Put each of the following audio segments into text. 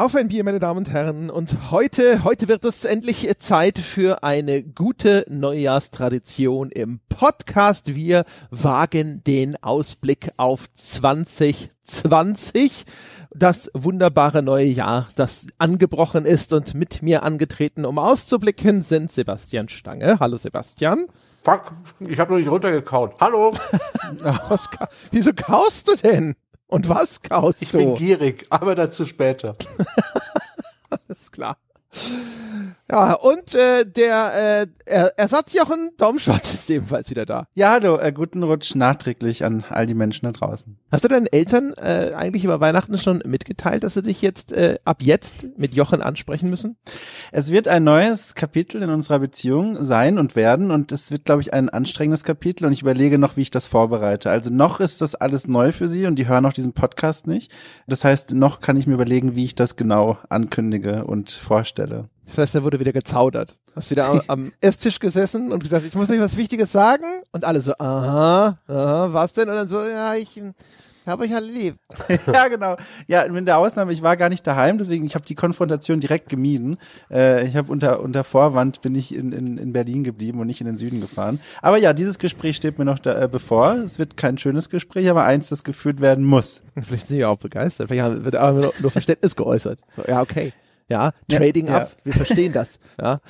Auf ein Bier, meine Damen und Herren. Und heute, heute wird es endlich Zeit für eine gute Neujahrstradition im Podcast. Wir wagen den Ausblick auf 2020. Das wunderbare neue Jahr, das angebrochen ist und mit mir angetreten, um auszublicken, sind Sebastian Stange. Hallo Sebastian. Fuck, ich habe noch nicht runtergekaut. Hallo. Wieso kaust du denn? Und was kaust ich du? Ich bin gierig, aber dazu später. Alles klar. Ja, und äh, der äh, Ersatzjochen Domschott ist ebenfalls wieder da. Ja, hallo, äh, guten Rutsch nachträglich an all die Menschen da draußen. Hast du deinen Eltern äh, eigentlich über Weihnachten schon mitgeteilt, dass sie dich jetzt äh, ab jetzt mit Jochen ansprechen müssen? Es wird ein neues Kapitel in unserer Beziehung sein und werden und es wird, glaube ich, ein anstrengendes Kapitel und ich überlege noch, wie ich das vorbereite. Also noch ist das alles neu für sie und die hören auch diesen Podcast nicht. Das heißt, noch kann ich mir überlegen, wie ich das genau ankündige und vorstelle. Das heißt, er wurde wieder gezaudert. Hast wieder am, am Esstisch gesessen und gesagt, ich muss euch was Wichtiges sagen. Und alle so, aha, aha, was denn? Und dann so, ja, ich habe euch alle lieb. ja, genau. Ja, mit der Ausnahme, ich war gar nicht daheim, deswegen, ich habe die Konfrontation direkt gemieden. Äh, ich habe unter, unter Vorwand bin ich in, in, in Berlin geblieben und nicht in den Süden gefahren. Aber ja, dieses Gespräch steht mir noch da, äh, bevor. Es wird kein schönes Gespräch, aber eins, das geführt werden muss. Vielleicht sind sie ja auch begeistert. Vielleicht wird aber nur, nur Verständnis geäußert. So, ja, okay. Ja, Trading ja, up, ja. wir verstehen das. Ja.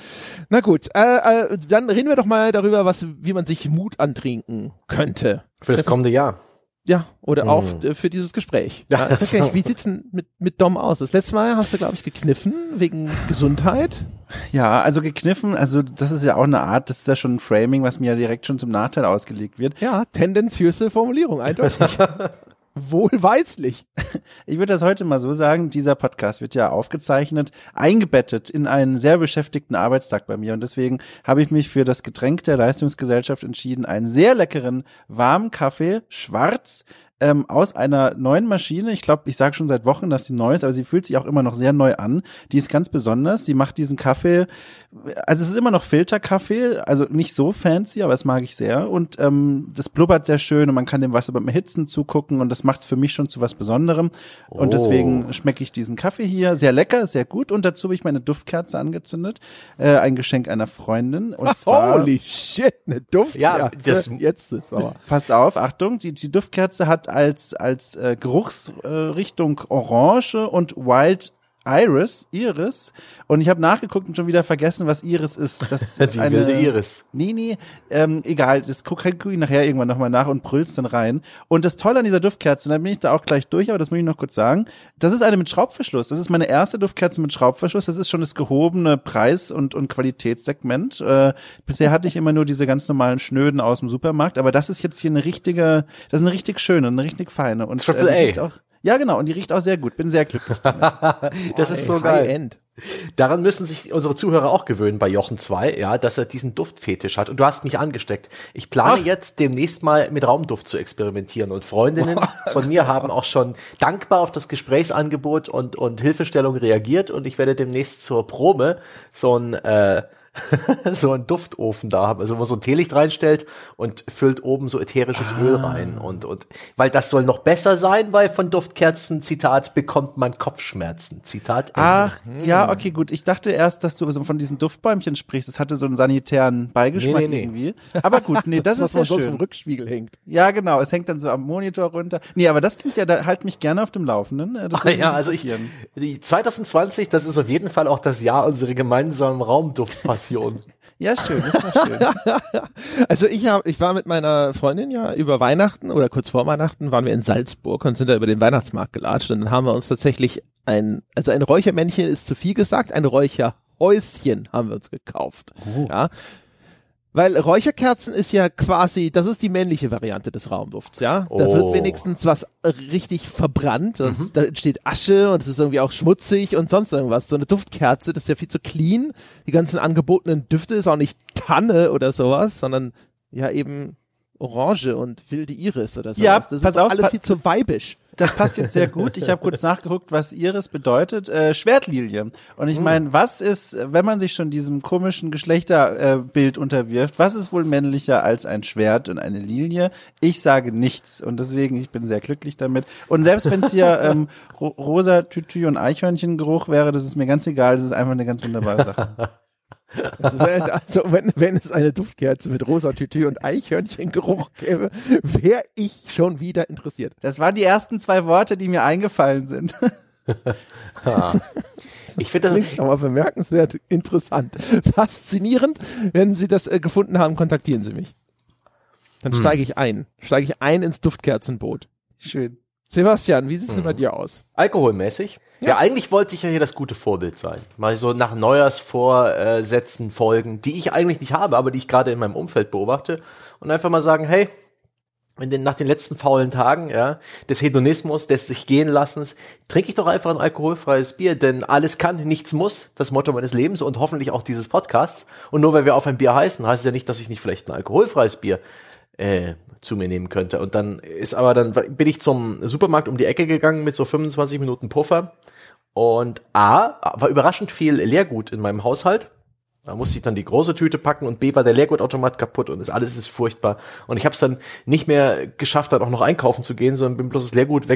Na gut, äh, äh, dann reden wir doch mal darüber, was, wie man sich Mut antrinken könnte. Für das, das kommende Jahr. Ja, oder auch mhm. für dieses Gespräch. Ja, ja so. nicht, wie sieht's denn mit, mit Dom aus? Das letzte Mal hast du, glaube ich, gekniffen wegen Gesundheit. Ja, also gekniffen, also das ist ja auch eine Art, das ist ja schon ein Framing, was mir ja direkt schon zum Nachteil ausgelegt wird. Ja, tendenziöse Formulierung, eindeutig. Wohlweislich. Ich würde das heute mal so sagen, dieser Podcast wird ja aufgezeichnet, eingebettet in einen sehr beschäftigten Arbeitstag bei mir und deswegen habe ich mich für das Getränk der Leistungsgesellschaft entschieden, einen sehr leckeren warmen Kaffee, schwarz, ähm, aus einer neuen Maschine. Ich glaube, ich sage schon seit Wochen, dass sie neu ist, aber sie fühlt sich auch immer noch sehr neu an. Die ist ganz besonders. Sie macht diesen Kaffee, also es ist immer noch Filterkaffee, also nicht so fancy, aber das mag ich sehr. Und ähm, das blubbert sehr schön und man kann dem Wasser beim Erhitzen zugucken und das macht es für mich schon zu was Besonderem. Oh. Und deswegen schmecke ich diesen Kaffee hier. Sehr lecker, sehr gut. Und dazu habe ich meine Duftkerze angezündet. Äh, ein Geschenk einer Freundin. Und zwar, Holy shit, eine Duftkerze. Ja, das, jetzt ist aber. Passt auf, Achtung, die, die Duftkerze hat als, als äh, Geruchsrichtung Orange und Wild Iris, Iris. Und ich habe nachgeguckt und schon wieder vergessen, was Iris ist. Das ist Die eine wilde Iris. Nee, nee, ähm, egal. Das gucke guck ich nachher irgendwann nochmal nach und brüllst dann rein. Und das Tolle an dieser Duftkerze, da bin ich da auch gleich durch, aber das muss ich noch kurz sagen. Das ist eine mit Schraubverschluss. Das ist meine erste Duftkerze mit Schraubverschluss. Das ist schon das gehobene Preis- und, und Qualitätssegment. Äh, bisher hatte ich immer nur diese ganz normalen Schnöden aus dem Supermarkt, aber das ist jetzt hier eine richtige, das ist eine richtig schöne, eine richtig feine. Und Triple äh, A. Auch, ja, genau. Und die riecht auch sehr gut. Bin sehr glücklich damit. das ist so geil. End. Daran müssen sich unsere Zuhörer auch gewöhnen bei Jochen 2, ja, dass er diesen Duftfetisch hat. Und du hast mich angesteckt. Ich plane Ach. jetzt demnächst mal mit Raumduft zu experimentieren. Und Freundinnen von mir haben auch schon dankbar auf das Gesprächsangebot und, und Hilfestellung reagiert. Und ich werde demnächst zur Probe so ein äh, so einen Duftofen da haben, also wo man so ein Teelicht reinstellt und füllt oben so ätherisches ah. Öl rein und und weil das soll noch besser sein, weil von Duftkerzen Zitat bekommt man Kopfschmerzen. Zitat. Ach, hm. ja, okay, gut. Ich dachte erst, dass du so von diesen Duftbäumchen sprichst. Das hatte so einen sanitären Beigeschmack nee, nee, nee. irgendwie. Aber gut, nee, das, das ist was ja schön. so im Rückspiegel hängt. Ja, genau, es hängt dann so am Monitor runter. Nee, aber das klingt ja, da halt mich gerne auf dem Laufenden. Das Ach, ja, also ich, die 2020, das ist auf jeden Fall auch das Jahr unserer gemeinsamen Raumduftpassion. Passion. Ja, schön, das war schön. also ich hab, ich war mit meiner Freundin ja über Weihnachten oder kurz vor Weihnachten waren wir in Salzburg und sind da über den Weihnachtsmarkt gelatscht und dann haben wir uns tatsächlich ein, also ein Räuchermännchen ist zu viel gesagt, ein Räucherhäuschen haben wir uns gekauft. Oh. Ja, weil Räucherkerzen ist ja quasi, das ist die männliche Variante des Raumdufts, ja. Da oh. wird wenigstens was richtig verbrannt und mhm. da entsteht Asche und es ist irgendwie auch schmutzig und sonst irgendwas. So eine Duftkerze, das ist ja viel zu clean. Die ganzen angebotenen Düfte ist auch nicht Tanne oder sowas, sondern ja eben Orange und wilde Iris oder sowas. Ja, das pass ist auf, alles viel zu weibisch. Das passt jetzt sehr gut. Ich habe kurz nachgeguckt, was Iris bedeutet. Äh, Schwertlilie. Und ich hm. meine, was ist, wenn man sich schon diesem komischen Geschlechterbild äh, unterwirft, was ist wohl männlicher als ein Schwert und eine Lilie? Ich sage nichts. Und deswegen, ich bin sehr glücklich damit. Und selbst wenn es hier ähm, ro rosa Tütü und Eichhörnchengeruch wäre, das ist mir ganz egal. Das ist einfach eine ganz wunderbare Sache. also wenn, wenn es eine Duftkerze mit rosa Tütü und Eichhörnchengeruch gäbe, wäre ich schon wieder interessiert. Das waren die ersten zwei Worte, die mir eingefallen sind. ich finde das klingt aber bemerkenswert interessant. Faszinierend. Wenn Sie das äh, gefunden haben, kontaktieren Sie mich. Dann hm. steige ich ein. Steige ich ein ins Duftkerzenboot. Schön. Sebastian, wie sieht es hm. bei dir aus? Alkoholmäßig? Ja. ja. eigentlich wollte ich ja hier das gute Vorbild sein. Mal so nach Neujahrsvorsätzen folgen, die ich eigentlich nicht habe, aber die ich gerade in meinem Umfeld beobachte und einfach mal sagen, hey, den, nach den letzten faulen Tagen, ja, des Hedonismus, des sich gehen lassens, trinke ich doch einfach ein alkoholfreies Bier, denn alles kann, nichts muss, das Motto meines Lebens und hoffentlich auch dieses Podcasts. Und nur weil wir auf ein Bier heißen, heißt es ja nicht, dass ich nicht vielleicht ein alkoholfreies Bier äh, zu mir nehmen könnte. Und dann ist aber, dann bin ich zum Supermarkt um die Ecke gegangen mit so 25 Minuten Puffer und A, war überraschend viel Leergut in meinem Haushalt. Da musste ich dann die große Tüte packen und B war der Leergutautomat kaputt und das alles ist furchtbar. Und ich habe es dann nicht mehr geschafft, dann auch noch einkaufen zu gehen, sondern bin bloß das Leergut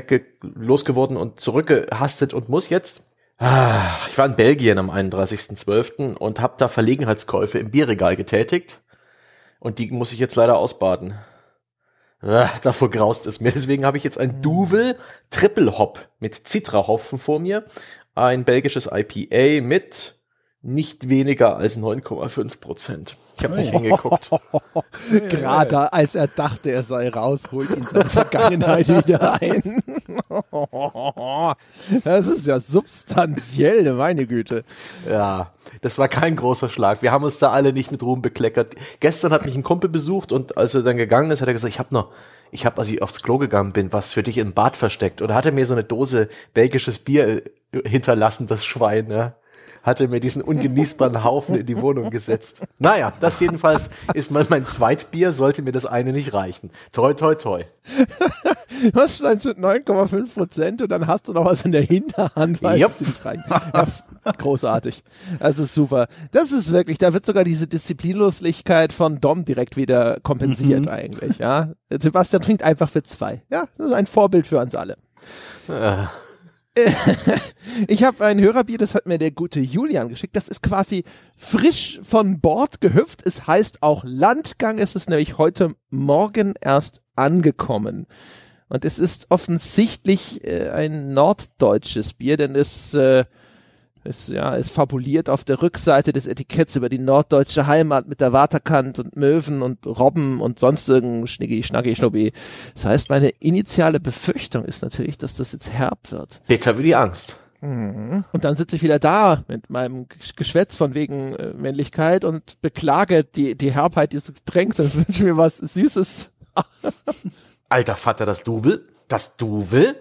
losgeworden und zurückgehastet und muss jetzt. Ah, ich war in Belgien am 31.12. und habe da Verlegenheitskäufe im Bierregal getätigt. Und die muss ich jetzt leider ausbaden. Ah, davor graust es mir. Deswegen habe ich jetzt ein Duvel Triple Hop mit Citra-Hopfen vor mir. Ein belgisches IPA mit nicht weniger als 9,5 Prozent. Ich habe nicht hingeguckt. Gerade als er dachte, er sei raus, holt ihn seine Vergangenheit wieder ein. das ist ja substanziell, meine Güte. Ja, das war kein großer Schlag. Wir haben uns da alle nicht mit Ruhm bekleckert. Gestern hat mich ein Kumpel besucht und als er dann gegangen ist, hat er gesagt, ich habe noch, ich habe, als ich aufs Klo gegangen bin, was für dich im Bad versteckt. Oder hat er mir so eine Dose belgisches Bier hinterlassen, das Schwein, ja hatte mir diesen ungenießbaren Haufen in die Wohnung gesetzt. Naja, das jedenfalls ist mal mein Zweitbier, sollte mir das eine nicht reichen. Toi, toi, toi. du hast eins mit 9,5 Prozent und dann hast du noch was in der Hinterhand, weil yep. du nicht rein. Ja, großartig. Also super. Das ist wirklich, da wird sogar diese Disziplinlosigkeit von Dom direkt wieder kompensiert mhm. eigentlich, ja. Sebastian trinkt einfach für zwei. Ja, das ist ein Vorbild für uns alle. Ja. ich habe ein Hörerbier, das hat mir der gute Julian geschickt. Das ist quasi frisch von Bord gehüpft. Es heißt auch Landgang. Es ist nämlich heute Morgen erst angekommen. Und es ist offensichtlich äh, ein norddeutsches Bier, denn es äh, es, ja, es fabuliert auf der Rückseite des Etiketts über die norddeutsche Heimat mit der Waterkant und Möwen und Robben und sonst irgendein Schniggi, Schnaggi, Schnubbi. Das heißt, meine initiale Befürchtung ist natürlich, dass das jetzt herb wird. Bitter wie die Angst. Mhm. Und dann sitze ich wieder da mit meinem Geschwätz von wegen äh, Männlichkeit und beklage die, die Herbheit dieses Getränks und wünsche mir was Süßes. Alter Vater, das Duvel, das Duvel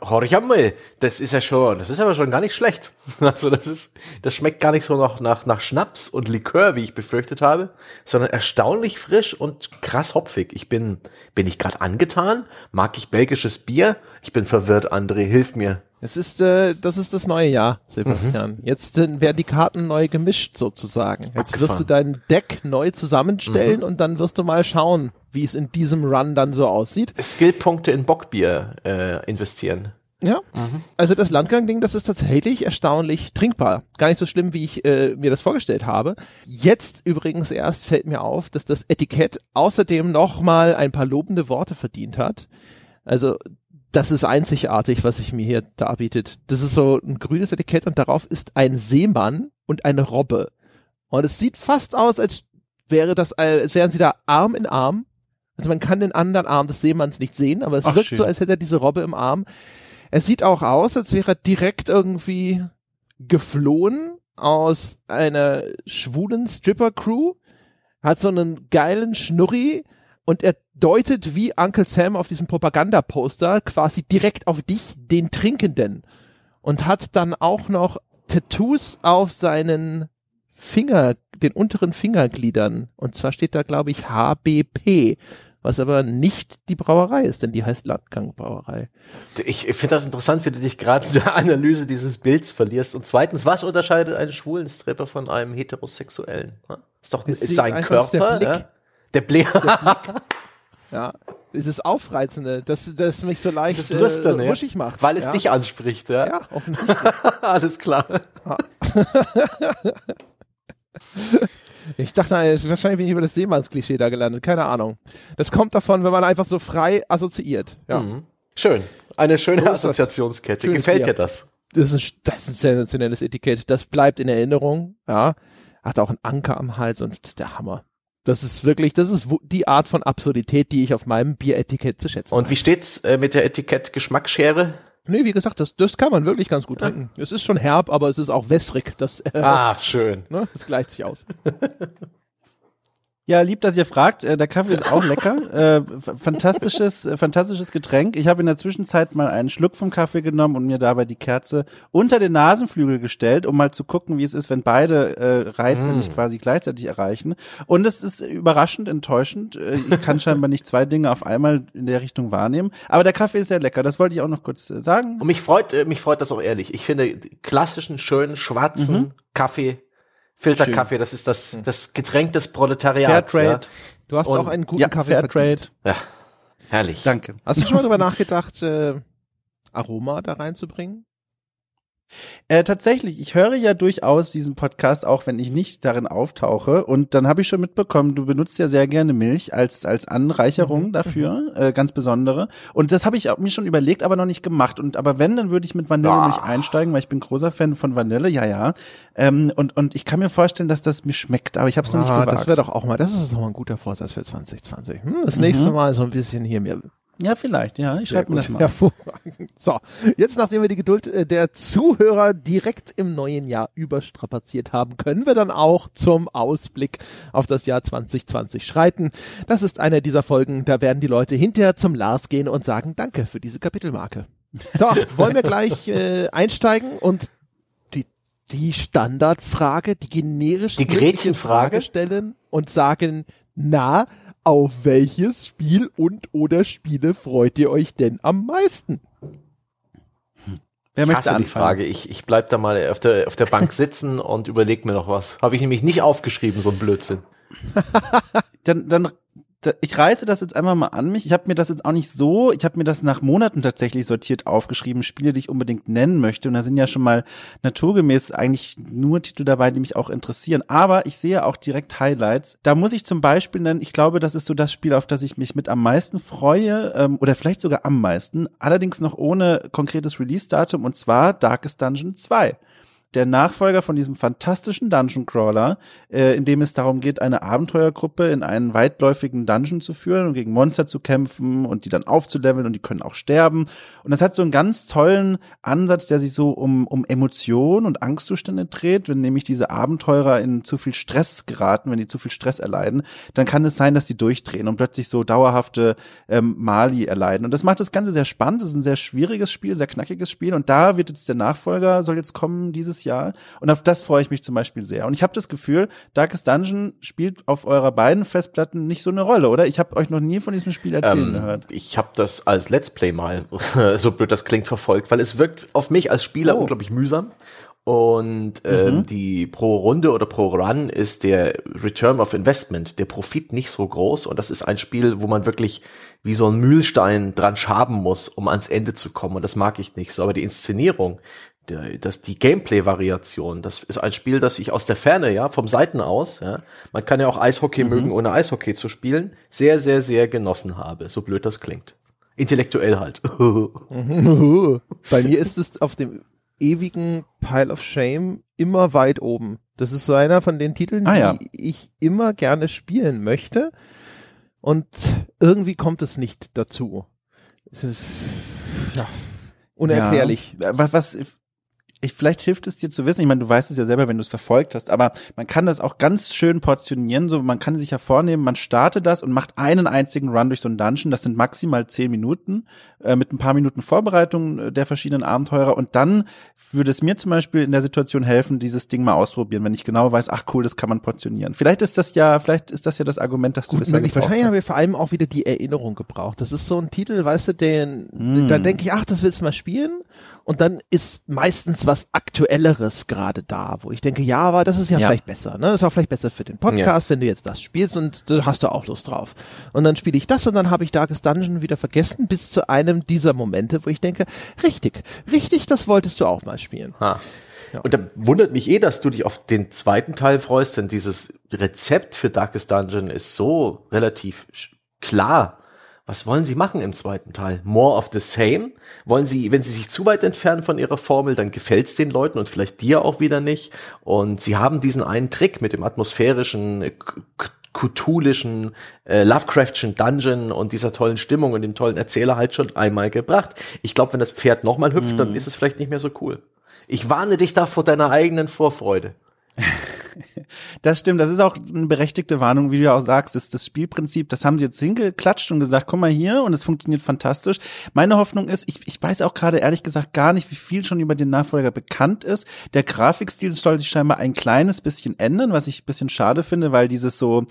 Horch einmal, das ist ja schon, das ist aber schon gar nicht schlecht. Also das ist, das schmeckt gar nicht so noch nach, nach Schnaps und Likör, wie ich befürchtet habe, sondern erstaunlich frisch und krass hopfig. Ich bin, bin ich gerade angetan? Mag ich belgisches Bier? Ich bin verwirrt, André, hilf mir. Es ist, äh, das ist das neue Jahr, Sebastian. Mhm. Jetzt äh, werden die Karten neu gemischt sozusagen. Jetzt Abgefahren. wirst du dein Deck neu zusammenstellen mhm. und dann wirst du mal schauen, wie es in diesem Run dann so aussieht. Skillpunkte in Bockbier äh, investieren. Ja, mhm. also das Landgang-Ding, das ist tatsächlich erstaunlich trinkbar. Gar nicht so schlimm, wie ich äh, mir das vorgestellt habe. Jetzt übrigens erst fällt mir auf, dass das Etikett außerdem nochmal ein paar lobende Worte verdient hat. Also das ist einzigartig, was sich mir hier darbietet. Das ist so ein grünes Etikett und darauf ist ein Seemann und eine Robbe. Und es sieht fast aus, als wäre das, als wären sie da Arm in Arm. Also man kann den anderen Arm des Seemanns nicht sehen, aber es Ach, wirkt schön. so, als hätte er diese Robbe im Arm. Es sieht auch aus, als wäre er direkt irgendwie geflohen aus einer schwulen Stripper-Crew, hat so einen geilen Schnurri, und er deutet wie Uncle Sam auf diesem Propagandaposter quasi direkt auf dich, den Trinkenden. Und hat dann auch noch Tattoos auf seinen Finger, den unteren Fingergliedern. Und zwar steht da, glaube ich, HBP. was aber nicht die Brauerei ist, denn die heißt Landgang Brauerei. Ich finde das interessant, wie du dich gerade in der Analyse dieses Bilds verlierst. Und zweitens, was unterscheidet einen schwulen Stripper von einem heterosexuellen? Ist doch ist sein Körper. Der Blick. Ja? Der Blick. Der Blick. Ja, dieses Aufreizende, das, das mich so leicht das Lüstern, äh, wuschig macht. Weil es ja. dich anspricht, ja? Ja, offensichtlich. Alles klar. Ja. Ich dachte, wahrscheinlich bin ich über das Seemannsklischee da gelandet. Keine Ahnung. Das kommt davon, wenn man einfach so frei assoziiert. Ja. Mhm. Schön. Eine schöne so Assoziationskette. Schön Gefällt dir das? Das ist, das ist ein sensationelles Etikett. Das bleibt in Erinnerung. Ja. Hat auch einen Anker am Hals und das ist der Hammer. Das ist wirklich, das ist die Art von Absurdität, die ich auf meinem Bieretikett zu schätzen Und wie steht's äh, mit der Etikett Geschmacksschere? Nee, wie gesagt, das, das kann man wirklich ganz gut trinken. Ja. Es ist schon herb, aber es ist auch wässrig. Das, äh, ah, schön. Ne, das gleicht sich aus. Ja, lieb, dass ihr fragt. Äh, der Kaffee ist auch lecker. Äh, fantastisches, äh, fantastisches Getränk. Ich habe in der Zwischenzeit mal einen Schluck vom Kaffee genommen und mir dabei die Kerze unter den Nasenflügel gestellt, um mal zu gucken, wie es ist, wenn beide Reize mm. nicht quasi gleichzeitig erreichen. Und es ist überraschend enttäuschend. Ich kann scheinbar nicht zwei Dinge auf einmal in der Richtung wahrnehmen. Aber der Kaffee ist sehr lecker. Das wollte ich auch noch kurz sagen. Und mich freut, mich freut das auch ehrlich. Ich finde klassischen, schönen, schwarzen mhm. Kaffee Filterkaffee, das ist das, hm. das Getränk des Proletariats. Fairtrade. Ja. Du hast Und, auch einen guten ja, Kaffee Fairtrade. Ja, herrlich. Danke. Hast du schon mal darüber nachgedacht, äh, Aroma da reinzubringen? Äh, tatsächlich, ich höre ja durchaus diesen Podcast, auch wenn ich nicht darin auftauche. Und dann habe ich schon mitbekommen, du benutzt ja sehr gerne Milch als, als Anreicherung mhm. dafür, mhm. äh, ganz besondere. Und das habe ich mir schon überlegt, aber noch nicht gemacht. Und aber wenn, dann würde ich mit Vanillemilch ah. einsteigen, weil ich bin großer Fan von Vanille, ja, ja. Ähm, und, und ich kann mir vorstellen, dass das mir schmeckt, aber ich habe es noch nicht gewagt. Das wäre doch auch mal, das ist doch mal ein guter Vorsatz für 2020. Hm, das nächste mhm. Mal so ein bisschen hier mir ja, vielleicht, ja. Ich schreibe mir das mal. Hervorragend. So, jetzt nachdem wir die Geduld äh, der Zuhörer direkt im neuen Jahr überstrapaziert haben, können wir dann auch zum Ausblick auf das Jahr 2020 schreiten. Das ist eine dieser Folgen, da werden die Leute hinterher zum Lars gehen und sagen, danke für diese Kapitelmarke. So, wollen wir gleich äh, einsteigen und die, die Standardfrage, die generisch die Gretchenfrage stellen und sagen, na, auf welches Spiel und oder Spiele freut ihr euch denn am meisten? Wer möchte anfangen? die Frage. Ich, ich bleib da mal auf der, auf der Bank sitzen und überleg mir noch was. Habe ich nämlich nicht aufgeschrieben, so ein Blödsinn. dann, dann ich reiße das jetzt einmal mal an mich. Ich habe mir das jetzt auch nicht so, ich habe mir das nach Monaten tatsächlich sortiert aufgeschrieben, Spiele, die ich unbedingt nennen möchte. Und da sind ja schon mal naturgemäß eigentlich nur Titel dabei, die mich auch interessieren. Aber ich sehe auch direkt Highlights. Da muss ich zum Beispiel nennen, ich glaube, das ist so das Spiel, auf das ich mich mit am meisten freue, ähm, oder vielleicht sogar am meisten, allerdings noch ohne konkretes Release-Datum, und zwar Darkest Dungeon 2 der Nachfolger von diesem fantastischen Dungeon Crawler, äh, in dem es darum geht, eine Abenteuergruppe in einen weitläufigen Dungeon zu führen und gegen Monster zu kämpfen und die dann aufzuleveln und die können auch sterben. Und das hat so einen ganz tollen Ansatz, der sich so um, um Emotionen und Angstzustände dreht. Wenn nämlich diese Abenteurer in zu viel Stress geraten, wenn die zu viel Stress erleiden, dann kann es sein, dass die durchdrehen und plötzlich so dauerhafte ähm, Mali erleiden. Und das macht das Ganze sehr spannend. Das ist ein sehr schwieriges Spiel, sehr knackiges Spiel. Und da wird jetzt der Nachfolger, soll jetzt kommen dieses Jahr. Und auf das freue ich mich zum Beispiel sehr. Und ich habe das Gefühl, Darkest Dungeon spielt auf eurer beiden Festplatten nicht so eine Rolle, oder? Ich habe euch noch nie von diesem Spiel erzählen ähm, gehört. Ich habe das als Let's Play mal, so blöd das klingt, verfolgt, weil es wirkt auf mich als Spieler oh. unglaublich mühsam. Und ähm, mhm. die pro Runde oder pro Run ist der Return of Investment, der Profit nicht so groß. Und das ist ein Spiel, wo man wirklich wie so ein Mühlstein dran schaben muss, um ans Ende zu kommen. Und das mag ich nicht so. Aber die Inszenierung, der, das, die Gameplay-Variation, das ist ein Spiel, das ich aus der Ferne, ja, vom Seiten aus, ja, man kann ja auch Eishockey mhm. mögen, ohne Eishockey zu spielen, sehr, sehr, sehr genossen habe, so blöd das klingt. Intellektuell halt. Bei mir ist es auf dem ewigen Pile of Shame immer weit oben. Das ist so einer von den Titeln, ah, ja. die ich immer gerne spielen möchte. Und irgendwie kommt es nicht dazu. Es ist, ja, unerklärlich. Ja, was, ich, vielleicht hilft es dir zu wissen, ich meine, du weißt es ja selber, wenn du es verfolgt hast, aber man kann das auch ganz schön portionieren, so man kann sich ja vornehmen, man startet das und macht einen einzigen Run durch so einen Dungeon, das sind maximal zehn Minuten, äh, mit ein paar Minuten Vorbereitung der verschiedenen Abenteurer und dann würde es mir zum Beispiel in der Situation helfen, dieses Ding mal ausprobieren, wenn ich genau weiß, ach cool, das kann man portionieren. Vielleicht ist das ja, vielleicht ist das ja das Argument, dass du Gut, bisher Wahrscheinlich haben wir vor allem auch wieder die Erinnerung gebraucht. Das ist so ein Titel, weißt du, den, mm. da denke ich, ach, das willst du mal spielen und dann ist meistens was Aktuelleres gerade da, wo ich denke, ja, aber das ist ja, ja, vielleicht besser, ne? Das ist auch vielleicht besser für den Podcast, ja. wenn du jetzt das spielst und da hast du auch Lust drauf. Und dann spiele ich das und dann habe ich Darkest Dungeon wieder vergessen, bis zu einem dieser Momente, wo ich denke, richtig, richtig, das wolltest du auch mal spielen. Ha. Ja. Und da wundert mich eh, dass du dich auf den zweiten Teil freust, denn dieses Rezept für Darkest Dungeon ist so relativ klar was wollen Sie machen im zweiten Teil? More of the same? Wollen Sie, wenn Sie sich zu weit entfernen von Ihrer Formel, dann gefällt's den Leuten und vielleicht dir auch wieder nicht. Und Sie haben diesen einen Trick mit dem atmosphärischen, cthulhischen, äh, Lovecraftschen Dungeon und dieser tollen Stimmung und dem tollen Erzähler halt schon einmal gebracht. Ich glaube, wenn das Pferd nochmal hüpft, mm. dann mhm. ist es vielleicht nicht mehr so cool. Ich warne dich da vor deiner eigenen Vorfreude. Das stimmt, das ist auch eine berechtigte Warnung, wie du auch sagst, ist das Spielprinzip, das haben sie jetzt hingeklatscht und gesagt, komm mal hier und es funktioniert fantastisch. Meine Hoffnung ist, ich, ich weiß auch gerade ehrlich gesagt gar nicht, wie viel schon über den Nachfolger bekannt ist. Der Grafikstil soll sich scheinbar ein kleines bisschen ändern, was ich ein bisschen schade finde, weil dieses so,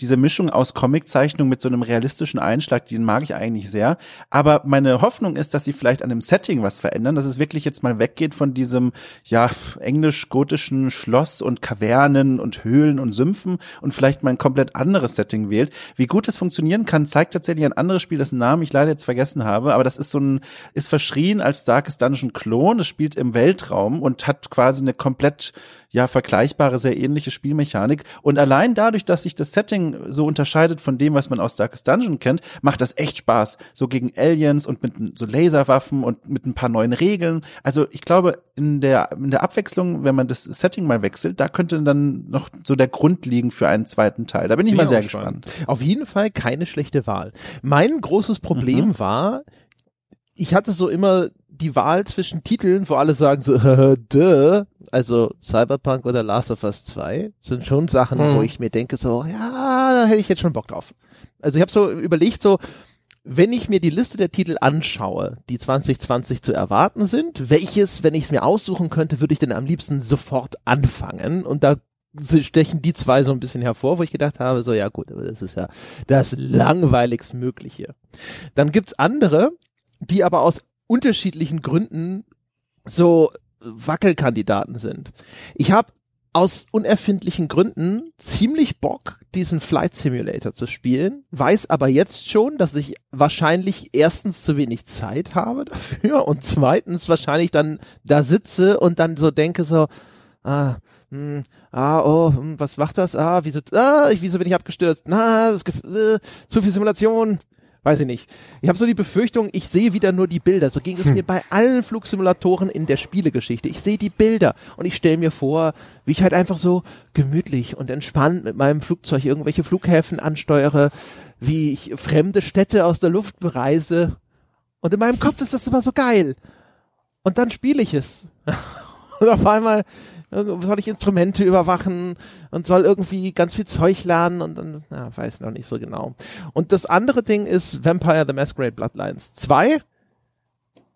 diese Mischung aus Comiczeichnung mit so einem realistischen Einschlag, den mag ich eigentlich sehr. Aber meine Hoffnung ist, dass sie vielleicht an dem Setting was verändern, dass es wirklich jetzt mal weggeht von diesem, ja, englisch-gotischen Schloss und Kavernen und Höhlen und Sümpfen und vielleicht mal ein komplett anderes Setting wählt. Wie gut es funktionieren kann, zeigt tatsächlich ein anderes Spiel, dessen Namen ich leider jetzt vergessen habe, aber das ist so ein, ist verschrien als Darkest Dungeon Klon. Es spielt im Weltraum und hat quasi eine komplett ja vergleichbare, sehr ähnliche Spielmechanik. Und allein dadurch, dass sich das Setting so unterscheidet von dem, was man aus Darkest Dungeon kennt, macht das echt Spaß. So gegen Aliens und mit so Laserwaffen und mit ein paar neuen Regeln. Also ich glaube, in der, in der Abwechslung, wenn man das Setting mal wechselt, da könnte dann noch so der Grund liegen für einen zweiten Teil. Da bin ich bin mal sehr gespannt. Auf jeden Fall keine schlechte Wahl. Mein großes Problem mhm. war, ich hatte so immer die Wahl zwischen Titeln, wo alle sagen so, duh, also Cyberpunk oder Last of Us 2, sind schon Sachen, mhm. wo ich mir denke so, ja, da hätte ich jetzt schon Bock drauf. Also ich habe so überlegt so, wenn ich mir die Liste der Titel anschaue, die 2020 zu erwarten sind, welches, wenn ich es mir aussuchen könnte, würde ich denn am liebsten sofort anfangen? Und da stechen die zwei so ein bisschen hervor, wo ich gedacht habe, so ja gut, aber das ist ja das langweiligst Mögliche. Dann gibt's andere, die aber aus unterschiedlichen Gründen so Wackelkandidaten sind. Ich habe aus unerfindlichen Gründen ziemlich Bock, diesen Flight Simulator zu spielen, weiß aber jetzt schon, dass ich wahrscheinlich erstens zu wenig Zeit habe dafür und zweitens wahrscheinlich dann da sitze und dann so denke so, ah, hm, ah, oh, hm, was macht das? Ah, wieso, ah, wieso bin ich abgestürzt? Na, das, äh, zu viel Simulation, weiß ich nicht. Ich habe so die Befürchtung, ich sehe wieder nur die Bilder. So ging es hm. mir bei allen Flugsimulatoren in der Spielegeschichte. Ich sehe die Bilder und ich stelle mir vor, wie ich halt einfach so gemütlich und entspannt mit meinem Flugzeug irgendwelche Flughäfen ansteuere, wie ich fremde Städte aus der Luft bereise. Und in meinem Kopf ist das immer so geil. Und dann spiele ich es. und auf einmal soll ich Instrumente überwachen und soll irgendwie ganz viel Zeug lernen und dann, ja, weiß noch nicht so genau. Und das andere Ding ist Vampire the Masquerade Bloodlines 2.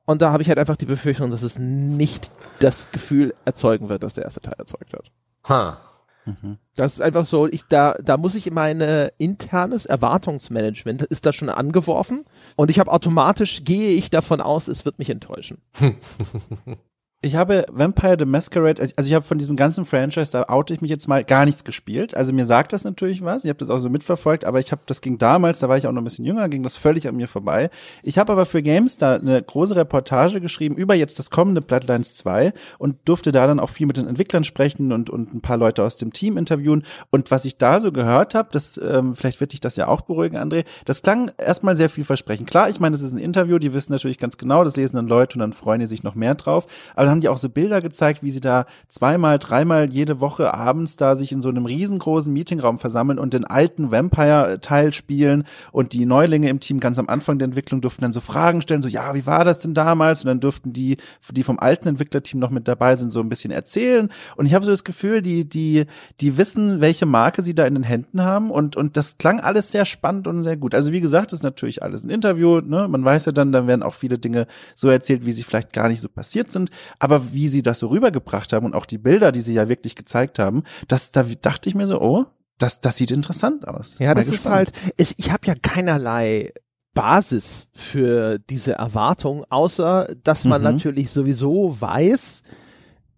Und da habe ich halt einfach die Befürchtung, dass es nicht das Gefühl erzeugen wird, das der erste Teil erzeugt hat. Ha. Mhm. Das ist einfach so, ich, da, da muss ich meine internes Erwartungsmanagement ist da schon angeworfen und ich habe automatisch gehe ich davon aus, es wird mich enttäuschen. ich habe Vampire the Masquerade, also ich habe von diesem ganzen Franchise, da oute ich mich jetzt mal, gar nichts gespielt. Also mir sagt das natürlich was, ich habe das auch so mitverfolgt, aber ich habe, das ging damals, da war ich auch noch ein bisschen jünger, ging das völlig an mir vorbei. Ich habe aber für Games da eine große Reportage geschrieben über jetzt das kommende Bloodlines 2 und durfte da dann auch viel mit den Entwicklern sprechen und, und ein paar Leute aus dem Team interviewen. Und was ich da so gehört habe, das, ähm, vielleicht wird dich das ja auch beruhigen, André, das klang erstmal sehr vielversprechend. Klar, ich meine, das ist ein Interview, die wissen natürlich ganz genau, das lesen dann Leute und dann freuen die sich noch mehr drauf. Aber haben die auch so Bilder gezeigt, wie sie da zweimal, dreimal jede Woche abends da sich in so einem riesengroßen Meetingraum versammeln und den alten Vampire-Teil spielen und die Neulinge im Team ganz am Anfang der Entwicklung durften dann so Fragen stellen, so ja, wie war das denn damals? Und dann durften die, die vom alten Entwicklerteam noch mit dabei sind, so ein bisschen erzählen. Und ich habe so das Gefühl, die, die, die wissen, welche Marke sie da in den Händen haben und, und das klang alles sehr spannend und sehr gut. Also wie gesagt, ist natürlich alles ein Interview, ne? Man weiß ja dann, dann werden auch viele Dinge so erzählt, wie sie vielleicht gar nicht so passiert sind. Aber wie sie das so rübergebracht haben und auch die Bilder, die sie ja wirklich gezeigt haben, das, da dachte ich mir so, oh, das, das sieht interessant aus. Ja, das ist halt, ich, ich habe ja keinerlei Basis für diese Erwartung, außer dass man mhm. natürlich sowieso weiß,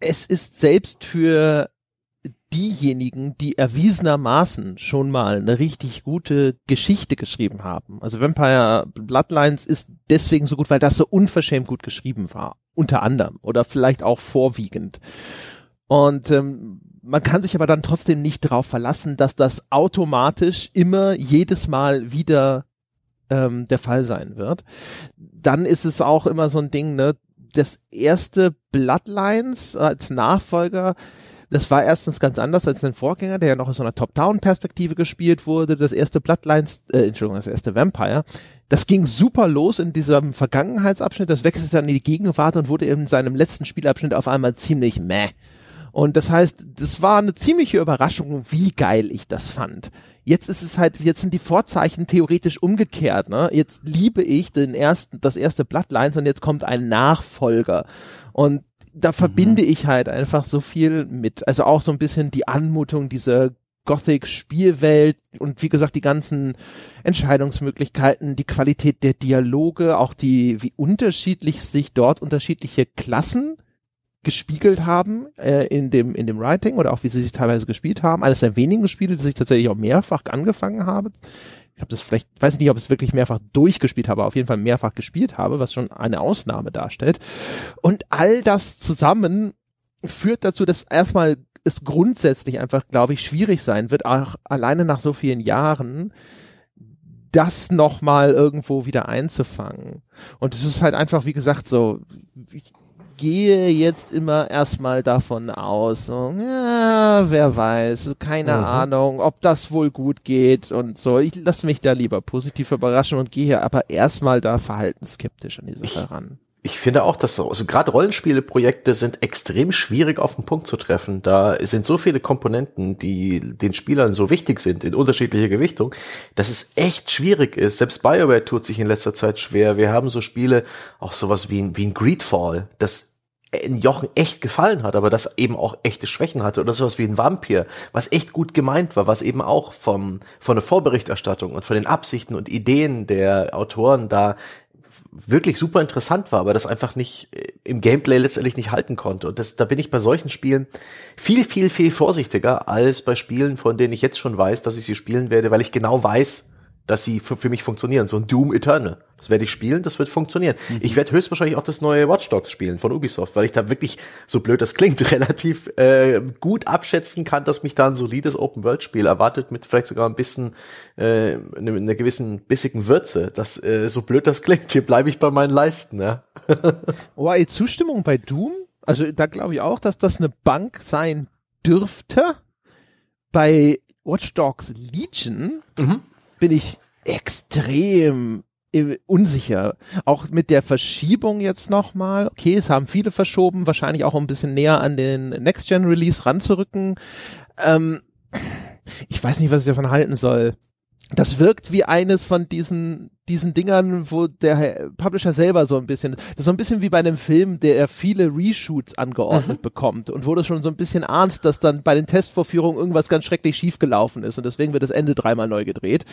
es ist selbst für diejenigen, die erwiesenermaßen schon mal eine richtig gute Geschichte geschrieben haben. Also Vampire Bloodlines ist deswegen so gut, weil das so unverschämt gut geschrieben war. Unter anderem. Oder vielleicht auch vorwiegend. Und ähm, man kann sich aber dann trotzdem nicht darauf verlassen, dass das automatisch immer jedes Mal wieder ähm, der Fall sein wird. Dann ist es auch immer so ein Ding, ne? Das erste Bloodlines als Nachfolger das war erstens ganz anders als den Vorgänger, der ja noch in so einer Top-Down-Perspektive gespielt wurde. Das erste Bloodlines, äh, Entschuldigung, das erste Vampire. Das ging super los in diesem Vergangenheitsabschnitt. Das wechselte dann in die Gegenwart und wurde in seinem letzten Spielabschnitt auf einmal ziemlich meh. Und das heißt, das war eine ziemliche Überraschung, wie geil ich das fand. Jetzt ist es halt, jetzt sind die Vorzeichen theoretisch umgekehrt. Ne? Jetzt liebe ich den ersten, das erste Bloodlines und jetzt kommt ein Nachfolger. Und da verbinde mhm. ich halt einfach so viel mit. Also auch so ein bisschen die Anmutung dieser Gothic-Spielwelt und wie gesagt die ganzen Entscheidungsmöglichkeiten, die Qualität der Dialoge, auch die, wie unterschiedlich sich dort unterschiedliche Klassen gespiegelt haben äh, in dem in dem Writing oder auch wie sie sich teilweise gespielt haben. Eines der wenigen Spiele, die ich tatsächlich auch mehrfach angefangen habe ich habe das vielleicht, weiß ich nicht, ob ich es wirklich mehrfach durchgespielt habe, aber auf jeden Fall mehrfach gespielt habe, was schon eine Ausnahme darstellt. Und all das zusammen führt dazu, dass erstmal es grundsätzlich einfach, glaube ich, schwierig sein wird, auch alleine nach so vielen Jahren, das nochmal irgendwo wieder einzufangen. Und es ist halt einfach, wie gesagt, so, ich gehe jetzt immer erstmal davon aus, so, ja, wer weiß, keine mhm. Ahnung, ob das wohl gut geht und so. Ich lasse mich da lieber positiv überraschen und gehe aber erstmal da verhaltensskeptisch an die Sache ran. Ich finde auch, dass so, also gerade Rollenspieleprojekte sind extrem schwierig auf den Punkt zu treffen. Da sind so viele Komponenten, die den Spielern so wichtig sind in unterschiedlicher Gewichtung, dass es echt schwierig ist. Selbst BioWare tut sich in letzter Zeit schwer. Wir haben so Spiele, auch sowas wie ein, wie ein Greedfall, das in Jochen echt gefallen hat, aber das eben auch echte Schwächen hatte oder sowas wie ein Vampir, was echt gut gemeint war, was eben auch vom, von der Vorberichterstattung und von den Absichten und Ideen der Autoren da wirklich super interessant war, aber das einfach nicht äh, im Gameplay letztendlich nicht halten konnte. Und das, da bin ich bei solchen Spielen viel, viel, viel vorsichtiger als bei Spielen, von denen ich jetzt schon weiß, dass ich sie spielen werde, weil ich genau weiß, dass sie für, für mich funktionieren. So ein Doom Eternal. Das werde ich spielen, das wird funktionieren. Mhm. Ich werde höchstwahrscheinlich auch das neue Watch Dogs spielen von Ubisoft, weil ich da wirklich, so blöd das klingt, relativ äh, gut abschätzen kann, dass mich da ein solides Open-World-Spiel erwartet, mit vielleicht sogar ein bisschen äh, einer eine gewissen bissigen Würze. Das, äh, so blöd das klingt, hier bleibe ich bei meinen Leisten. Ja. oh, Zustimmung bei Doom? Also da glaube ich auch, dass das eine Bank sein dürfte. Bei Watch Dogs Legion mhm. Bin ich extrem unsicher. Auch mit der Verschiebung jetzt nochmal. Okay, es haben viele verschoben, wahrscheinlich auch um ein bisschen näher an den Next-Gen-Release ranzurücken. Ähm, ich weiß nicht, was ich davon halten soll. Das wirkt wie eines von diesen, diesen Dingern, wo der Publisher selber so ein bisschen, das ist so ein bisschen wie bei einem Film, der viele Reshoots angeordnet mhm. bekommt und wo du schon so ein bisschen ahnst, dass dann bei den Testvorführungen irgendwas ganz schrecklich schiefgelaufen ist und deswegen wird das Ende dreimal neu gedreht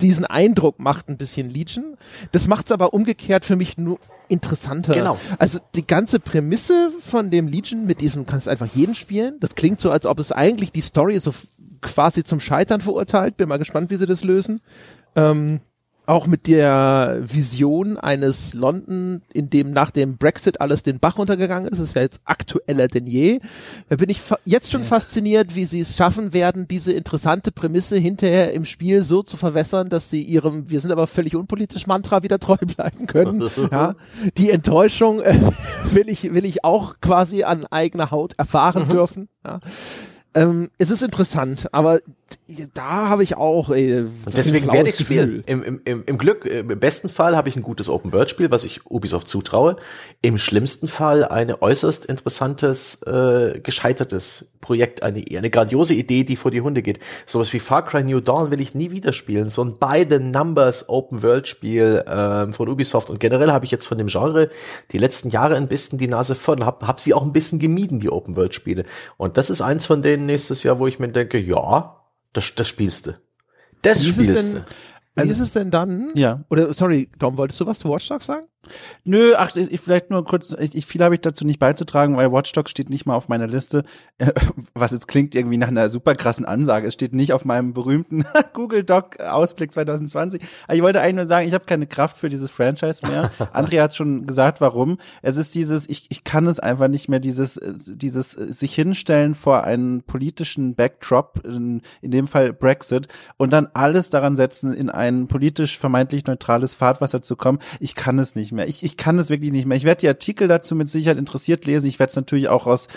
diesen Eindruck macht ein bisschen Legion. Das macht es aber umgekehrt für mich nur interessanter. Genau. Also die ganze Prämisse von dem Legion mit diesem kannst einfach jeden spielen. Das klingt so, als ob es eigentlich die Story so quasi zum Scheitern verurteilt. Bin mal gespannt, wie sie das lösen. Ähm, auch mit der Vision eines London, in dem nach dem Brexit alles den Bach runtergegangen ist, ist ja jetzt aktueller denn je. Da bin ich jetzt schon ja. fasziniert, wie sie es schaffen werden, diese interessante Prämisse hinterher im Spiel so zu verwässern, dass sie ihrem, wir sind aber völlig unpolitisch Mantra wieder treu bleiben können. ja. Die Enttäuschung äh, will ich, will ich auch quasi an eigener Haut erfahren mhm. dürfen. Ja. Ähm, es ist interessant, aber da habe ich auch. Ey, und deswegen werde ich spielen. Im, im, im, Im Glück, im besten Fall habe ich ein gutes Open-World-Spiel, was ich Ubisoft zutraue. Im schlimmsten Fall eine äußerst interessantes, äh, gescheitertes Projekt, eine, eine grandiose Idee, die vor die Hunde geht. Sowas wie Far Cry New Dawn will ich nie wieder spielen. So ein by the Numbers Open-World-Spiel ähm, von Ubisoft. Und generell habe ich jetzt von dem Genre die letzten Jahre ein bisschen die Nase voll und habe hab sie auch ein bisschen gemieden, die Open-World-Spiele. Und das ist eins von nächstes Jahr, wo ich mir denke, ja, das, das spielst du. Das Wie spielst du. Wie ist es denn dann? Ja. Oder sorry, Tom, wolltest du was zu Watch Dogs sagen? Nö, ach, ich, vielleicht nur kurz, ich, ich, viel habe ich dazu nicht beizutragen, weil Watch Dogs steht nicht mal auf meiner Liste, was jetzt klingt irgendwie nach einer super krassen Ansage. Es steht nicht auf meinem berühmten Google Doc Ausblick 2020. Aber ich wollte eigentlich nur sagen, ich habe keine Kraft für dieses Franchise mehr. Andrea hat schon gesagt, warum. Es ist dieses, ich, ich kann es einfach nicht mehr, dieses, dieses sich hinstellen vor einen politischen Backdrop, in, in dem Fall Brexit, und dann alles daran setzen, in ein politisch vermeintlich neutrales Fahrtwasser zu kommen. Ich kann es nicht mehr. Ich, ich kann es wirklich nicht mehr. Ich werde die Artikel dazu mit Sicherheit interessiert lesen. Ich werde es natürlich auch aus,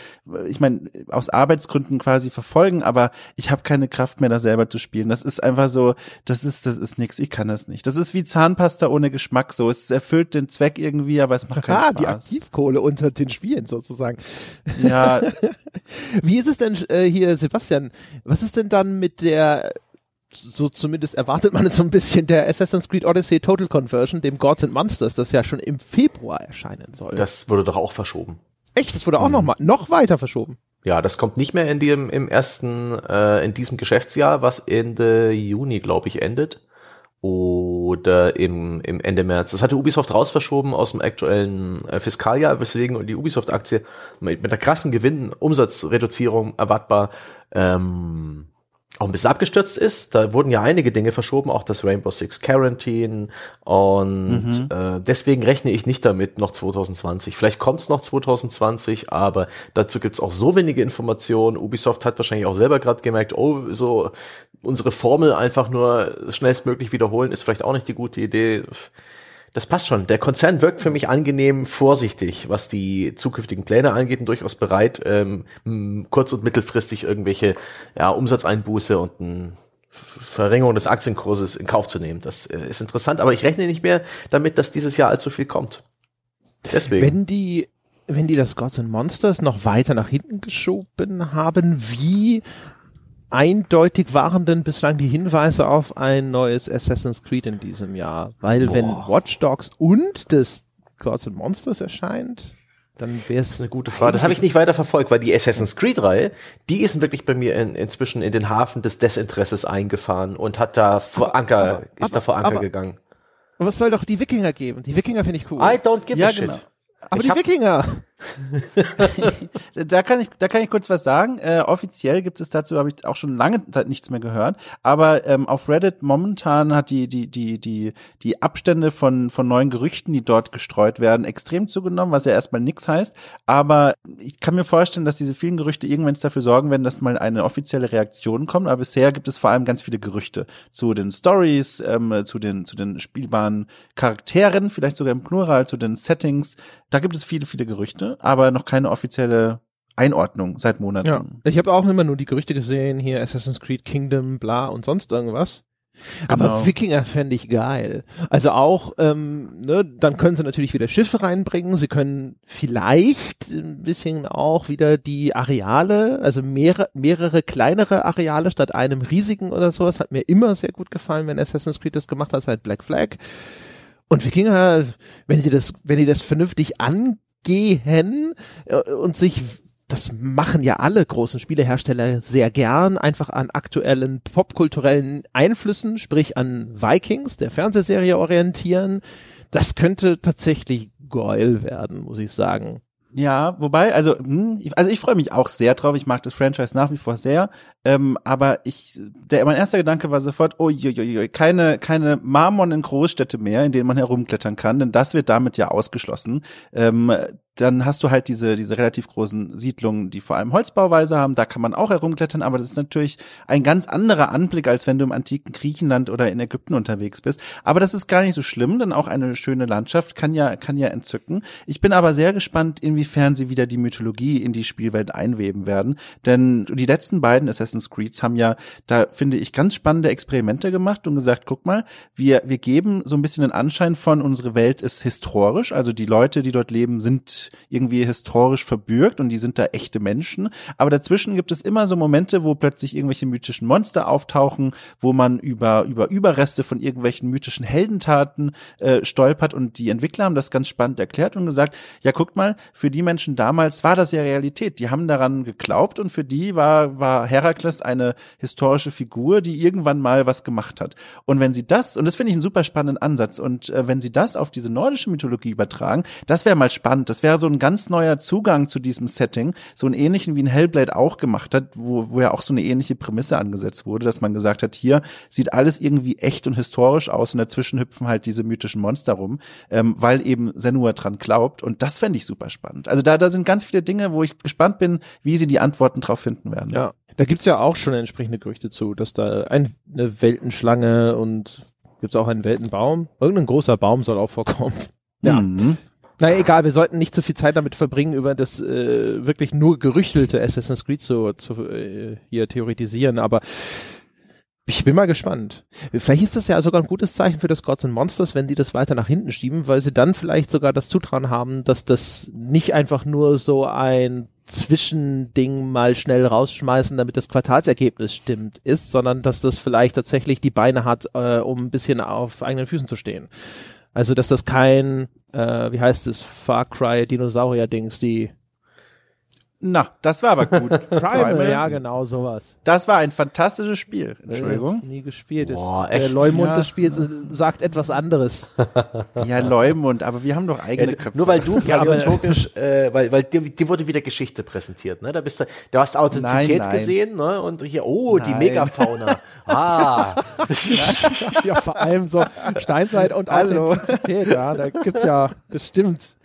ich meine, aus Arbeitsgründen quasi verfolgen, aber ich habe keine Kraft mehr, da selber zu spielen. Das ist einfach so, das ist, das ist nix. Ich kann das nicht. Das ist wie Zahnpasta ohne Geschmack. So, es erfüllt den Zweck irgendwie, aber es macht keinen ah, Spaß. die Aktivkohle unter den Spielen sozusagen. Ja. wie ist es denn äh, hier, Sebastian? Was ist denn dann mit der so zumindest erwartet man es so ein bisschen der Assassin's Creed Odyssey Total Conversion, dem Gods and Monsters, das ja schon im Februar erscheinen soll. Das wurde doch auch verschoben. Echt? Das wurde auch mhm. noch mal noch weiter verschoben. Ja, das kommt nicht mehr in dem im ersten äh, in diesem Geschäftsjahr, was Ende Juni, glaube ich, endet oder im, im Ende März. Das hatte Ubisoft rausverschoben aus dem aktuellen äh, Fiskaljahr, weswegen die Ubisoft-Aktie mit, mit einer krassen Gewinn, Umsatzreduzierung erwartbar ähm, auch ein bisschen abgestürzt ist. Da wurden ja einige Dinge verschoben, auch das Rainbow Six Quarantine. Und mhm. äh, deswegen rechne ich nicht damit noch 2020. Vielleicht kommt es noch 2020, aber dazu gibt's auch so wenige Informationen. Ubisoft hat wahrscheinlich auch selber gerade gemerkt, oh, so unsere Formel einfach nur schnellstmöglich wiederholen, ist vielleicht auch nicht die gute Idee das passt schon. Der Konzern wirkt für mich angenehm vorsichtig, was die zukünftigen Pläne angeht und durchaus bereit, ähm, kurz- und mittelfristig irgendwelche ja, Umsatzeinbuße und ein Verringerung des Aktienkurses in Kauf zu nehmen. Das äh, ist interessant, aber ich rechne nicht mehr damit, dass dieses Jahr allzu viel kommt. Deswegen. Wenn die, wenn die das Gods and Monsters noch weiter nach hinten geschoben haben, wie eindeutig waren denn bislang die Hinweise auf ein neues Assassin's Creed in diesem Jahr? Weil Boah. wenn Watch Dogs und das Gods and Monsters erscheint, dann wäre es eine gute Frage. Das habe ich nicht weiter verfolgt, weil die Assassin's Creed-Reihe, die ist wirklich bei mir in, inzwischen in den Hafen des Desinteresses eingefahren und hat da vor Anker, aber, ist aber, da vor Anker aber, gegangen. Was soll doch die Wikinger geben? Die Wikinger finde ich cool. I don't give ja, a shit. Genau. Aber ich die Wikinger. da kann ich, da kann ich kurz was sagen. Äh, offiziell gibt es dazu, habe ich auch schon lange Zeit nichts mehr gehört. Aber ähm, auf Reddit momentan hat die die die die die Abstände von von neuen Gerüchten, die dort gestreut werden, extrem zugenommen, was ja erstmal nichts heißt. Aber ich kann mir vorstellen, dass diese vielen Gerüchte irgendwann dafür sorgen werden, dass mal eine offizielle Reaktion kommt. Aber bisher gibt es vor allem ganz viele Gerüchte zu den Stories, ähm, zu den zu den spielbaren Charakteren, vielleicht sogar im Plural, zu den Settings. Da gibt es viele viele Gerüchte aber noch keine offizielle Einordnung seit Monaten. Ja. Ich habe auch immer nur die Gerüchte gesehen, hier Assassin's Creed Kingdom, bla und sonst irgendwas. Genau. Aber Wikinger fände ich geil. Also auch, ähm, ne, dann können sie natürlich wieder Schiffe reinbringen. Sie können vielleicht ein bisschen auch wieder die Areale, also mehrere, mehrere kleinere Areale statt einem riesigen oder sowas. Hat mir immer sehr gut gefallen, wenn Assassin's Creed das gemacht hat, seit Black Flag. Und Wikinger, wenn die das, wenn die das vernünftig an gehen äh, und sich das machen ja alle großen Spielehersteller sehr gern, einfach an aktuellen popkulturellen Einflüssen, sprich an Vikings, der Fernsehserie orientieren. Das könnte tatsächlich geil werden, muss ich sagen. Ja, wobei, also, hm, also ich freue mich auch sehr drauf. Ich mag das Franchise nach wie vor sehr. Ähm, aber ich, der, mein erster Gedanke war sofort, oh, jo, jo, jo, keine, keine Marmornen Großstädte mehr, in denen man herumklettern kann, denn das wird damit ja ausgeschlossen. Ähm, dann hast du halt diese, diese relativ großen Siedlungen, die vor allem Holzbauweise haben. Da kann man auch herumklettern, aber das ist natürlich ein ganz anderer Anblick, als wenn du im antiken Griechenland oder in Ägypten unterwegs bist. Aber das ist gar nicht so schlimm, denn auch eine schöne Landschaft kann ja, kann ja entzücken. Ich bin aber sehr gespannt, inwiefern sie wieder die Mythologie in die Spielwelt einweben werden. Denn die letzten beiden Assassin's Creeds haben ja, da finde ich, ganz spannende Experimente gemacht und gesagt, guck mal, wir, wir geben so ein bisschen den Anschein von, unsere Welt ist historisch, also die Leute, die dort leben, sind irgendwie historisch verbürgt und die sind da echte Menschen. Aber dazwischen gibt es immer so Momente, wo plötzlich irgendwelche mythischen Monster auftauchen, wo man über, über Überreste von irgendwelchen mythischen Heldentaten äh, stolpert und die Entwickler haben das ganz spannend erklärt und gesagt, ja guckt mal, für die Menschen damals war das ja Realität. Die haben daran geglaubt und für die war, war Herakles eine historische Figur, die irgendwann mal was gemacht hat. Und wenn sie das, und das finde ich einen super spannenden Ansatz, und äh, wenn sie das auf diese nordische Mythologie übertragen, das wäre mal spannend, das wäre so ein ganz neuer Zugang zu diesem Setting, so einen ähnlichen wie ein Hellblade auch gemacht hat, wo, wo ja auch so eine ähnliche Prämisse angesetzt wurde, dass man gesagt hat, hier sieht alles irgendwie echt und historisch aus und dazwischen hüpfen halt diese mythischen Monster rum, ähm, weil eben Senua dran glaubt und das fände ich super spannend. Also da, da sind ganz viele Dinge, wo ich gespannt bin, wie sie die Antworten drauf finden werden. Ja, da gibt's ja auch schon entsprechende Gerüchte zu, dass da ein, eine Weltenschlange und gibt's auch einen Weltenbaum. Irgendein großer Baum soll auch vorkommen. Ja. Mhm. Na egal, wir sollten nicht zu viel Zeit damit verbringen, über das äh, wirklich nur gerüchtelte Assassin's Creed zu, zu äh, hier theoretisieren, aber ich bin mal gespannt. Vielleicht ist das ja sogar ein gutes Zeichen für das Gods and Monsters, wenn die das weiter nach hinten schieben, weil sie dann vielleicht sogar das Zutrauen haben, dass das nicht einfach nur so ein Zwischending mal schnell rausschmeißen, damit das Quartalsergebnis stimmt, ist, sondern dass das vielleicht tatsächlich die Beine hat, äh, um ein bisschen auf eigenen Füßen zu stehen. Also, dass das kein, äh, wie heißt es, Far Cry Dinosaurier-Dings, die na, das war aber gut. Primal, ja, genau, sowas. Das war ein fantastisches Spiel. Entschuldigung. Nie gespielt. Boah, echt? Der Leumund ja. des Spiels sagt etwas anderes. ja, Leumund, aber wir haben doch eigene ja, Köpfe. Nur weil du paläontologisch, äh, weil, weil dir, dir wurde wieder Geschichte präsentiert, ne? Da bist du, du hast Authentizität nein, nein. gesehen, ne? Und hier, oh, nein. die Megafauna. ah. ja, vor allem so Steinzeit und. Authentizität, ja. Da gibt's ja bestimmt.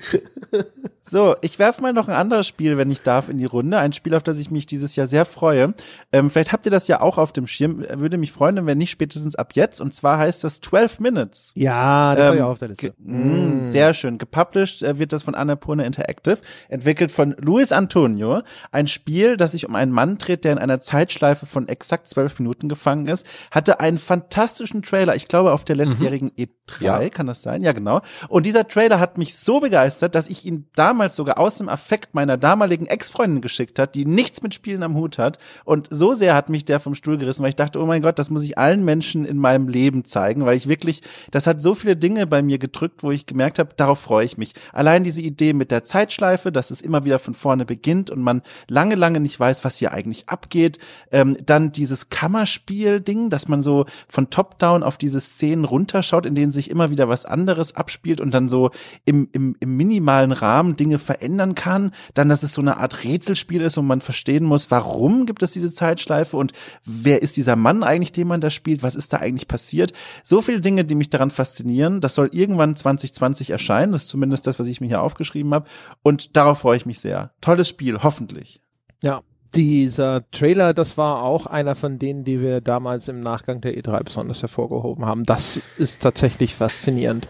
So, ich werf mal noch ein anderes Spiel, wenn ich darf in die Runde. Ein Spiel, auf das ich mich dieses Jahr sehr freue. Ähm, vielleicht habt ihr das ja auch auf dem Schirm. Würde mich freuen, wenn nicht spätestens ab jetzt. Und zwar heißt das 12 Minutes. Ja, das ähm, war ja auf der Liste. Mm. Sehr schön. Gepublished äh, wird das von Annapurna Interactive. Entwickelt von Luis Antonio. Ein Spiel, das sich um einen Mann dreht, der in einer Zeitschleife von exakt zwölf Minuten gefangen ist. Hatte einen fantastischen Trailer. Ich glaube, auf der letztjährigen mhm. E3 ja. kann das sein. Ja, genau. Und dieser Trailer hat mich so begeistert, dass ich ihn damals sogar aus dem Affekt meiner damaligen Ex Ex-Freundin geschickt hat, die nichts mit Spielen am Hut hat. Und so sehr hat mich der vom Stuhl gerissen, weil ich dachte, oh mein Gott, das muss ich allen Menschen in meinem Leben zeigen, weil ich wirklich, das hat so viele Dinge bei mir gedrückt, wo ich gemerkt habe, darauf freue ich mich. Allein diese Idee mit der Zeitschleife, dass es immer wieder von vorne beginnt und man lange, lange nicht weiß, was hier eigentlich abgeht. Ähm, dann dieses Kammerspiel-Ding, dass man so von Top-Down auf diese Szenen runterschaut, in denen sich immer wieder was anderes abspielt und dann so im, im, im minimalen Rahmen Dinge verändern kann. Dann, dass es so eine Art Rätselspiel ist und man verstehen muss, warum gibt es diese Zeitschleife und wer ist dieser Mann eigentlich, den man da spielt, was ist da eigentlich passiert. So viele Dinge, die mich daran faszinieren. Das soll irgendwann 2020 erscheinen, das ist zumindest das, was ich mir hier aufgeschrieben habe und darauf freue ich mich sehr. Tolles Spiel, hoffentlich. Ja, dieser Trailer, das war auch einer von denen, die wir damals im Nachgang der E3 besonders hervorgehoben haben. Das ist tatsächlich faszinierend.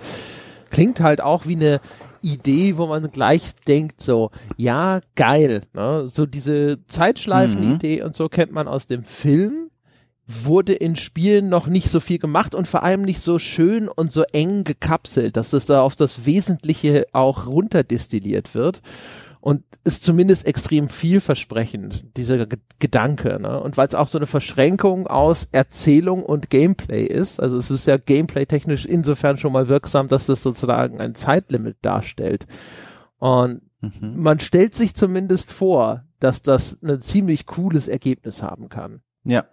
Klingt halt auch wie eine Idee, wo man gleich denkt so, ja, geil. Ne? So diese Zeitschleifen-Idee mhm. und so kennt man aus dem Film wurde in Spielen noch nicht so viel gemacht und vor allem nicht so schön und so eng gekapselt, dass es da auf das Wesentliche auch runterdestilliert wird und ist zumindest extrem vielversprechend, dieser G Gedanke. Ne? Und weil es auch so eine Verschränkung aus Erzählung und Gameplay ist, also es ist ja gameplay-technisch insofern schon mal wirksam, dass das sozusagen ein Zeitlimit darstellt. Und mhm. man stellt sich zumindest vor, dass das ein ziemlich cooles Ergebnis haben kann. Ja.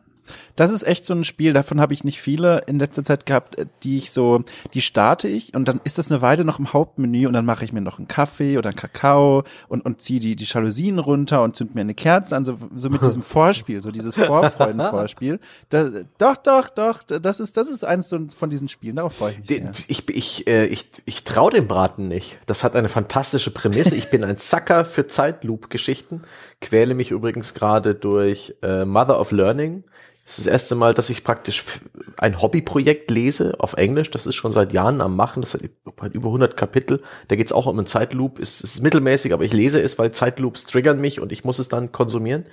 Das ist echt so ein Spiel, davon habe ich nicht viele in letzter Zeit gehabt, äh, die ich so, die starte ich und dann ist das eine Weile noch im Hauptmenü und dann mache ich mir noch einen Kaffee oder einen Kakao und, und ziehe die, die Jalousien runter und zünd mir eine Kerze an, so, so mit diesem Vorspiel, so dieses Vorfreudenvorspiel. Da, doch, doch, doch, das ist, das ist eines von diesen Spielen, darauf freue ich mich. sehr. Ich, ich, äh, ich, ich traue dem Braten nicht. Das hat eine fantastische Prämisse. Ich bin ein Zacker für Zeitloop-Geschichten, quäle mich übrigens gerade durch äh, Mother of Learning das ist das erste Mal, dass ich praktisch ein Hobbyprojekt lese auf Englisch. Das ist schon seit Jahren am Machen. Das hat über 100 Kapitel. Da geht es auch um einen Zeitloop. Es ist mittelmäßig, aber ich lese es, weil Zeitloops triggern mich und ich muss es dann konsumieren.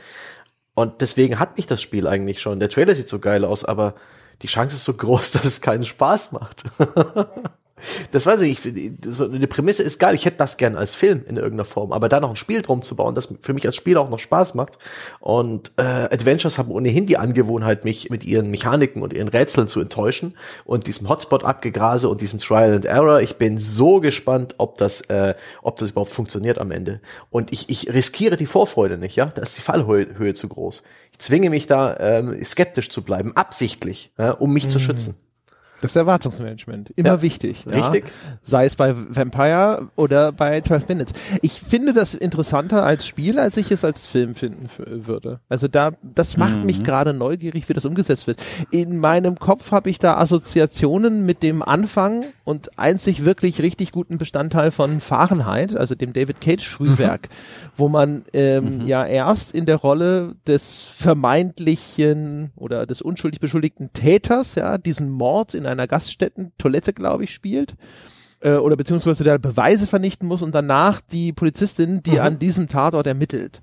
Und deswegen hat mich das Spiel eigentlich schon. Der Trailer sieht so geil aus, aber die Chance ist so groß, dass es keinen Spaß macht. Das weiß ich, die Prämisse ist geil. Ich hätte das gern als Film in irgendeiner Form, aber da noch ein Spiel drum zu bauen, das für mich als Spieler auch noch Spaß macht. Und äh, Adventures haben ohnehin die Angewohnheit, mich mit ihren Mechaniken und ihren Rätseln zu enttäuschen und diesem Hotspot-Abgegrase und diesem Trial and Error. Ich bin so gespannt, ob das, äh, ob das überhaupt funktioniert am Ende. Und ich, ich riskiere die Vorfreude nicht, ja. Da ist die Fallhöhe Höhe zu groß. Ich zwinge mich da ähm, skeptisch zu bleiben, absichtlich, ja, um mich mhm. zu schützen. Das ist Erwartungsmanagement. Immer ja, wichtig. Richtig. Ja? Sei es bei Vampire oder bei 12 Minutes. Ich finde das interessanter als Spiel, als ich es als Film finden würde. Also da, das macht mhm. mich gerade neugierig, wie das umgesetzt wird. In meinem Kopf habe ich da Assoziationen mit dem Anfang und einzig wirklich richtig guten Bestandteil von Fahrenheit, also dem David Cage Frühwerk, mhm. wo man ähm, mhm. ja erst in der Rolle des vermeintlichen oder des unschuldig beschuldigten Täters, ja, diesen Mord in einer Gaststätten-Toilette, glaube ich, spielt äh, oder beziehungsweise der Beweise vernichten muss und danach die Polizistin, die mhm. an diesem Tatort ermittelt.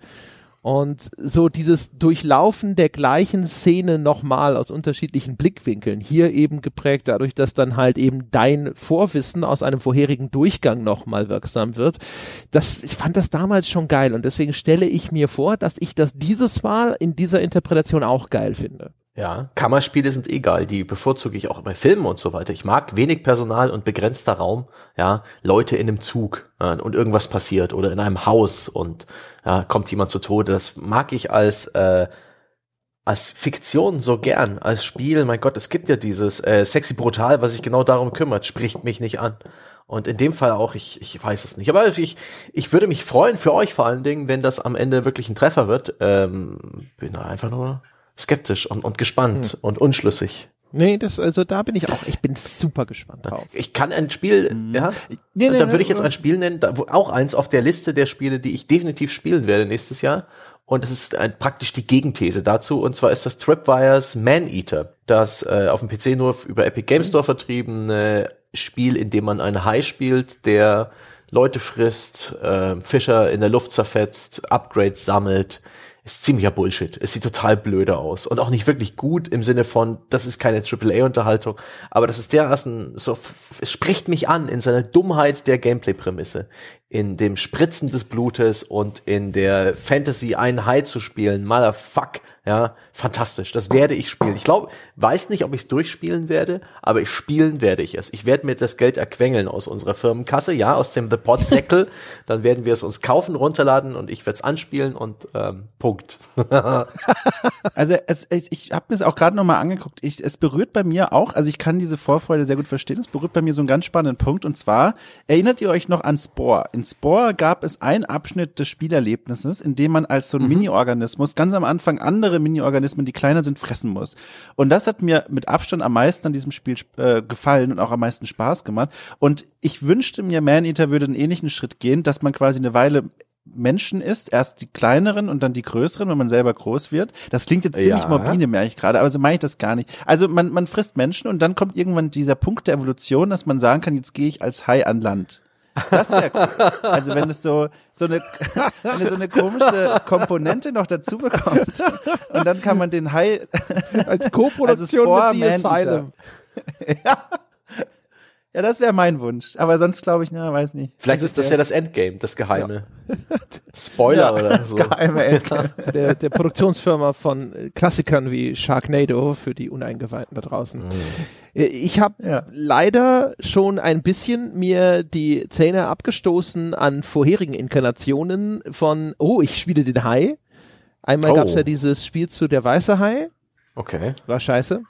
Und so dieses Durchlaufen der gleichen Szene nochmal aus unterschiedlichen Blickwinkeln, hier eben geprägt dadurch, dass dann halt eben dein Vorwissen aus einem vorherigen Durchgang nochmal wirksam wird. Das, ich fand das damals schon geil und deswegen stelle ich mir vor, dass ich das dieses Mal in dieser Interpretation auch geil finde. Ja, Kammerspiele sind egal, die bevorzuge ich auch bei Filmen und so weiter. Ich mag wenig Personal und begrenzter Raum, ja, Leute in einem Zug ja, und irgendwas passiert oder in einem Haus und ja, kommt jemand zu Tode. Das mag ich als äh, als Fiktion so gern, als Spiel. Mein Gott, es gibt ja dieses äh, sexy brutal, was sich genau darum kümmert, spricht mich nicht an. Und in dem Fall auch, ich, ich weiß es nicht. Aber ich, ich würde mich freuen für euch vor allen Dingen, wenn das am Ende wirklich ein Treffer wird. Ähm, bin einfach nur skeptisch und, und gespannt hm. und unschlüssig. Nee, das, also da bin ich auch, ich bin super gespannt drauf. Ich kann ein Spiel, mhm. ja, nee, nee, dann würde ich jetzt ein Spiel nennen, da, wo, auch eins auf der Liste der Spiele, die ich definitiv spielen werde nächstes Jahr. Und das ist ein, praktisch die Gegenthese dazu. Und zwar ist das Tripwires Man Eater, das äh, auf dem PC nur über Epic Games Store vertriebene Spiel, in dem man einen Hai spielt, der Leute frisst, äh, Fischer in der Luft zerfetzt, Upgrades sammelt, ist ziemlicher Bullshit. Es sieht total blöde aus. Und auch nicht wirklich gut im Sinne von, das ist keine AAA-Unterhaltung, aber das ist dermaßen so, es spricht mich an in seiner Dummheit der Gameplay-Prämisse, in dem Spritzen des Blutes und in der Fantasy einen Hai zu spielen, motherfuck, ja, fantastisch. Das werde ich spielen. Ich glaube, weiß nicht, ob ich es durchspielen werde, aber ich spielen werde ich es. Ich werde mir das Geld erquengeln aus unserer Firmenkasse, ja, aus dem The Pod Säckel. Dann werden wir es uns kaufen, runterladen und ich werde es anspielen und ähm, Punkt. also es, es, ich habe mir es auch gerade nochmal angeguckt. Ich, es berührt bei mir auch, also ich kann diese Vorfreude sehr gut verstehen. Es berührt bei mir so einen ganz spannenden Punkt und zwar erinnert ihr euch noch an Spore? In Spore gab es einen Abschnitt des Spielerlebnisses, in dem man als so ein mhm. Mini-Organismus ganz am Anfang andere andere Mini-Organismen, die kleiner sind, fressen muss. Und das hat mir mit Abstand am meisten an diesem Spiel äh, gefallen und auch am meisten Spaß gemacht. Und ich wünschte mir, Maneater würde einen ähnlichen Schritt gehen, dass man quasi eine Weile Menschen ist, erst die kleineren und dann die größeren, wenn man selber groß wird. Das klingt jetzt ziemlich ja. morbide, merke ich gerade, aber so meine ich das gar nicht. Also man, man frisst Menschen und dann kommt irgendwann dieser Punkt der Evolution, dass man sagen kann, jetzt gehe ich als Hai an Land. Das wäre cool. Also wenn es so, so eine, wenn so eine komische Komponente noch dazu bekommt und dann kann man den Hai als Co-Produktion also mit The Asylum. ja. Ja, das wäre mein Wunsch. Aber sonst glaube ich, na, weiß nicht. Vielleicht ist das ja das Endgame, das Geheime. Ja. Spoiler ja, oder das so. Geheime Endgame. der, der Produktionsfirma von Klassikern wie Sharknado für die Uneingeweihten da draußen. Mhm. Ich habe ja. leider schon ein bisschen mir die Zähne abgestoßen an vorherigen Inkarnationen von, oh, ich spiele den Hai. Einmal oh. gab es ja dieses Spiel zu der weiße Hai Okay. War scheiße.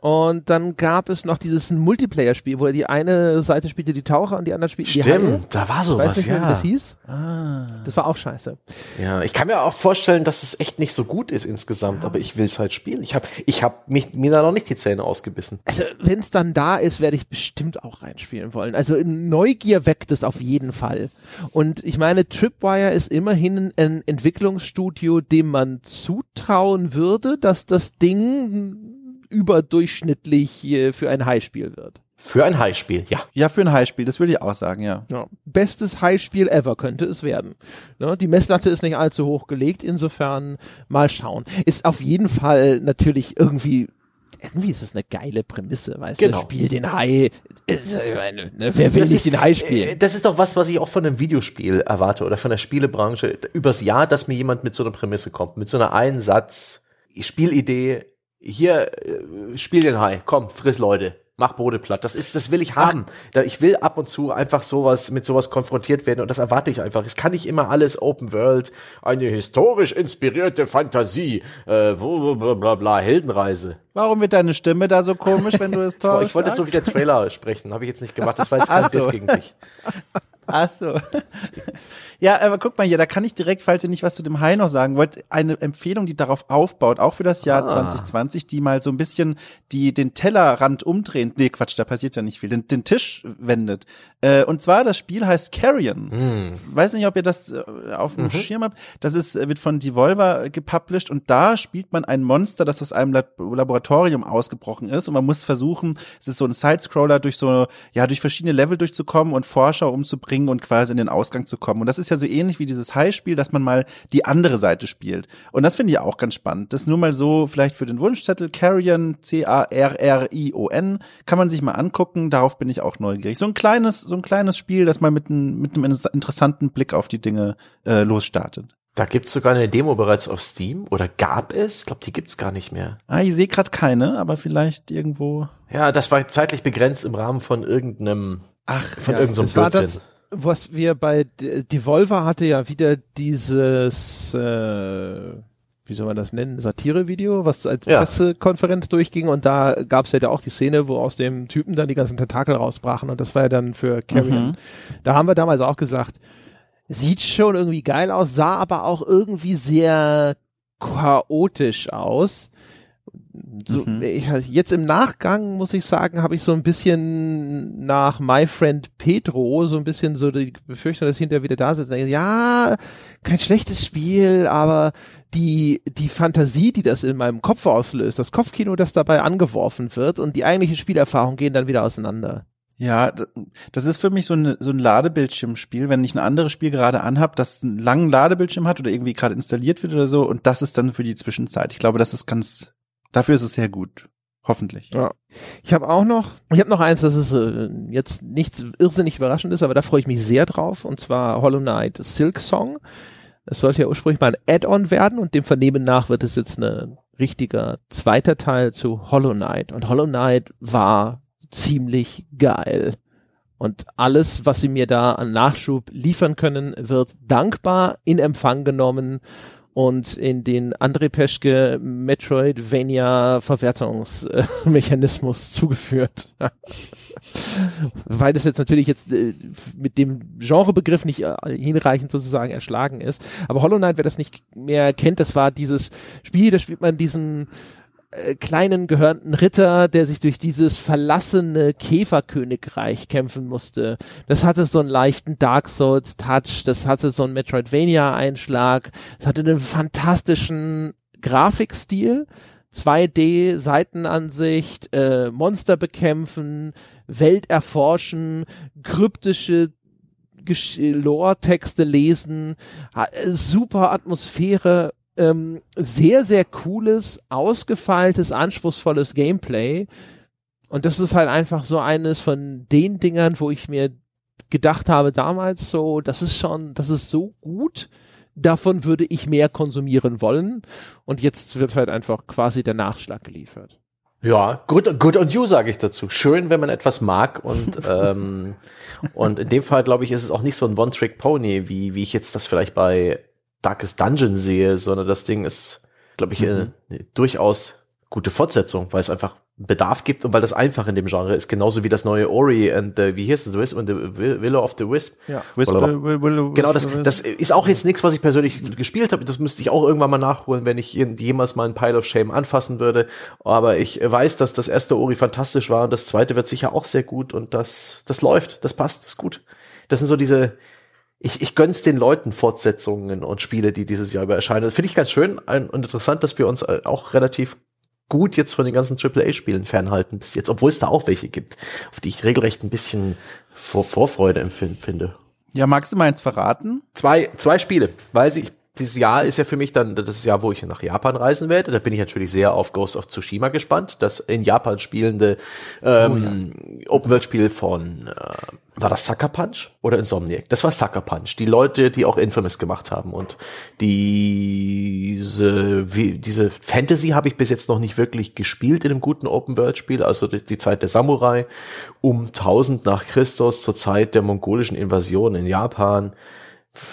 Und dann gab es noch dieses Multiplayer-Spiel, wo die eine Seite spielte die Taucher und die andere spielte Stimmt, die Haie. da war sowas, Ich weiß nicht mehr, ja. wie das hieß. Ah. Das war auch scheiße. Ja, ich kann mir auch vorstellen, dass es echt nicht so gut ist insgesamt, aber ich will es halt spielen. Ich habe ich hab mich, mir da noch nicht die Zähne ausgebissen. Also, wenn es dann da ist, werde ich bestimmt auch reinspielen wollen. Also Neugier weckt es auf jeden Fall. Und ich meine, Tripwire ist immerhin ein Entwicklungsstudio, dem man zutrauen würde, dass das Ding überdurchschnittlich äh, für ein High-Spiel wird. Für ein Highspiel, ja. Ja, für ein Highspiel, das würde ich auch sagen, ja. Ja. Bestes High-Spiel ever könnte es werden. Ne? Die Messlatte ist nicht allzu hoch gelegt, insofern mal schauen. Ist auf jeden Fall natürlich irgendwie irgendwie ist es eine geile Prämisse, weißt Genau. du? Spiel den Hai. Ist, ich meine, ne? Wer will Das nicht ist- den Hai Äh, spielen? Das ist doch was, was ich auch von einem Videospiel erwarte oder von der Spielebranche. Übers Jahr, dass mir jemand mit so einer Prämisse kommt, mit so einer Einsatz, Spielidee. Hier, äh, spiel den Hai, komm, friss Leute. Mach Bode platt. Das ist, das will ich haben. Da, ich will ab und zu einfach sowas, mit sowas konfrontiert werden und das erwarte ich einfach. Es kann nicht immer alles Open World, eine historisch inspirierte Fantasie, äh, bla bla bla Heldenreise. Warum wird deine Stimme da so komisch, wenn du Tor ich wollte so wie der Trailer sprechen, habe ich jetzt nicht gemacht. Das war jetzt kein Ach so. Diss gegen dich. Ach so. Ja, aber guck mal hier, da kann ich direkt, falls ihr nicht was zu dem Hai noch sagen wollt, eine Empfehlung, die darauf aufbaut, auch für das Jahr Ah. 2020, die mal so ein bisschen die den Tellerrand umdreht. Nee, Quatsch, da passiert ja nicht viel. Den, den Tisch wendet. Äh, und zwar das Spiel heißt Carrion. Hm. Weiß nicht, ob ihr das äh, auf dem Schirm habt. Das ist äh, wird von Devolver gepublished und da spielt man ein Monster, das aus einem Lab Laboratorium ausgebrochen ist und man muss versuchen, es ist so ein Sidescroller durch so ja durch verschiedene Level durchzukommen und Forscher umzubringen und quasi in den Ausgang zu kommen. Und das ist ja so ähnlich wie dieses High-Spiel, dass man mal die andere Seite spielt. Und das finde ich auch ganz spannend. Das nur mal so vielleicht für den Wunschzettel Carrion C A R R I O N kann man sich mal angucken. Darauf bin ich auch neugierig. So ein kleines so ein kleines Spiel, das mal mit, einem mit einem interessanten Blick auf die Dinge äh, losstartet. Da gibt's sogar eine Demo bereits auf Steam oder gab es? Ich glaube, die gibt's gar nicht mehr. Ah, ich sehe gerade keine, aber vielleicht irgendwo. Ja, das war zeitlich begrenzt im Rahmen von irgendeinem, Ach, von ja. irgendeinem war Blödsinn. das, was wir bei Devolver hatte ja wieder dieses, äh, wie soll man das nennen, Satire-Video, was als Ja. Pressekonferenz durchging und da gab es ja auch die Szene, wo aus dem Typen dann die ganzen Tentakel rausbrachen und das war ja dann für Carrion. Mhm. Da haben wir damals auch gesagt, sieht schon irgendwie geil aus, sah aber auch irgendwie sehr chaotisch aus. So, Mhm. ich, jetzt im Nachgang muss ich sagen, habe ich so ein bisschen nach My Friend Pedro so ein bisschen so die Befürchtung, dass ich hinterher wieder da sitze. Ja, kein schlechtes Spiel, aber die die Fantasie, die das in meinem Kopf auslöst, das Kopfkino, das dabei angeworfen wird und die eigentliche Spielerfahrung gehen dann wieder auseinander. Ja, das ist für mich so ein, so ein Ladebildschirmspiel, wenn ich ein anderes Spiel gerade anhab, das einen langen Ladebildschirm hat oder irgendwie gerade installiert wird oder so und das ist dann für die Zwischenzeit. Ich glaube, das ist ganz, dafür ist es sehr gut. Hoffentlich. Ja. Ich habe auch noch, ich habe noch eins, das ist äh, jetzt nichts irrsinnig überraschendes, aber da freue ich mich sehr drauf, und zwar Hollow Knight Silk Song. Es sollte ja ursprünglich mal ein Add-on werden und dem Vernehmen nach wird es jetzt ein richtiger zweiter Teil zu Hollow Knight. Und Hollow Knight war ziemlich geil. Und alles, was sie mir da an Nachschub liefern können, wird dankbar in Empfang genommen und in den André Peschke Metroidvania Verwertungsmechanismus zugeführt. Weil das jetzt natürlich jetzt äh, mit dem Genrebegriff nicht äh, hinreichend sozusagen erschlagen ist. Aber Hollow Knight, wer das nicht mehr kennt, das war dieses Spiel, da spielt man diesen äh, kleinen gehörnten Ritter, der sich durch dieses verlassene Käferkönigreich kämpfen musste. Das hatte so einen leichten Dark Souls Touch, das hatte so einen Metroidvania Einschlag, es hatte einen fantastischen Grafikstil, 2D Seitenansicht, äh, Monster bekämpfen, Welt erforschen, kryptische Lore-Texte lesen, äh, super Atmosphäre, ähm, sehr, sehr cooles, ausgefeiltes, anspruchsvolles Gameplay. Und das ist halt einfach so eines von den Dingern, wo ich mir gedacht habe damals so, das ist schon, das ist so gut, davon würde ich mehr konsumieren wollen. Und jetzt wird halt einfach quasi der Nachschlag geliefert. Ja, good, good on you, sage ich dazu. Schön, wenn man etwas mag und ähm, und in dem Fall glaube ich, ist es auch nicht so ein One-Trick-Pony, wie wie ich jetzt das vielleicht bei Darkest Dungeon sehe, sondern das Ding ist, glaube ich, äh, durchaus gute Fortsetzung, weil es einfach Bedarf gibt und weil das einfach in dem Genre ist, genauso wie das neue Ori and the, wie heißt es, Wisp and the Willow of the Wisp. Ja, Wisp, Will, Will, genau, das, das ist auch jetzt nichts, was ich persönlich gespielt habe. Das müsste ich auch irgendwann mal nachholen, wenn ich jemals mal einen Pile of Shame anfassen würde. Aber ich weiß, dass das erste Ori fantastisch war und das zweite wird sicher auch sehr gut und das, das läuft, das passt, das ist gut. Das sind so diese, ich, ich gönn's den Leuten Fortsetzungen und Spiele, die dieses Jahr über erscheinen. Das finde ich ganz schön und interessant, dass wir uns äh, auch relativ gut jetzt von den ganzen AAA-Spielen fernhalten bis jetzt, obwohl es da auch welche gibt, auf die ich regelrecht ein bisschen Vor Vorfreude empfinde. Ja, magst du mal eins verraten? Zwei, zwei Spiele, weil sie, dieses Jahr ist ja für mich dann das Jahr, wo ich nach Japan reisen werde. Da bin ich natürlich sehr auf Ghost of Tsushima gespannt. Das in Japan spielende ähm, oh ja. Open-World-Spiel von äh, war das Sucker Punch oder Insomniac? Das war Sucker Punch. Die Leute, die auch Infamous gemacht haben. Und diese, wie, diese Fantasy habe ich bis jetzt noch nicht wirklich gespielt in einem guten Open-World-Spiel. Also die, die, Zeit der Samurai um 1000 nach Christus zur Zeit der mongolischen Invasion in Japan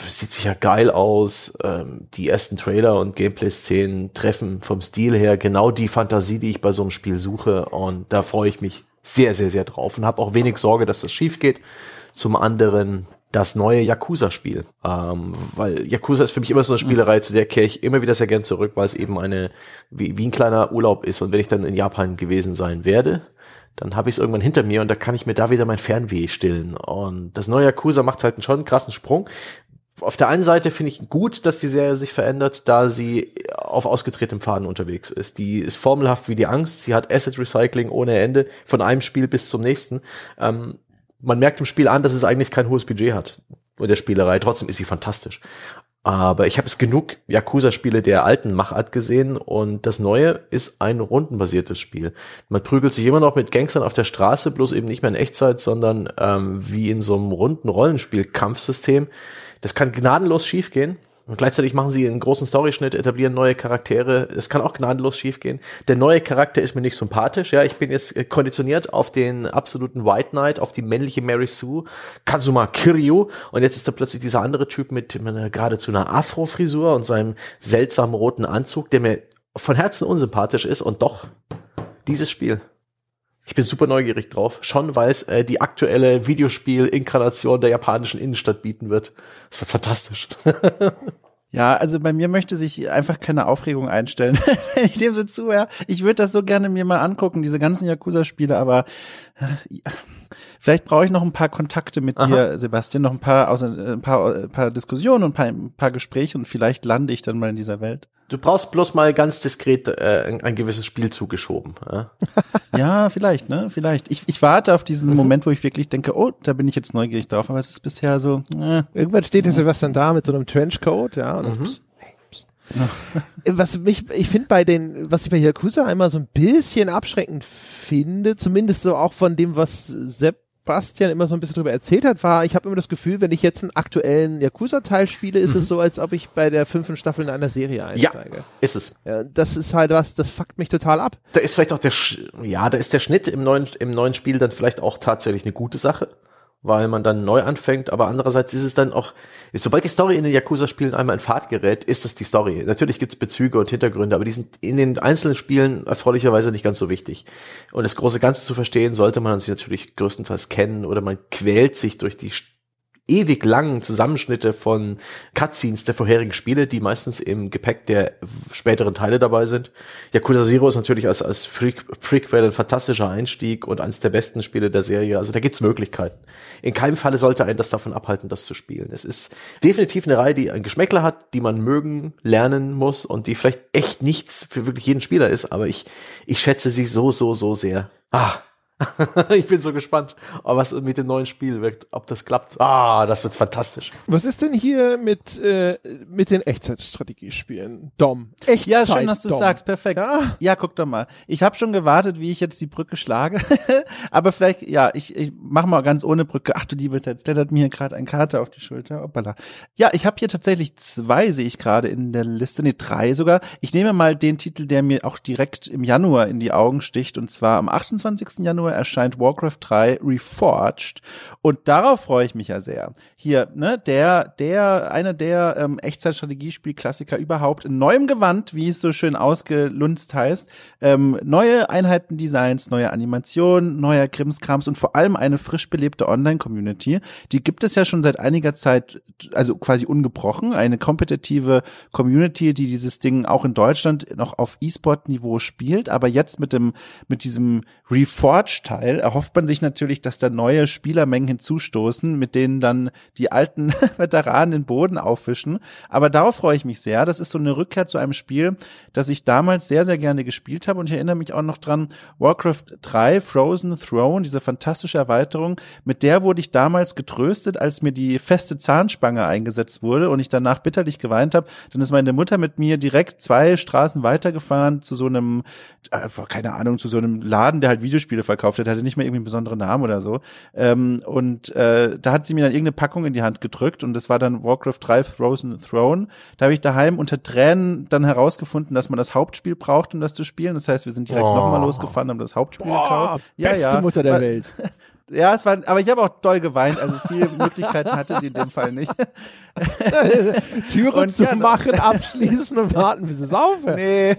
sieht sicher geil aus. Ähm, die ersten Trailer und Gameplay-Szenen treffen vom Stil her genau die Fantasie, die ich bei so einem Spiel suche. Und da freue ich mich sehr, sehr, sehr drauf und habe auch wenig Sorge, dass das schief geht. Zum anderen das neue Yakuza-Spiel. Ähm, weil Yakuza ist für mich immer so eine Spielerei, zu der kehre ich immer wieder sehr gern zurück, weil es eben eine, wie, wie ein kleiner Urlaub ist. Und wenn ich dann in Japan gewesen sein werde, dann habe ich es irgendwann hinter mir und da kann ich mir da wieder mein Fernweh stillen. Und das neue Yakuza macht halt schon einen krassen Sprung, auf der einen Seite finde ich gut, dass die Serie sich verändert, da sie auf ausgetretenem Faden unterwegs ist. Die ist formelhaft wie die Angst. Sie hat Asset Recycling ohne Ende von einem Spiel bis zum nächsten. Ähm, man merkt im Spiel an, dass es eigentlich kein hohes Budget hat und der Spielerei. Trotzdem ist sie fantastisch. Aber ich habe es genug Yakuza-Spiele der alten Machart gesehen und das neue ist ein rundenbasiertes Spiel. Man prügelt sich immer noch mit Gangstern auf der Straße, bloß eben nicht mehr in Echtzeit, sondern ähm, wie in so einem runden Rollenspiel-Kampfsystem. Das kann gnadenlos schiefgehen. Und gleichzeitig machen sie einen großen Storyschnitt, etablieren neue Charaktere. Es kann auch gnadenlos schiefgehen. Der neue Charakter ist mir nicht sympathisch. Ja, ich bin jetzt konditioniert auf den absoluten White Knight, auf die männliche Mary Sue, Kazuma Kiryu. Und jetzt ist da plötzlich dieser andere Typ mit einer, geradezu einer Afro-Frisur und seinem seltsamen roten Anzug, der mir von Herzen unsympathisch ist. Und doch, dieses Spiel ich bin super neugierig drauf, schon weil es äh, die aktuelle Videospiel-Inkarnation der japanischen Innenstadt bieten wird. Das wird fantastisch. Ja, also bei mir möchte sich einfach keine Aufregung einstellen, wenn ich dem so zuhöre. Ich würde das so gerne mir mal angucken, diese ganzen Yakuza-Spiele, aber äh, vielleicht brauche ich noch ein paar Kontakte mit Aha. dir, Sebastian, noch ein paar, ein paar, ein paar Diskussionen und ein paar, ein paar Gespräche und vielleicht lande ich dann mal in dieser Welt. Du brauchst bloß mal ganz diskret äh, ein, ein gewisses Spiel zugeschoben. Ja? ja, vielleicht, ne? Vielleicht. Ich, ich warte auf diesen mhm. Moment, wo ich wirklich denke, oh, da bin ich jetzt neugierig drauf, aber es ist bisher so. Äh. Irgendwann steht der Sebastian da mit so einem Trenchcoat, ja, und mhm. pst, pst. was mich, ich finde bei den, was ich bei Yakuza einmal so ein bisschen abschreckend finde, zumindest so auch von dem, was Sepp Bastian immer so ein bisschen drüber erzählt hat, war, ich habe immer das Gefühl, wenn ich jetzt einen aktuellen Yakuza-Teil spiele, ist mhm. es so, als ob ich bei der fünften Staffel in einer Serie einsteige. Ja, ist es. Ja, das ist halt was, das fuckt mich total ab. Da ist vielleicht auch der, Sch ja, da ist der Schnitt im neuen, im neuen Spiel dann vielleicht auch tatsächlich eine gute Sache weil man dann neu anfängt, aber andererseits ist es dann auch, sobald die Story in den Yakuza-Spielen einmal in Fahrt gerät, ist das die Story. Natürlich gibt's Bezüge und Hintergründe, aber die sind in den einzelnen Spielen erfreulicherweise nicht ganz so wichtig. Und das große Ganze zu verstehen, sollte man sich natürlich größtenteils kennen oder man quält sich durch die ewig langen Zusammenschnitte von Cutscenes der vorherigen Spiele, die meistens im Gepäck der späteren Teile dabei sind. Yakuza Zero ist natürlich als, als Prequel ein fantastischer Einstieg und eines der besten Spiele der Serie. Also da gibt's Möglichkeiten. In keinem Falle sollte einen das davon abhalten, das zu spielen. Es ist definitiv eine Reihe, die ein Geschmäckler hat, die man mögen, lernen muss und die vielleicht echt nichts für wirklich jeden Spieler ist, aber ich, ich schätze sie so, so, so sehr. Ah, ich bin so gespannt, was mit dem neuen Spiel wirkt, ob das klappt. Ah, das wird fantastisch. Was ist denn hier mit, äh, mit den Echtzeitstrategiespielen? Dom. Echtzeit ja, schön, dass du sagst. Perfekt. Ja? ja, guck doch mal. Ich habe schon gewartet, wie ich jetzt die Brücke schlage. Aber vielleicht, ja, ich, ich mach mal ganz ohne Brücke. Ach du liebe Zeit, klettert mir gerade ein Karte auf die Schulter. Hoppala. Ja, ich habe hier tatsächlich zwei, sehe ich gerade in der Liste. Nee, drei sogar. Ich nehme mal den Titel, der mir auch direkt im Januar in die Augen sticht. Und zwar am 28. Januar Januar erscheint Warcraft 3 Reforged und darauf freue ich mich ja sehr. Hier, ne, der, der, einer der ähm, Echtzeitstrategiespielklassiker überhaupt in neuem Gewand, wie es so schön ausgelunzt heißt, ähm, neue Einheitendesigns, neue Animationen, neuer Krimskrams und vor allem eine frisch belebte Online-Community. Die gibt es ja schon seit einiger Zeit, also quasi ungebrochen, eine kompetitive Community, die dieses Ding auch in Deutschland noch auf E-Sport-Niveau spielt, aber jetzt mit dem, mit diesem Reforged-Teil erhofft man sich natürlich, dass da neue Spielermengen hinzustoßen, mit denen dann die alten Veteranen den Boden aufwischen. Aber darauf freue ich mich sehr. Das ist so eine Rückkehr zu einem Spiel, das ich damals sehr, sehr gerne gespielt habe und ich erinnere mich auch noch dran, Warcraft 3, Frozen Throne, diese fantastische Erweiterung, mit der wurde ich damals getröstet, als mir die feste Zahnspange eingesetzt wurde und ich danach bitterlich geweint habe. Dann ist meine Mutter mit mir direkt zwei Straßen weitergefahren zu so einem, äh, keine Ahnung, zu so einem Laden, der halt Videospiele verkauft hat, hatte nicht mehr irgendwie einen besonderen Namen oder so. Ähm, und äh, da hat sie mir dann irgendeine Packung in die Hand gedrückt und das war dann Warcraft 3 Frozen Throne. Da habe ich daheim unter Tränen dann herausgefunden, dass man das Hauptspiel braucht, um das zu spielen. Das heißt, wir sind direkt oh. nochmal losgefahren, haben das Hauptspiel Boah, gekauft. Ja, beste ja. Mutter der Welt. Ja, es war, aber ich habe auch doll geweint, also viele Möglichkeiten hatte sie in dem Fall nicht. Türen und zu ja, machen, abschließen und warten, bis es aufhört. Nee,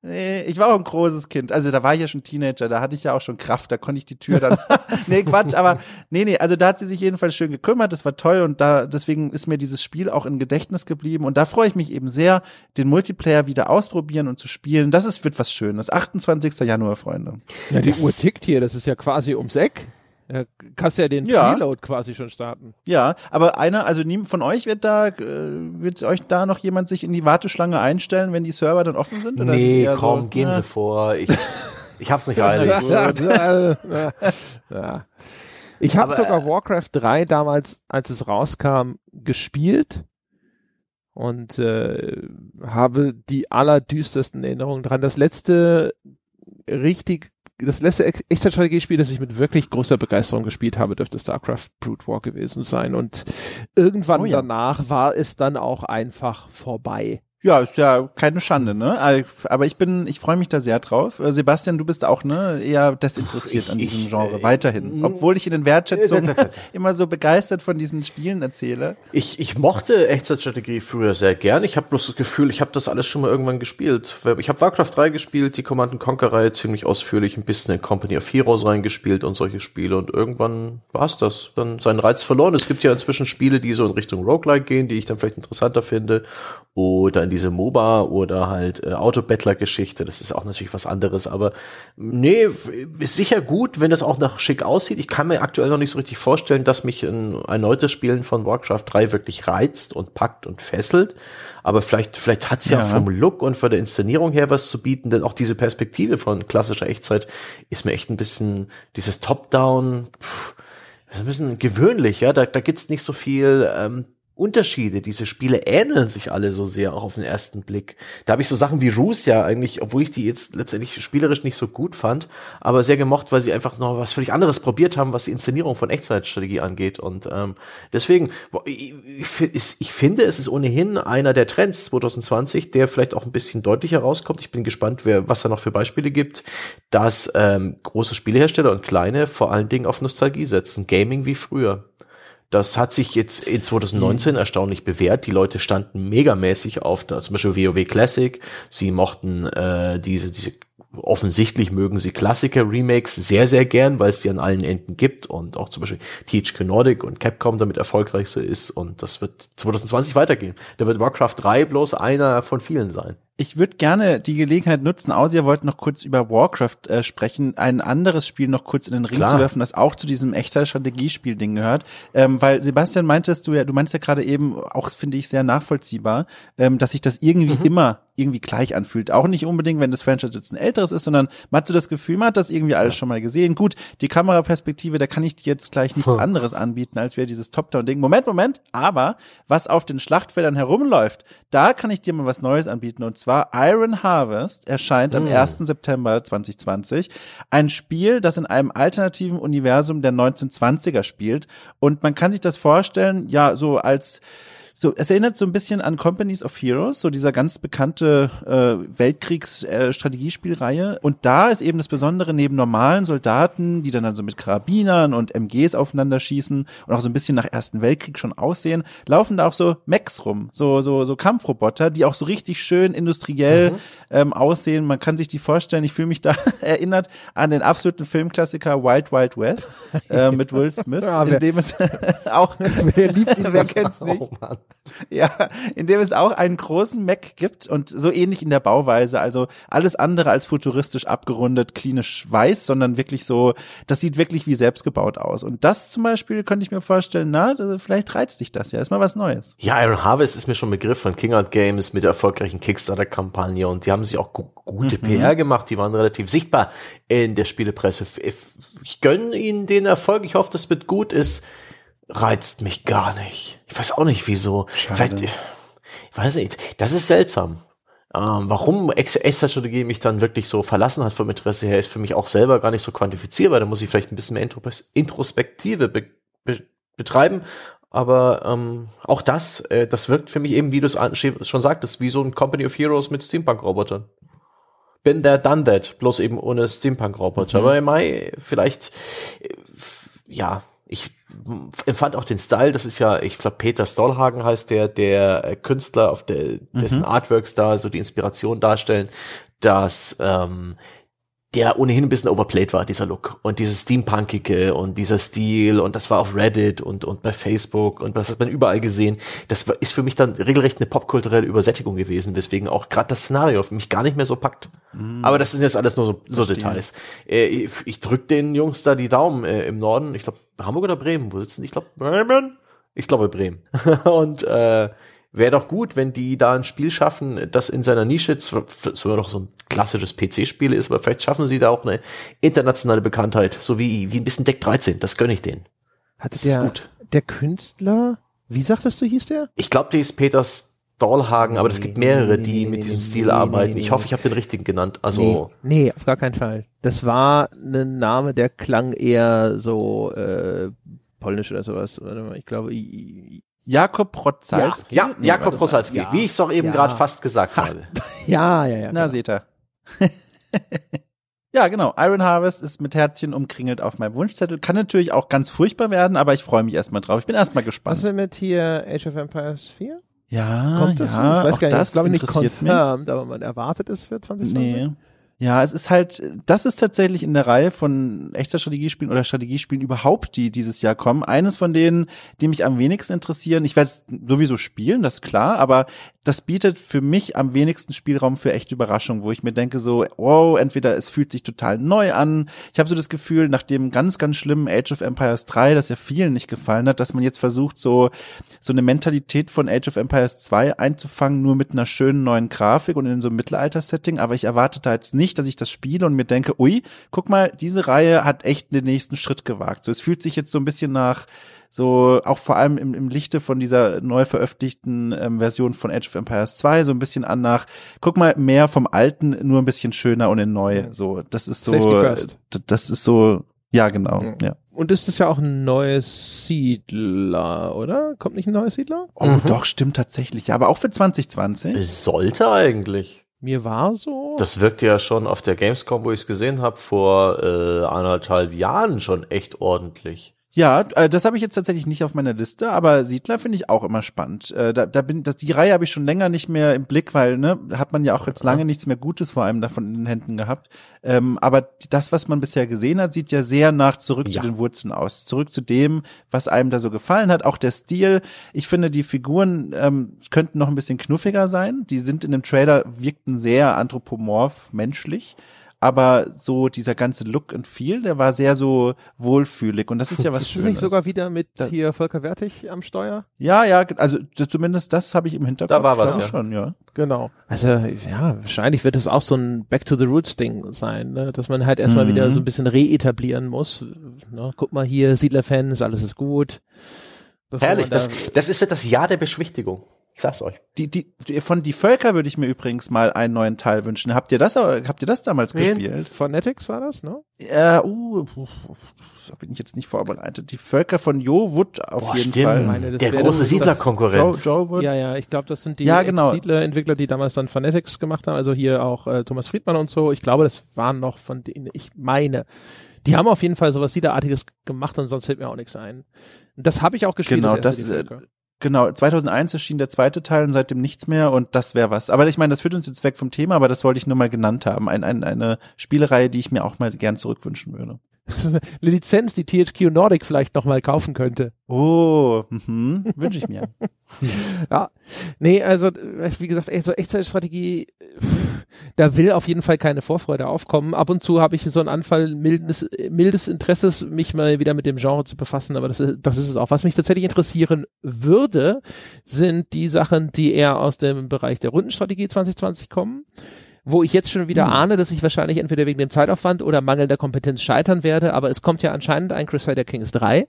Nee, ich war auch ein großes Kind. Also da war ich ja schon Teenager, da hatte ich ja auch schon Kraft, da konnte ich die Tür dann. nee, Quatsch, aber nee, nee, also da hat sie sich jedenfalls schön gekümmert, das war toll und da deswegen ist mir dieses Spiel auch im Gedächtnis geblieben und da freue ich mich eben sehr, den Multiplayer wieder ausprobieren und zu spielen. Das ist wird was Schönes. 28. Januar, Freunde. Ja, die Uhr tickt hier, das ist ja quasi ums Eck. Ja, kannst ja den ja. Preload quasi schon starten. Ja, aber einer, also niemand von euch wird da, äh, wird euch da noch jemand sich in die Warteschlange einstellen, wenn die Server dann offen sind? Oder nee, komm, so, gehen ja. Sie vor. Ich, ich hab's nicht eilig. ja. Ich habe sogar Warcraft 3 damals, als es rauskam, gespielt und äh, habe die allerdüstersten Erinnerungen dran. Das letzte richtig das letzte Echtzeitstrategiespiel, das ich mit wirklich großer Begeisterung gespielt habe, dürfte StarCraft Brute War gewesen sein. Und irgendwann oh ja. danach war es dann auch einfach vorbei. Ja, ist ja keine Schande, ne? Aber ich bin, ich freue mich da sehr drauf. Äh, Sebastian, du bist auch ne eher desinteressiert ich, an diesem ich, Genre äh, weiterhin, obwohl ich in den Wertschätzungen immer so begeistert von diesen Spielen erzähle. Ich, ich mochte Echtzeitstrategie früher sehr gern. Ich habe bloß das Gefühl, ich habe das alles schon mal irgendwann gespielt. Ich habe Warcraft 3 gespielt, die Command Conquer Reihe ziemlich ausführlich, ein bisschen in Company of Heroes reingespielt und solche Spiele und irgendwann war's das. Dann seinen Reiz verloren. Es gibt ja inzwischen Spiele, die so in Richtung Roguelike gehen, die ich dann vielleicht interessanter finde oder in diese MOBA oder halt äh, Autobettler-Geschichte. Das ist auch natürlich was anderes, aber nee, ist sicher gut, wenn das auch nach schick aussieht. Ich kann mir aktuell noch nicht so richtig vorstellen, dass mich ein erneutes Spielen von Warcraft 3 wirklich reizt und packt und fesselt. Aber vielleicht, vielleicht hat's ja, ja vom Look und von der Inszenierung her was zu bieten, denn auch diese Perspektive von klassischer Echtzeit ist mir echt ein bisschen dieses Top-Down, ein bisschen gewöhnlich, ja. Da, da gibt's nicht so viel ähm, Unterschiede. Diese Spiele ähneln sich alle so sehr, auch auf den ersten Blick. Da habe ich so Sachen wie Roos ja eigentlich, obwohl ich die jetzt letztendlich spielerisch nicht so gut fand, aber sehr gemocht, weil sie einfach noch was völlig anderes probiert haben, was die Inszenierung von Echtzeitstrategie angeht. Und ähm, deswegen, ich, ich finde, es ist ohnehin einer der Trends 2020, der vielleicht auch ein bisschen deutlicher rauskommt. Ich bin gespannt, wer, was da noch für Beispiele gibt, dass ähm, große Spielehersteller und kleine vor allen Dingen auf Nostalgie setzen. Gaming wie früher. Das hat sich jetzt in 2019 mhm. erstaunlich bewährt. Die Leute standen megamäßig auf, da, zum Beispiel WoW Classic. Sie mochten äh, diese, diese offensichtlich mögen sie Klassiker-Remakes sehr, sehr gern, weil es die an allen Enden gibt und auch zum Beispiel THQ Nordic und Capcom damit erfolgreich so ist und das wird 2020 weitergehen. Da wird Warcraft 3 bloß einer von vielen sein ich würde gerne die Gelegenheit nutzen, außer ihr wollt noch kurz über Warcraft äh, sprechen, ein anderes Spiel noch kurz in den Ring Klar. zu werfen, das auch zu diesem echter Strategiespiel-Ding gehört. Ähm, weil Sebastian meintest du ja, du meinst ja gerade eben, auch finde ich sehr nachvollziehbar, ähm, dass sich das irgendwie mhm. immer irgendwie gleich anfühlt. Auch nicht unbedingt, wenn das Franchise jetzt ein älteres ist, sondern man hat so das Gefühl, man hat das irgendwie alles schon mal gesehen. Gut, die Kameraperspektive, da kann ich dir jetzt gleich nichts hm. anderes anbieten, als wäre dieses Top-Down-Ding. Moment, Moment, aber was auf den Schlachtfeldern herumläuft, da kann ich dir mal was Neues anbieten. Und zwar Iron Harvest erscheint hm. am 1. September 2020. Ein Spiel, das in einem alternativen Universum der 1920er spielt. Und man kann sich das vorstellen, ja, so als So, es erinnert so ein bisschen an Companies of Heroes, so dieser ganz bekannte äh, Weltkriegs-Strategiespielreihe. Äh, und da ist eben das Besondere, neben normalen Soldaten, die dann, dann so mit Karabinern und MGs aufeinander schießen und auch so ein bisschen nach Ersten Weltkrieg schon aussehen, laufen da auch so Mechs rum, so, so, so Kampfroboter, die auch so richtig schön industriell mhm. ähm, aussehen. Man kann sich die vorstellen, ich fühle mich da erinnert an den absoluten Filmklassiker Wild Wild West äh, mit Will Smith, ja, in dem es auch, wer liebt ihn, wer kennt's nicht? Oh, ja, in dem es auch einen großen Mac gibt und so ähnlich in der Bauweise, also alles andere als futuristisch abgerundet, klinisch weiß, sondern wirklich so, das sieht wirklich wie selbstgebaut aus. Und das zum Beispiel könnte ich mir vorstellen, na, vielleicht reizt dich das ja, ist mal was Neues. Ja, Iron Harvest ist mir schon ein Begriff von King Out Games mit der erfolgreichen Kickstarter-Kampagne und die haben sich auch gute mhm. PR gemacht, die waren relativ sichtbar in der Spielepresse. Ich gönne ihnen den Erfolg, ich hoffe, das wird gut, ist reizt mich gar nicht. Ich weiß auch nicht wieso. Vielleicht, ich weiß nicht, das ist seltsam. Ähm, warum Extra-Strategie mich dann wirklich so verlassen hat vom Interesse her, ist für mich auch selber gar nicht so quantifizierbar. Da muss ich vielleicht ein bisschen mehr Introspektive be be betreiben. Aber ähm, auch das, äh, das wirkt für mich eben, wie du es schon sagtest, wie so ein Company of Heroes mit Steampunk-Robotern. Bin there, done that, bloß eben ohne Steampunk-Roboter. Mhm. Aber im Mai vielleicht, äh, ja, ich empfand auch den Style, das ist ja, ich glaube, Peter Stollhagen heißt der, der äh, Künstler, auf der, dessen mhm. Artworks da so die Inspiration darstellen, dass ähm, der ohnehin ein bisschen overplayed war, dieser Look. Und dieses Steampunkige und dieser Stil und das war auf Reddit und, und bei Facebook und das hat man überall gesehen. Das ist für mich dann regelrecht eine popkulturelle Übersättigung gewesen, deswegen auch gerade das Szenario für mich gar nicht mehr so packt. Mm. Aber das sind jetzt alles nur so, so Details. Äh, ich, ich drück den Jungs da die Daumen äh, im Norden. Ich glaube, Hamburg oder Bremen, wo sitzen die? Ich glaube, Bremen? Ich glaube Bremen. und äh, wäre doch gut, wenn die da ein Spiel schaffen, das in seiner Nische zwar, noch so ein klassisches PC-Spiel ist, aber vielleicht schaffen sie da auch eine internationale Bekanntheit, so wie, wie ein bisschen Deck 13. Das gönne ich denen. Hat das der, ist gut. Der Künstler, wie sagtest du, hieß der? Ich glaube, der ist Peters Dahlhagen, aber es gibt mehrere, die mit diesem Stil arbeiten. Ich hoffe, ich habe den richtigen genannt. Also nee, nee, auf gar keinen Fall. Das war ein Name, der klang eher so äh, polnisch oder sowas. Ich glaube, Jakob Protzalski? Ja, ja nee, Jakob Protzalski, ja. wie ich es auch eben ja. gerade fast gesagt ha. habe. Ja, ja, ja. Na, genau. seht ihr. ja, genau. Iron Harvest ist mit Herzchen umkringelt auf meinem Wunschzettel. Kann natürlich auch ganz furchtbar werden, aber ich freue mich erstmal drauf. Ich bin erstmal gespannt. Was ist denn mit hier Age of Empires 4? Ja, Kommt das? ja, ich weiß gar nicht, das glaube ich nicht confirmed, aber man erwartet es für 2020. Nee. Ja, es ist halt, das ist tatsächlich in der Reihe von echter Strategiespielen oder Strategiespielen überhaupt, die dieses Jahr kommen. Eines von denen, die mich am wenigsten interessieren. Ich werde es sowieso spielen, das ist klar, aber das bietet für mich am wenigsten Spielraum für echte Überraschungen, wo ich mir denke so, wow, entweder es fühlt sich total neu an. Ich habe so das Gefühl, nach dem ganz, ganz schlimmen Age of Empires 3, das ja vielen nicht gefallen hat, dass man jetzt versucht, so, so eine Mentalität von Age of Empires 2 einzufangen, nur mit einer schönen neuen Grafik und in so einem Mittelalter-Setting. Aber ich erwarte da jetzt nicht, dass ich das spiele und mir denke, ui, guck mal, diese Reihe hat echt den nächsten Schritt gewagt. So, es fühlt sich jetzt so ein bisschen nach so auch vor allem im, im Lichte von dieser neu veröffentlichten ähm, Version von Age of Empires 2 so ein bisschen an nach, guck mal, mehr vom Alten, nur ein bisschen schöner und in neu. So, das ist so, das ist so, ja, genau, ja. ja. Und ist es ja auch ein neues Siedler, oder? Kommt nicht ein neues Siedler? Oh, mhm. doch, stimmt tatsächlich. Ja, aber auch für 2020. Es sollte eigentlich. Mir war so. Das wirkte ja schon auf der Gamescom, wo ich es gesehen habe, vor äh, anderthalb Jahren schon echt ordentlich. Ja, äh, das habe ich jetzt tatsächlich nicht auf meiner Liste, aber Siedler finde ich auch immer spannend. Äh, da, da bin, das, die Reihe habe ich schon länger nicht mehr im Blick, weil ne, hat man ja auch jetzt lange nichts mehr Gutes vor allem davon in den Händen gehabt. Ähm, aber das, was man bisher gesehen hat, sieht ja sehr nach zurück ja. zu den Wurzeln aus, zurück zu dem, was einem da so gefallen hat. Auch der Stil. Ich finde, die Figuren ähm, könnten noch ein bisschen knuffiger sein. Die sind in dem Trailer wirkten sehr anthropomorph, menschlich aber so dieser ganze Look and Feel, der war sehr so wohlfühlig und das ist ja was ist Schönes. Ist nicht sogar wieder mit hier Volker Wertig am Steuer? Ja, ja, also zumindest das habe ich im Hinterkopf. Da war was, ja. schon, ja. Genau. Also ja, wahrscheinlich wird es auch so ein Back to the Roots Ding sein, ne? dass man halt erstmal mhm. wieder so ein bisschen reetablieren muss. Ne? Guck mal hier, Siedler-Fans, alles ist gut. Herrlich, da das, das ist wird das Jahr der Beschwichtigung. Ich sag's euch. Die, die, die, von Die Völker würde ich mir übrigens mal einen neuen Teil wünschen. Habt ihr das, habt ihr das damals Wen? gespielt? Phonetics war das, ne? Ja, uh, da bin ich jetzt nicht vorbereitet. Die Völker von Jo Wood auf Boah, jeden stimmt. Fall. Meine, Der große Siedlerkonkurrent. Joe, Joe Wood. Ja, ja, ich glaube, das sind die ja, genau. Siedler-Entwickler, die damals dann Phonetics gemacht haben. Also hier auch äh, Thomas Friedmann und so. Ich glaube, das waren noch von denen, ich meine. Die haben auf jeden Fall sowas Siedlerartiges gemacht und sonst fällt mir auch nichts ein. Das habe ich auch gespielt. Genau, das, das Genau, 2001 erschien der zweite Teil und seitdem nichts mehr und das wäre was. Aber ich meine, das führt uns jetzt weg vom Thema, aber das wollte ich nur mal genannt haben. Ein, ein, eine Spielereihe, die ich mir auch mal gern zurückwünschen würde. eine Lizenz, die THQ Nordic vielleicht noch mal kaufen könnte. Oh, mhm, wünsche ich mir. ja, nee, also wie gesagt, so Echtzeitstrategie, da will auf jeden Fall keine Vorfreude aufkommen. Ab und zu habe ich so einen Anfall mildes, mildes Interesses, mich mal wieder mit dem Genre zu befassen, aber das ist, das ist es auch. Was mich tatsächlich interessieren würde, sind die Sachen, die eher aus dem Bereich der Rundenstrategie 2020 kommen wo ich jetzt schon wieder hm. ahne, dass ich wahrscheinlich entweder wegen dem Zeitaufwand oder mangelnder Kompetenz scheitern werde, aber es kommt ja anscheinend ein Crusader Kings 3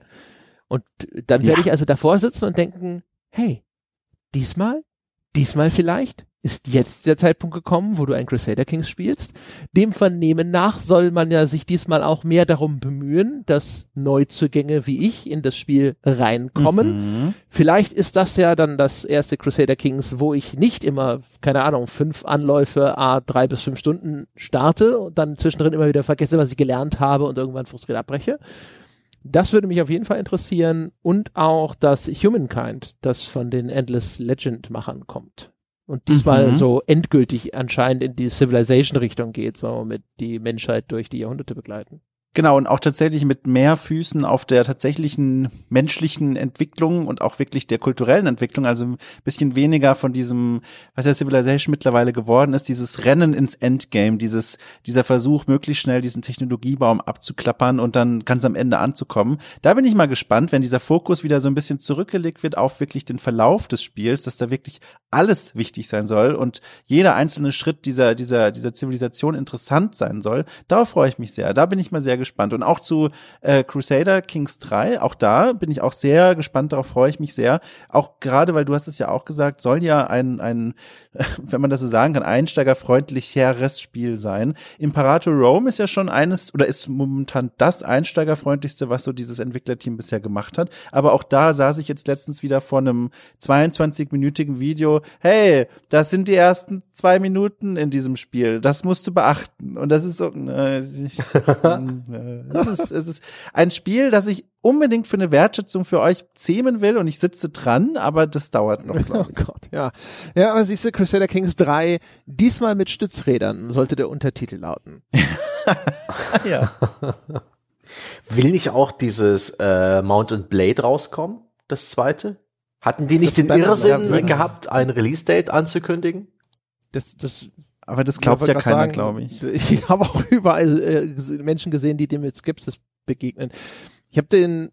und dann werde ich also davor sitzen und denken, hey, diesmal, diesmal vielleicht, ist jetzt der Zeitpunkt gekommen, wo du ein Crusader Kings spielst. Dem Vernehmen nach soll man ja sich diesmal auch mehr darum bemühen, dass Neuzugänge wie ich in das Spiel reinkommen. Mhm. Vielleicht ist das ja dann das erste Crusader Kings, wo ich nicht immer, keine Ahnung, fünf Anläufe, a drei bis fünf Stunden starte und dann zwischendrin immer wieder vergesse, was ich gelernt habe und irgendwann frustriert abbreche. Das würde mich auf jeden Fall interessieren und auch das Humankind, das von den Endless Legend Machern kommt und diesmal mhm. so endgültig anscheinend in die Civilization-Richtung geht, so mit die Menschheit durch die Jahrhunderte begleiten. Genau, und auch tatsächlich mit mehr Füßen auf der tatsächlichen menschlichen Entwicklung und auch wirklich der kulturellen Entwicklung, also ein bisschen weniger von diesem, was ja Civilization mittlerweile geworden ist, dieses Rennen ins Endgame, dieses, dieser Versuch, möglichst schnell diesen Technologiebaum abzuklappern und dann ganz am Ende anzukommen. Da bin ich mal gespannt, wenn dieser Fokus wieder so ein bisschen zurückgelegt wird auf wirklich den Verlauf des Spiels, dass da wirklich alles wichtig sein soll und jeder einzelne Schritt dieser, dieser, dieser Zivilisation interessant sein soll. Darauf freue ich mich sehr. Da bin ich mal sehr gespannt. Und auch zu äh, Crusader Kings 3, auch da bin ich auch sehr gespannt, darauf freue ich mich sehr. Auch gerade, weil du hast es ja auch gesagt, soll ja ein, ein wenn man das so sagen kann, einsteigerfreundlicheres Spiel sein. Imperator Rome ist ja schon eines, oder ist momentan das einsteigerfreundlichste, was so dieses Entwicklerteam bisher gemacht hat. Aber auch da saß ich jetzt letztens wieder vor einem 22-minütigen Video, hey, das sind die ersten zwei Minuten in diesem Spiel, das musst du beachten. Und das ist so, äh, ich, Äh, es, ist, es ist ein Spiel, das ich unbedingt für eine Wertschätzung für euch zähmen will und ich sitze dran, aber das dauert noch. Oh Gott, ja. Ja, aber siehst du, Crusader Kings 3, diesmal mit Stützrädern, sollte der Untertitel lauten. ja. Will nicht auch dieses äh, Mountain Blade rauskommen, das zweite? Hatten die nicht das den Irrsinn gehabt, ein Release-Date anzukündigen? Das, das aber das glaubt ja keiner, glaube ich. Ich habe auch überall äh, Menschen gesehen, die dem mit Skepsis begegnen. Ich habe den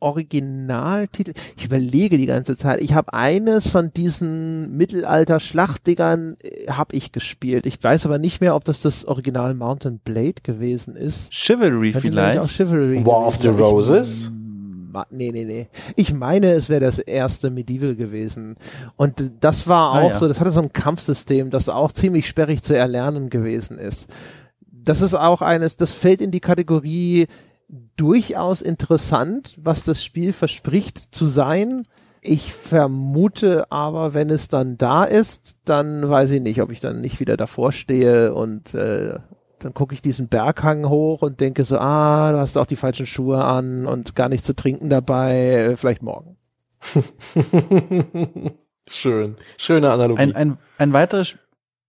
Originaltitel, ich überlege die ganze Zeit. Ich habe eines von diesen Mittelalter-Schlachtdingern äh, habe ich gespielt. Ich weiß aber nicht mehr, ob das das Original Mountain Blade gewesen ist. Chivalry vielleicht. Auch Chivalry War of the Roses nee, nee, nee. Ich meine, es wäre das erste Medieval gewesen. Und das war ah, auch ah, ja. so, das hatte so ein Kampfsystem, das auch ziemlich sperrig zu erlernen gewesen ist. Das ist auch eines, das fällt in die Kategorie durchaus interessant, was das Spiel verspricht zu sein. Ich vermute aber, wenn es dann da ist, dann weiß ich nicht, ob ich dann nicht wieder davor stehe und äh, dann gucke ich diesen Berghang hoch und denke so, ah, du hast auch die falschen Schuhe an und gar nichts zu trinken dabei, äh, vielleicht morgen. Schön. Schöne Analogie. Ein, ein, ein weiteres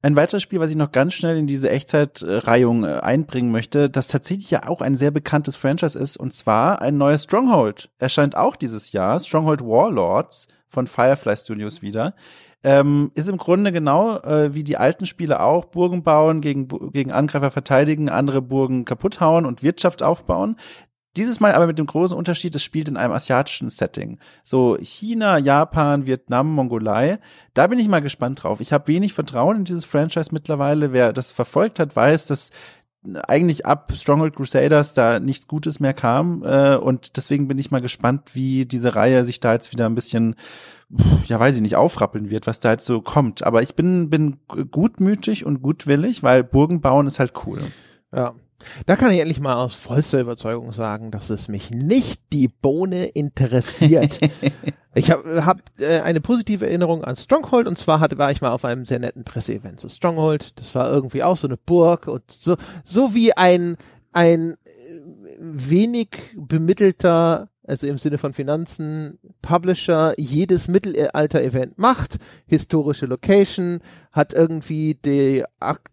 ein weiteres Spiel, was ich noch ganz schnell in diese Echtzeitreihung äh, einbringen möchte, das tatsächlich ja auch ein sehr bekanntes Franchise ist, und zwar ein neues Stronghold. Erscheint auch dieses Jahr, Stronghold Warlords von Firefly Studios wieder. Ähm, ist im Grunde genau äh, wie die alten Spiele auch, Burgen bauen, gegen, gegen Angreifer verteidigen, andere Burgen kaputt hauen und Wirtschaft aufbauen. Dieses Mal aber mit dem großen Unterschied, es spielt in einem asiatischen Setting. So China, Japan, Vietnam, Mongolei. Da bin ich mal gespannt drauf. Ich habe wenig Vertrauen in dieses Franchise mittlerweile. Wer das verfolgt hat, weiß, dass eigentlich ab Stronghold Crusaders da nichts Gutes mehr kam. Äh, und deswegen bin ich mal gespannt, wie diese Reihe sich da jetzt wieder ein bisschen, ja weiß ich nicht, aufrappeln wird, was da jetzt so kommt. Aber ich bin, bin gutmütig und gutwillig, weil Burgen bauen ist halt cool. Ja. Da kann ich endlich mal aus vollster Überzeugung sagen, dass es mich nicht die Bohne interessiert. ich habe hab, äh, eine positive Erinnerung an Stronghold und zwar hatte, war ich mal auf einem sehr netten Presseevent zu so Stronghold. Das war irgendwie auch so eine Burg und so, so wie ein, ein äh, wenig bemittelter also im Sinne von Finanzen, Publisher jedes Mittelalter-Event macht, historische Location, hat irgendwie die,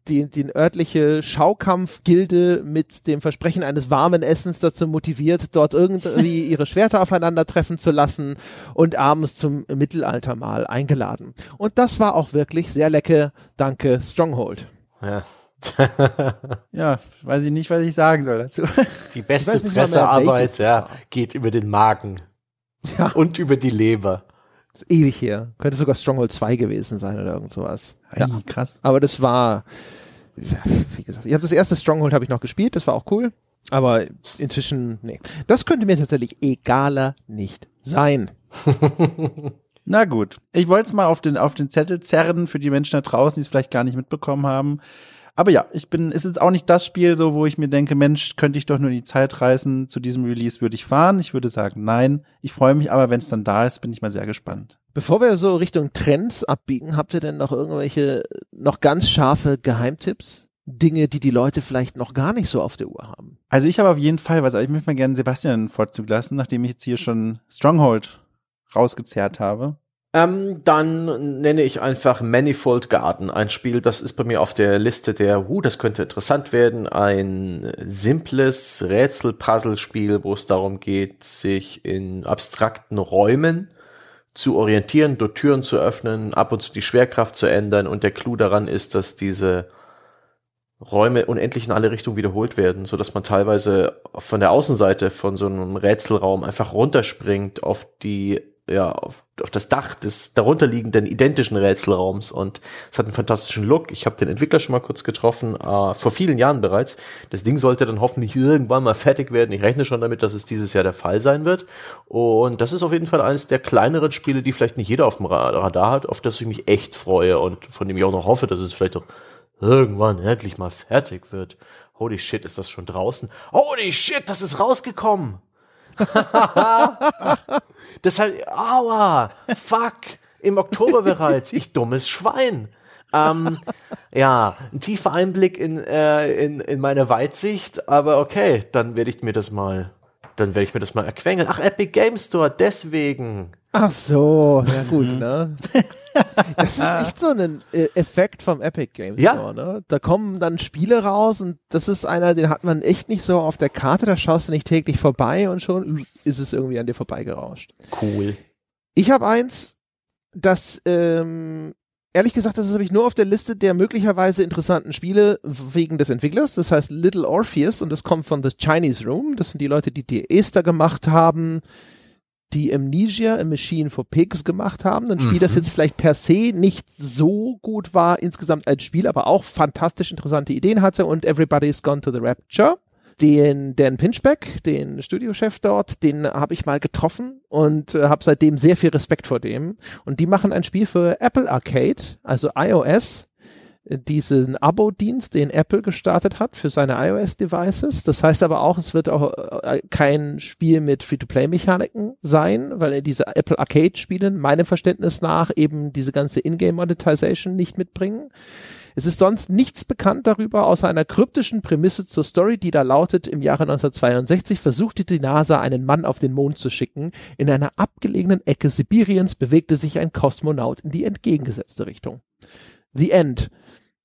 die, die örtliche Schaukampfgilde mit dem Versprechen eines warmen Essens dazu motiviert, dort irgendwie ihre Schwerter aufeinandertreffen zu lassen und abends zum Mittelaltermahl eingeladen. Und das war auch wirklich sehr lecker. Danke, Stronghold. Ja. ja, weiß ich nicht, was ich sagen soll dazu. Die beste Pressearbeit, ja, geht über den Magen. Ja. Und über die Leber. Das ist ewig her. Könnte sogar Stronghold 2 gewesen sein oder irgend sowas. Ja, krass. Aber das war, wie gesagt, ich habe das erste Stronghold habe ich noch gespielt, das war auch cool. Aber inzwischen, nee. Das könnte mir tatsächlich egaler nicht sein. Na gut. Ich wollte es mal auf den, auf den Zettel zerren für die Menschen da draußen, die es vielleicht gar nicht mitbekommen haben. Aber ja, ich bin, ist jetzt auch nicht das Spiel so, wo ich mir denke, Mensch, könnte ich doch nur die Zeit reißen, zu diesem Release würde ich fahren. Ich würde sagen, nein. Ich freue mich aber, wenn es dann da ist, bin ich mal sehr gespannt. Bevor wir so Richtung Trends abbiegen, habt ihr denn noch irgendwelche noch ganz scharfe Geheimtipps? Dinge, die die Leute vielleicht noch gar nicht so auf der Uhr haben? Also ich habe auf jeden Fall was, ich möchte mal gerne Sebastian Vorzug lassen, nachdem ich jetzt hier schon Stronghold rausgezerrt habe. Ähm, dann nenne ich einfach Manifold Garden, ein Spiel, das ist bei mir auf der Liste der, uh, das könnte interessant werden, ein simples Rätsel-Puzzle-Spiel, wo es darum geht, sich in abstrakten Räumen zu orientieren, dort Türen zu öffnen, ab und zu die Schwerkraft zu ändern und der Clou daran ist, dass diese Räume unendlich in alle Richtungen wiederholt werden, so dass man teilweise von der Außenseite von so einem Rätselraum einfach runterspringt auf die ja, auf, auf das Dach des darunterliegenden identischen Rätselraums und es hat einen fantastischen Look. Ich habe den Entwickler schon mal kurz getroffen, äh, vor vielen Jahren bereits. Das Ding sollte dann hoffentlich irgendwann mal fertig werden. Ich rechne schon damit, dass es dieses Jahr der Fall sein wird. Und das ist auf jeden Fall eines der kleineren Spiele, die vielleicht nicht jeder auf dem Radar hat, auf das ich mich echt freue und von dem ich auch noch hoffe, dass es vielleicht auch irgendwann endlich mal fertig wird. Holy shit, ist das schon draußen? Holy shit, das ist rausgekommen! Deshalb, aua, fuck, im Oktober bereits, ich dummes Schwein. Ähm, ja, ein tiefer Einblick in, äh, in, in meine Weitsicht, aber okay, dann werde ich mir das mal, dann werde ich mir das mal erquengeln. Ach, Epic Game Store, deswegen. Ach so, ja gut, ne? Das ist echt so ein äh, Effekt vom Epic Games ja. Store, ne? Da kommen dann Spiele raus und das ist einer, den hat man echt nicht so auf der Karte, da schaust du nicht täglich vorbei und schon ist es irgendwie an dir vorbeigerauscht. Cool. Ich habe eins, das ähm, ehrlich gesagt, das habe ich nur auf der Liste der möglicherweise interessanten Spiele wegen des Entwicklers. Das heißt Little Orpheus und das kommt von The Chinese Room. Das sind die Leute, die die Esther gemacht haben die Amnesia, A Machine for Pigs gemacht haben. Ein Spiel, mhm. das jetzt vielleicht per se nicht so gut war insgesamt als Spiel, aber auch fantastisch interessante Ideen hatte und Everybody's Gone to the Rapture. Den Dan Pinchback, den Studiochef dort, den habe ich mal getroffen und äh, habe seitdem sehr viel Respekt vor dem. Und die machen ein Spiel für Apple Arcade, also iOS, diesen Abo-Dienst, den Apple gestartet hat für seine iOS-Devices. Das heißt aber auch, es wird auch äh, kein Spiel mit Free-to-Play-Mechaniken sein, weil diese Apple Arcade-Spiele meinem Verständnis nach eben diese ganze Ingame-Monetization nicht mitbringen. Es ist sonst nichts bekannt darüber, außer einer kryptischen Prämisse zur Story, die da lautet, im Jahre 1962 versuchte die NASA einen Mann auf den Mond zu schicken. In einer abgelegenen Ecke Sibiriens bewegte sich ein Kosmonaut in die entgegengesetzte Richtung. The End.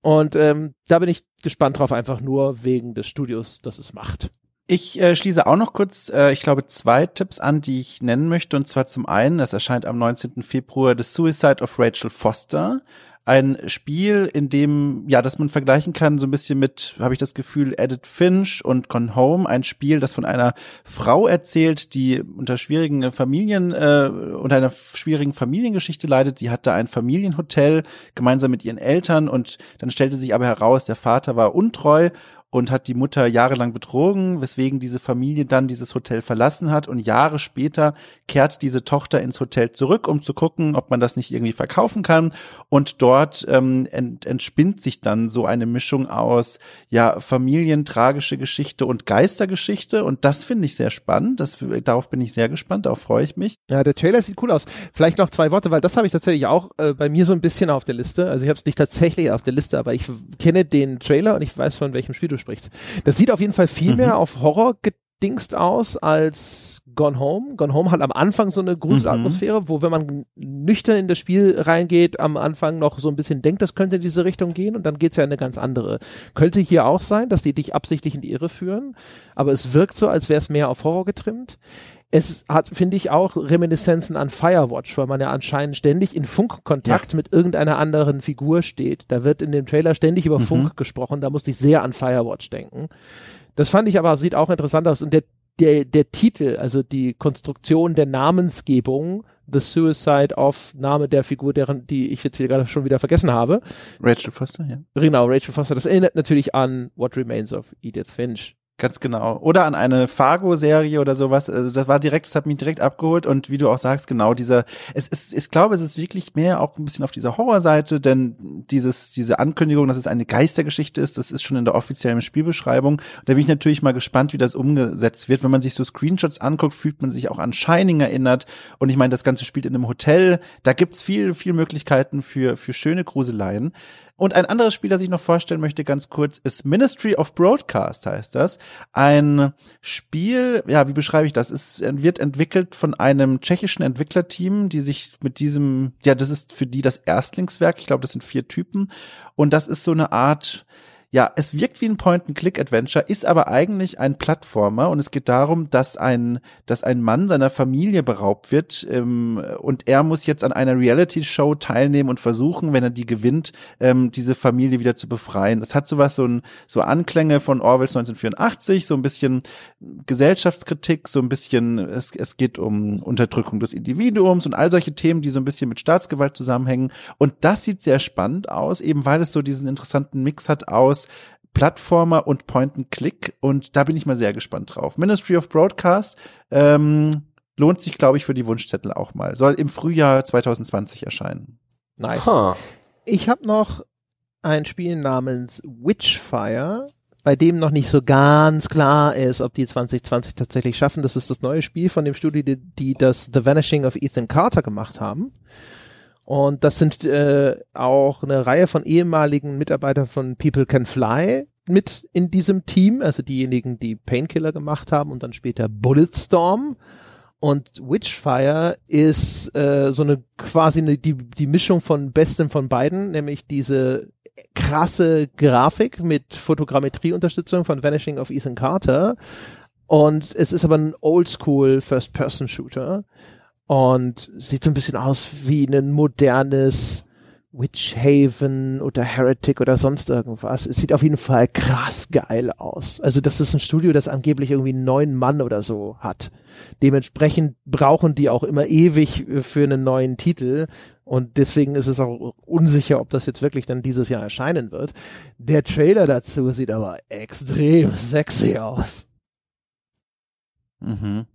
Und ähm, da bin ich gespannt drauf, einfach nur wegen des Studios, das es macht. Ich äh, schließe auch noch kurz, äh, ich glaube, zwei Tipps an, die ich nennen möchte. Und zwar zum einen, es erscheint am 19. Februar The Suicide of Rachel Foster ein Spiel, in dem, ja, dass man vergleichen kann, so ein bisschen mit, habe ich das Gefühl, Edit Finch und Con Home, ein Spiel, das von einer Frau erzählt, die unter schwierigen Familien, äh, unter einer schwierigen Familiengeschichte leidet. Sie hatte ein Familienhotel gemeinsam mit ihren Eltern und dann stellte sich aber heraus, der Vater war untreu und hat die Mutter jahrelang betrogen, weswegen diese Familie dann dieses Hotel verlassen hat und Jahre später kehrt diese Tochter ins Hotel zurück, um zu gucken, ob man das nicht irgendwie verkaufen kann und dort ähm, ent, entspinnt sich dann so eine Mischung aus ja familientragische Geschichte und Geistergeschichte und das finde ich sehr spannend, das, darauf bin ich sehr gespannt, darauf freue ich mich. Ja, der Trailer sieht cool aus. Vielleicht noch zwei Worte, weil das habe ich tatsächlich auch äh, bei mir so ein bisschen auf der Liste. Also ich habe es nicht tatsächlich auf der Liste, aber ich kenne den Trailer und ich weiß von welchem Spiel du sprichst. Das sieht auf jeden Fall viel mhm. mehr auf Horror gedingst aus als Gone Home. Gone Home hat am Anfang so eine Gruselatmosphäre, mhm. wo wenn man nüchtern in das Spiel reingeht, am Anfang noch so ein bisschen denkt, das könnte in diese Richtung gehen und dann geht's ja in eine ganz andere. Könnte hier auch sein, dass die dich absichtlich in die Irre führen, aber es wirkt so, als wäre es mehr auf Horror getrimmt es hat, finde ich, auch Reminiszenzen an Firewatch, weil man ja anscheinend ständig in Funkkontakt ja. mit irgendeiner anderen Figur steht. Da wird in dem Trailer ständig über mhm. Funk gesprochen, da musste ich sehr an Firewatch denken. Das fand ich aber, sieht auch interessant aus. Und der, der, der Titel, also die Konstruktion der Namensgebung, The Suicide of Name der Figur, deren, die ich jetzt hier gerade schon wieder vergessen habe. Rachel Foster, ja. Genau, Rachel Foster. Das erinnert natürlich an What Remains of Edith Finch. Ganz genau. Oder an eine Fargo-Serie oder sowas. Also das war direkt, das hat mich direkt abgeholt. Und wie du auch sagst, genau dieser, es ist, ich glaube, es ist wirklich mehr auch ein bisschen auf dieser Horrorseite, denn dieses, diese Ankündigung, dass es eine Geistergeschichte ist, das ist schon in der offiziellen Spielbeschreibung. Da bin ich natürlich mal gespannt, wie das umgesetzt wird. Wenn man sich so Screenshots anguckt, fühlt man sich auch an Shining erinnert. Und ich meine, das Ganze spielt in einem Hotel. Da gibt's viel, viel Möglichkeiten für, für schöne Gruseleien. Und ein anderes Spiel, das ich noch vorstellen möchte, ganz kurz, ist Ministry of Broadcast, heißt das. Ein Spiel, ja, wie beschreibe ich das? Es wird entwickelt von einem tschechischen Entwicklerteam, die sich mit diesem, ja, das ist für die das Erstlingswerk. Ich glaube, das sind vier Typen. Und das ist so eine Art, ja, es wirkt wie ein Point-and-Click-Adventure, ist aber eigentlich ein Plattformer und es geht darum, dass ein, dass ein Mann seiner Familie beraubt wird ähm, und er muss jetzt an einer Reality-Show teilnehmen und versuchen, wenn er die gewinnt, ähm, diese Familie wieder zu befreien. Es hat sowas, so ein, so Anklänge von Orwells 1984, so ein bisschen Gesellschaftskritik, so ein bisschen, es, es geht um Unterdrückung des Individuums und all solche Themen, die so ein bisschen mit Staatsgewalt zusammenhängen. Und das sieht sehr spannend aus, eben weil es so diesen interessanten Mix hat aus Plattformer und Point-and-Click und da bin ich mal sehr gespannt drauf. Ministry of Broadcast ähm, lohnt sich, glaube ich, für die Wunschzettel auch mal. Soll im Frühjahr 2020 erscheinen. Nice. Huh. Ich habe noch ein Spiel namens Witchfire, bei dem noch nicht so ganz klar ist, ob die 2020 tatsächlich schaffen. Das ist das neue Spiel von dem Studio, die, die das The Vanishing of Ethan Carter gemacht haben. Und das sind äh, auch eine Reihe von ehemaligen Mitarbeitern von People Can Fly mit in diesem Team, also diejenigen, die Painkiller gemacht haben und dann später Bulletstorm. Und Witchfire ist äh, so eine quasi eine, die, die Mischung von Bestem von beiden, nämlich diese krasse Grafik mit Fotogrammetrie-Unterstützung von Vanishing of Ethan Carter. Und es ist aber ein Oldschool First-Person-Shooter und sieht so ein bisschen aus wie ein modernes Witch Haven oder Heretic oder sonst irgendwas. Es sieht auf jeden Fall krass geil aus. Also das ist ein Studio, das angeblich irgendwie neun Mann oder so hat. Dementsprechend brauchen die auch immer ewig für einen neuen Titel. Und deswegen ist es auch unsicher, ob das jetzt wirklich dann dieses Jahr erscheinen wird. Der Trailer dazu sieht aber extrem sexy aus. Mhm.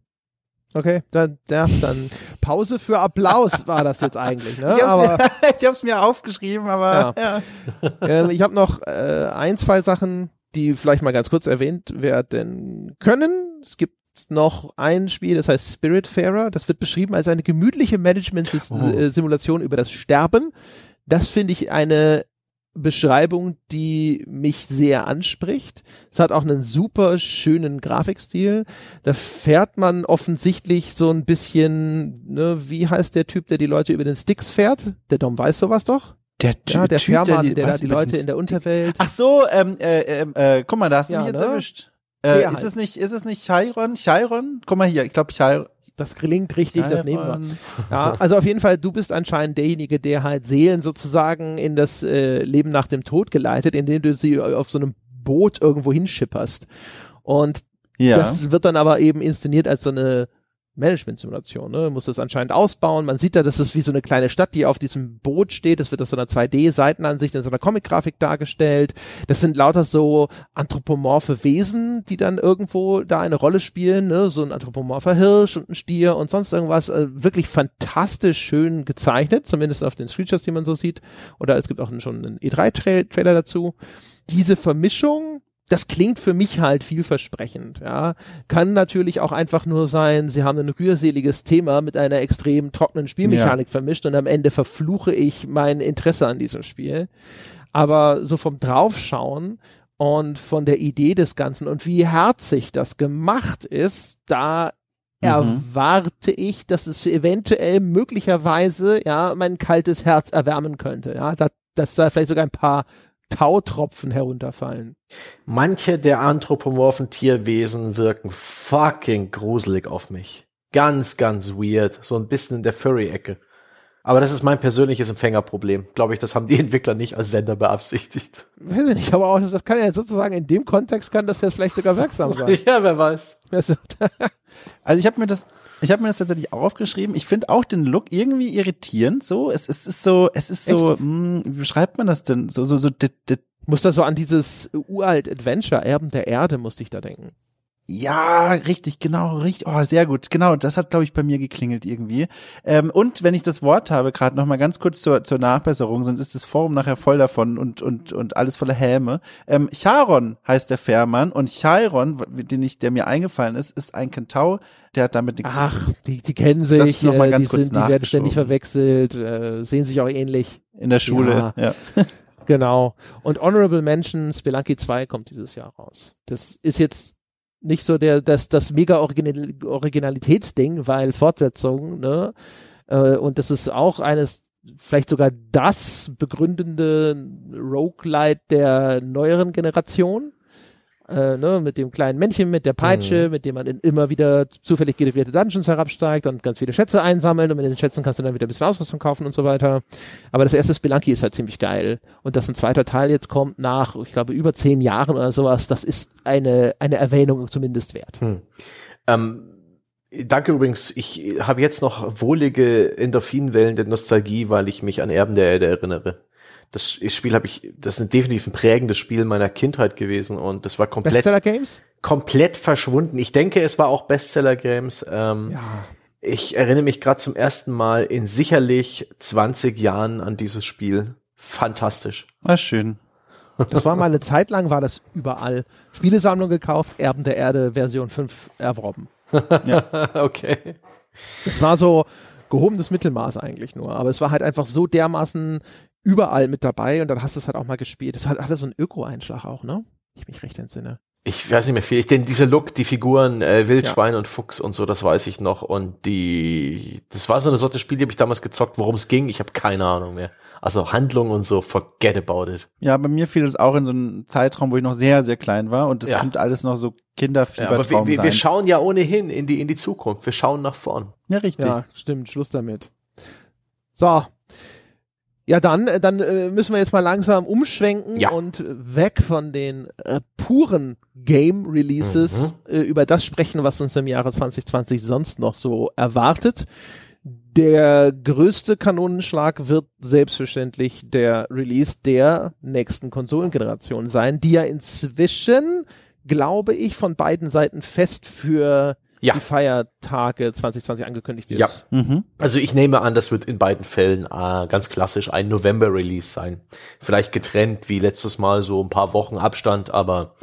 Okay, dann, ja, dann Pause für Applaus war das jetzt eigentlich. Ne? Ich habe es mir, mir, aufgeschrieben, aber ja. ja. Ähm, ich habe noch äh, ein, zwei Sachen, die vielleicht mal ganz kurz erwähnt werden können. Es gibt noch ein Spiel, das heißt Spiritfarer. Das wird beschrieben als eine gemütliche Management-Simulation oh. über das Sterben. Das finde ich eine Beschreibung, die mich sehr anspricht. Es hat auch einen super schönen Grafikstil. Da fährt man offensichtlich so ein bisschen, ne, wie heißt der Typ, der die Leute über den Sticks fährt? Der Dom weiß sowas doch. Der, ja, der typ, Fährmann, der, die, der da die Leute in der Unterwelt. Ach so, ähm, äh, äh, äh, guck mal, da hast du ja, mich jetzt ne? erwischt. Äh, ist es nicht, ist es nicht Chiron? Chiron? Guck mal hier, ich glaube Chiron. Das klingt richtig, Chiron. das nehmen wir. Ja, also auf jeden Fall, du bist anscheinend derjenige, der halt Seelen sozusagen in das äh, Leben nach dem Tod geleitet, indem du sie auf so einem Boot irgendwo hinschipperst. Und ja. das wird dann aber eben inszeniert als so eine Management-Simulation. Ne? Muss das anscheinend ausbauen. Man sieht da, das ist wie so eine kleine Stadt, die auf diesem Boot steht. Das wird aus so einer 2D-Seitenansicht in so einer Comic-Grafik dargestellt. Das sind lauter so anthropomorphe Wesen, die dann irgendwo da eine Rolle spielen. Ne? So ein anthropomorpher Hirsch und ein Stier und sonst irgendwas. Also wirklich fantastisch schön gezeichnet, zumindest auf den Screenshots, die man so sieht. Oder es gibt auch schon einen E3-Trailer dazu. Diese Vermischung das klingt für mich halt vielversprechend, ja. Kann natürlich auch einfach nur sein, sie haben ein rührseliges Thema mit einer extrem trockenen Spielmechanik ja. vermischt und am Ende verfluche ich mein Interesse an diesem Spiel. Aber so vom Draufschauen und von der Idee des Ganzen und wie herzig das gemacht ist, da mhm. erwarte ich, dass es eventuell möglicherweise ja mein kaltes Herz erwärmen könnte, ja, da, dass da vielleicht sogar ein paar Tautropfen herunterfallen. Manche der anthropomorphen Tierwesen wirken fucking gruselig auf mich. Ganz, ganz weird. So ein bisschen in der Furry-Ecke. Aber das ist mein persönliches Empfängerproblem. Glaube ich, das haben die Entwickler nicht als Sender beabsichtigt. Weiß ich nicht, aber auch, das kann ja jetzt sozusagen in dem Kontext kann das jetzt vielleicht sogar wirksam sein. ja, wer weiß. Also, also ich habe mir das ich habe mir das tatsächlich auch aufgeschrieben. Ich finde auch den Look irgendwie irritierend. So, es, es ist so, es ist so, mh, hm, wie beschreibt man das denn? So, so, so. Dit, dit. Muss da so an dieses uralt Adventure Erben der Erde musste ich da denken. Ja, richtig, genau, richtig. Oh, sehr gut. Genau, das hat, glaube ich, bei mir geklingelt irgendwie. Ähm, und wenn ich das Wort habe, gerade noch mal ganz kurz zur, zur Nachbesserung, sonst ist das Forum nachher voll davon und, und, und alles voller Häme. Ähm, Charon heißt der Fährmann und Chiron, den ich, der mir eingefallen ist, ist ein Kentau, der hat damit nichts Ach, zu tun. die, die kennen sich, das noch mal äh, ganz die, kurz sind, die werden ständig verwechselt, äh, sehen sich auch ähnlich. In der Schule, ja. ja. genau. Und Honorable Mention, Spelunky 2 kommt dieses Jahr raus. Das ist jetzt nicht so der das das mega Original Originalitätsding, weil Fortsetzung, ne? Äh, und das ist auch eines vielleicht sogar das begründende Roguelite der neueren Generation äh, ne, mit dem kleinen Männchen, mit der Peitsche, mhm. mit dem man in immer wieder zufällig generierte Dungeons herabsteigt und ganz viele Schätze einsammeln und mit den Schätzen kannst du dann wieder ein bisschen Ausrüstung kaufen und so weiter. Aber das erste Spelunky ist halt ziemlich geil. Und dass ein zweiter Teil jetzt kommt nach, ich glaube, über zehn Jahren oder sowas, das ist eine, eine Erwähnung zumindest wert. Hm. Ähm Danke übrigens. Ich habe jetzt noch wohlige Endorphinwellen der Nostalgie, weil ich mich an Erben der Erde erinnere das Spiel habe ich, das ist definitiv ein prägendes Spiel meiner Kindheit gewesen und das war komplett Bestseller Games komplett verschwunden. Ich denke, es war auch Bestseller Games. Ähm, ja. Ich erinnere mich gerade zum ersten Mal in sicherlich 20 Jahren an dieses Spiel. Fantastisch. War schön. Das war mal eine Zeit lang, war das überall. Spielesammlung gekauft, Erben der Erde Version 5 erworben. ja. okay. Das war so gehobenes Mittelmaß eigentlich nur, aber es war halt einfach so dermaßen überall mit dabei und dann hast du es halt auch mal gespielt. Das hat, hatte so einen Öko-Einschlag auch, ne? Ich mich recht entsinne. Ich weiß nicht mehr viel. Ich denke, dieser Look, die Figuren, äh, Wildschwein ja. und Fuchs und so, das weiß ich noch. Und die, das war so eine Sorte Spiel, die habe ich damals gezockt, worum es ging. Ich habe keine Ahnung mehr. Also Handlung und so, forget about it. Ja, bei mir fiel es auch in so einen Zeitraum, wo ich noch sehr, sehr klein war und das ja. könnte alles noch so Kinderfiebertraum ja, aber wir, wir, wir schauen ja ohnehin in die, in die Zukunft. Wir schauen nach vorn. Ja, richtig. Ja, stimmt. Schluss damit. So, ja, dann, äh, dann äh, müssen wir jetzt mal langsam umschwenken ja. und weg von den äh, puren Game Releases mhm. äh, über das sprechen, was uns im Jahre 2020 sonst noch so erwartet. Der größte Kanonenschlag wird selbstverständlich der Release der nächsten Konsolengeneration sein, die ja inzwischen, glaube ich, von beiden Seiten fest für ja. die Feiertage 2020 angekündigt ist. Ja. Mhm. Also ich nehme an, das wird in beiden Fällen äh, ganz klassisch ein November-Release sein. Vielleicht getrennt wie letztes Mal so ein paar Wochen Abstand, aber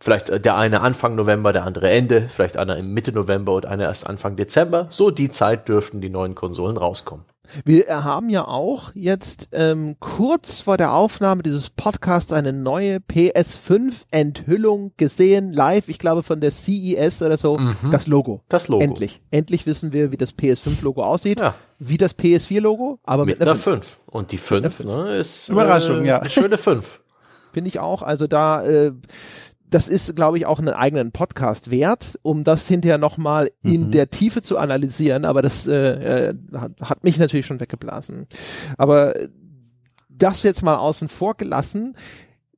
vielleicht äh, der eine Anfang November, der andere Ende, vielleicht einer im Mitte November und einer erst Anfang Dezember. So die Zeit dürften die neuen Konsolen rauskommen. Wir haben ja auch jetzt ähm, kurz vor der Aufnahme dieses Podcasts eine neue PS5-Enthüllung gesehen, live, ich glaube von der CES oder so, mhm. das Logo. Das Logo. Endlich. Endlich wissen wir, wie das PS5-Logo aussieht. Ja. Wie das PS4-Logo, aber mit, mit einer 5. 5. Und die 5 ne, ist Überraschung, äh, ja. Eine schöne 5. Finde ich auch. Also da äh, das ist, glaube ich, auch einen eigenen Podcast wert, um das hinterher nochmal mhm. in der Tiefe zu analysieren. Aber das äh, äh, hat mich natürlich schon weggeblasen. Aber das jetzt mal außen vor gelassen.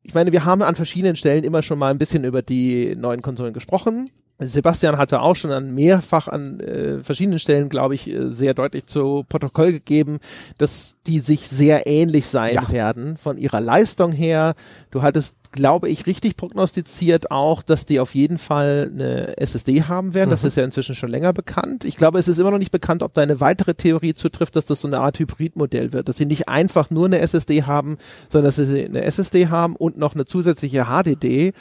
Ich meine, wir haben an verschiedenen Stellen immer schon mal ein bisschen über die neuen Konsolen gesprochen. Sebastian hatte auch schon an mehrfach an äh, verschiedenen Stellen, glaube ich, äh, sehr deutlich zu Protokoll gegeben, dass die sich sehr ähnlich sein ja. werden von ihrer Leistung her. Du hattest, glaube ich, richtig prognostiziert auch, dass die auf jeden Fall eine SSD haben werden. Mhm. Das ist ja inzwischen schon länger bekannt. Ich glaube, es ist immer noch nicht bekannt, ob da eine weitere Theorie zutrifft, dass das so eine Art Hybridmodell wird, dass sie nicht einfach nur eine SSD haben, sondern dass sie eine SSD haben und noch eine zusätzliche HDD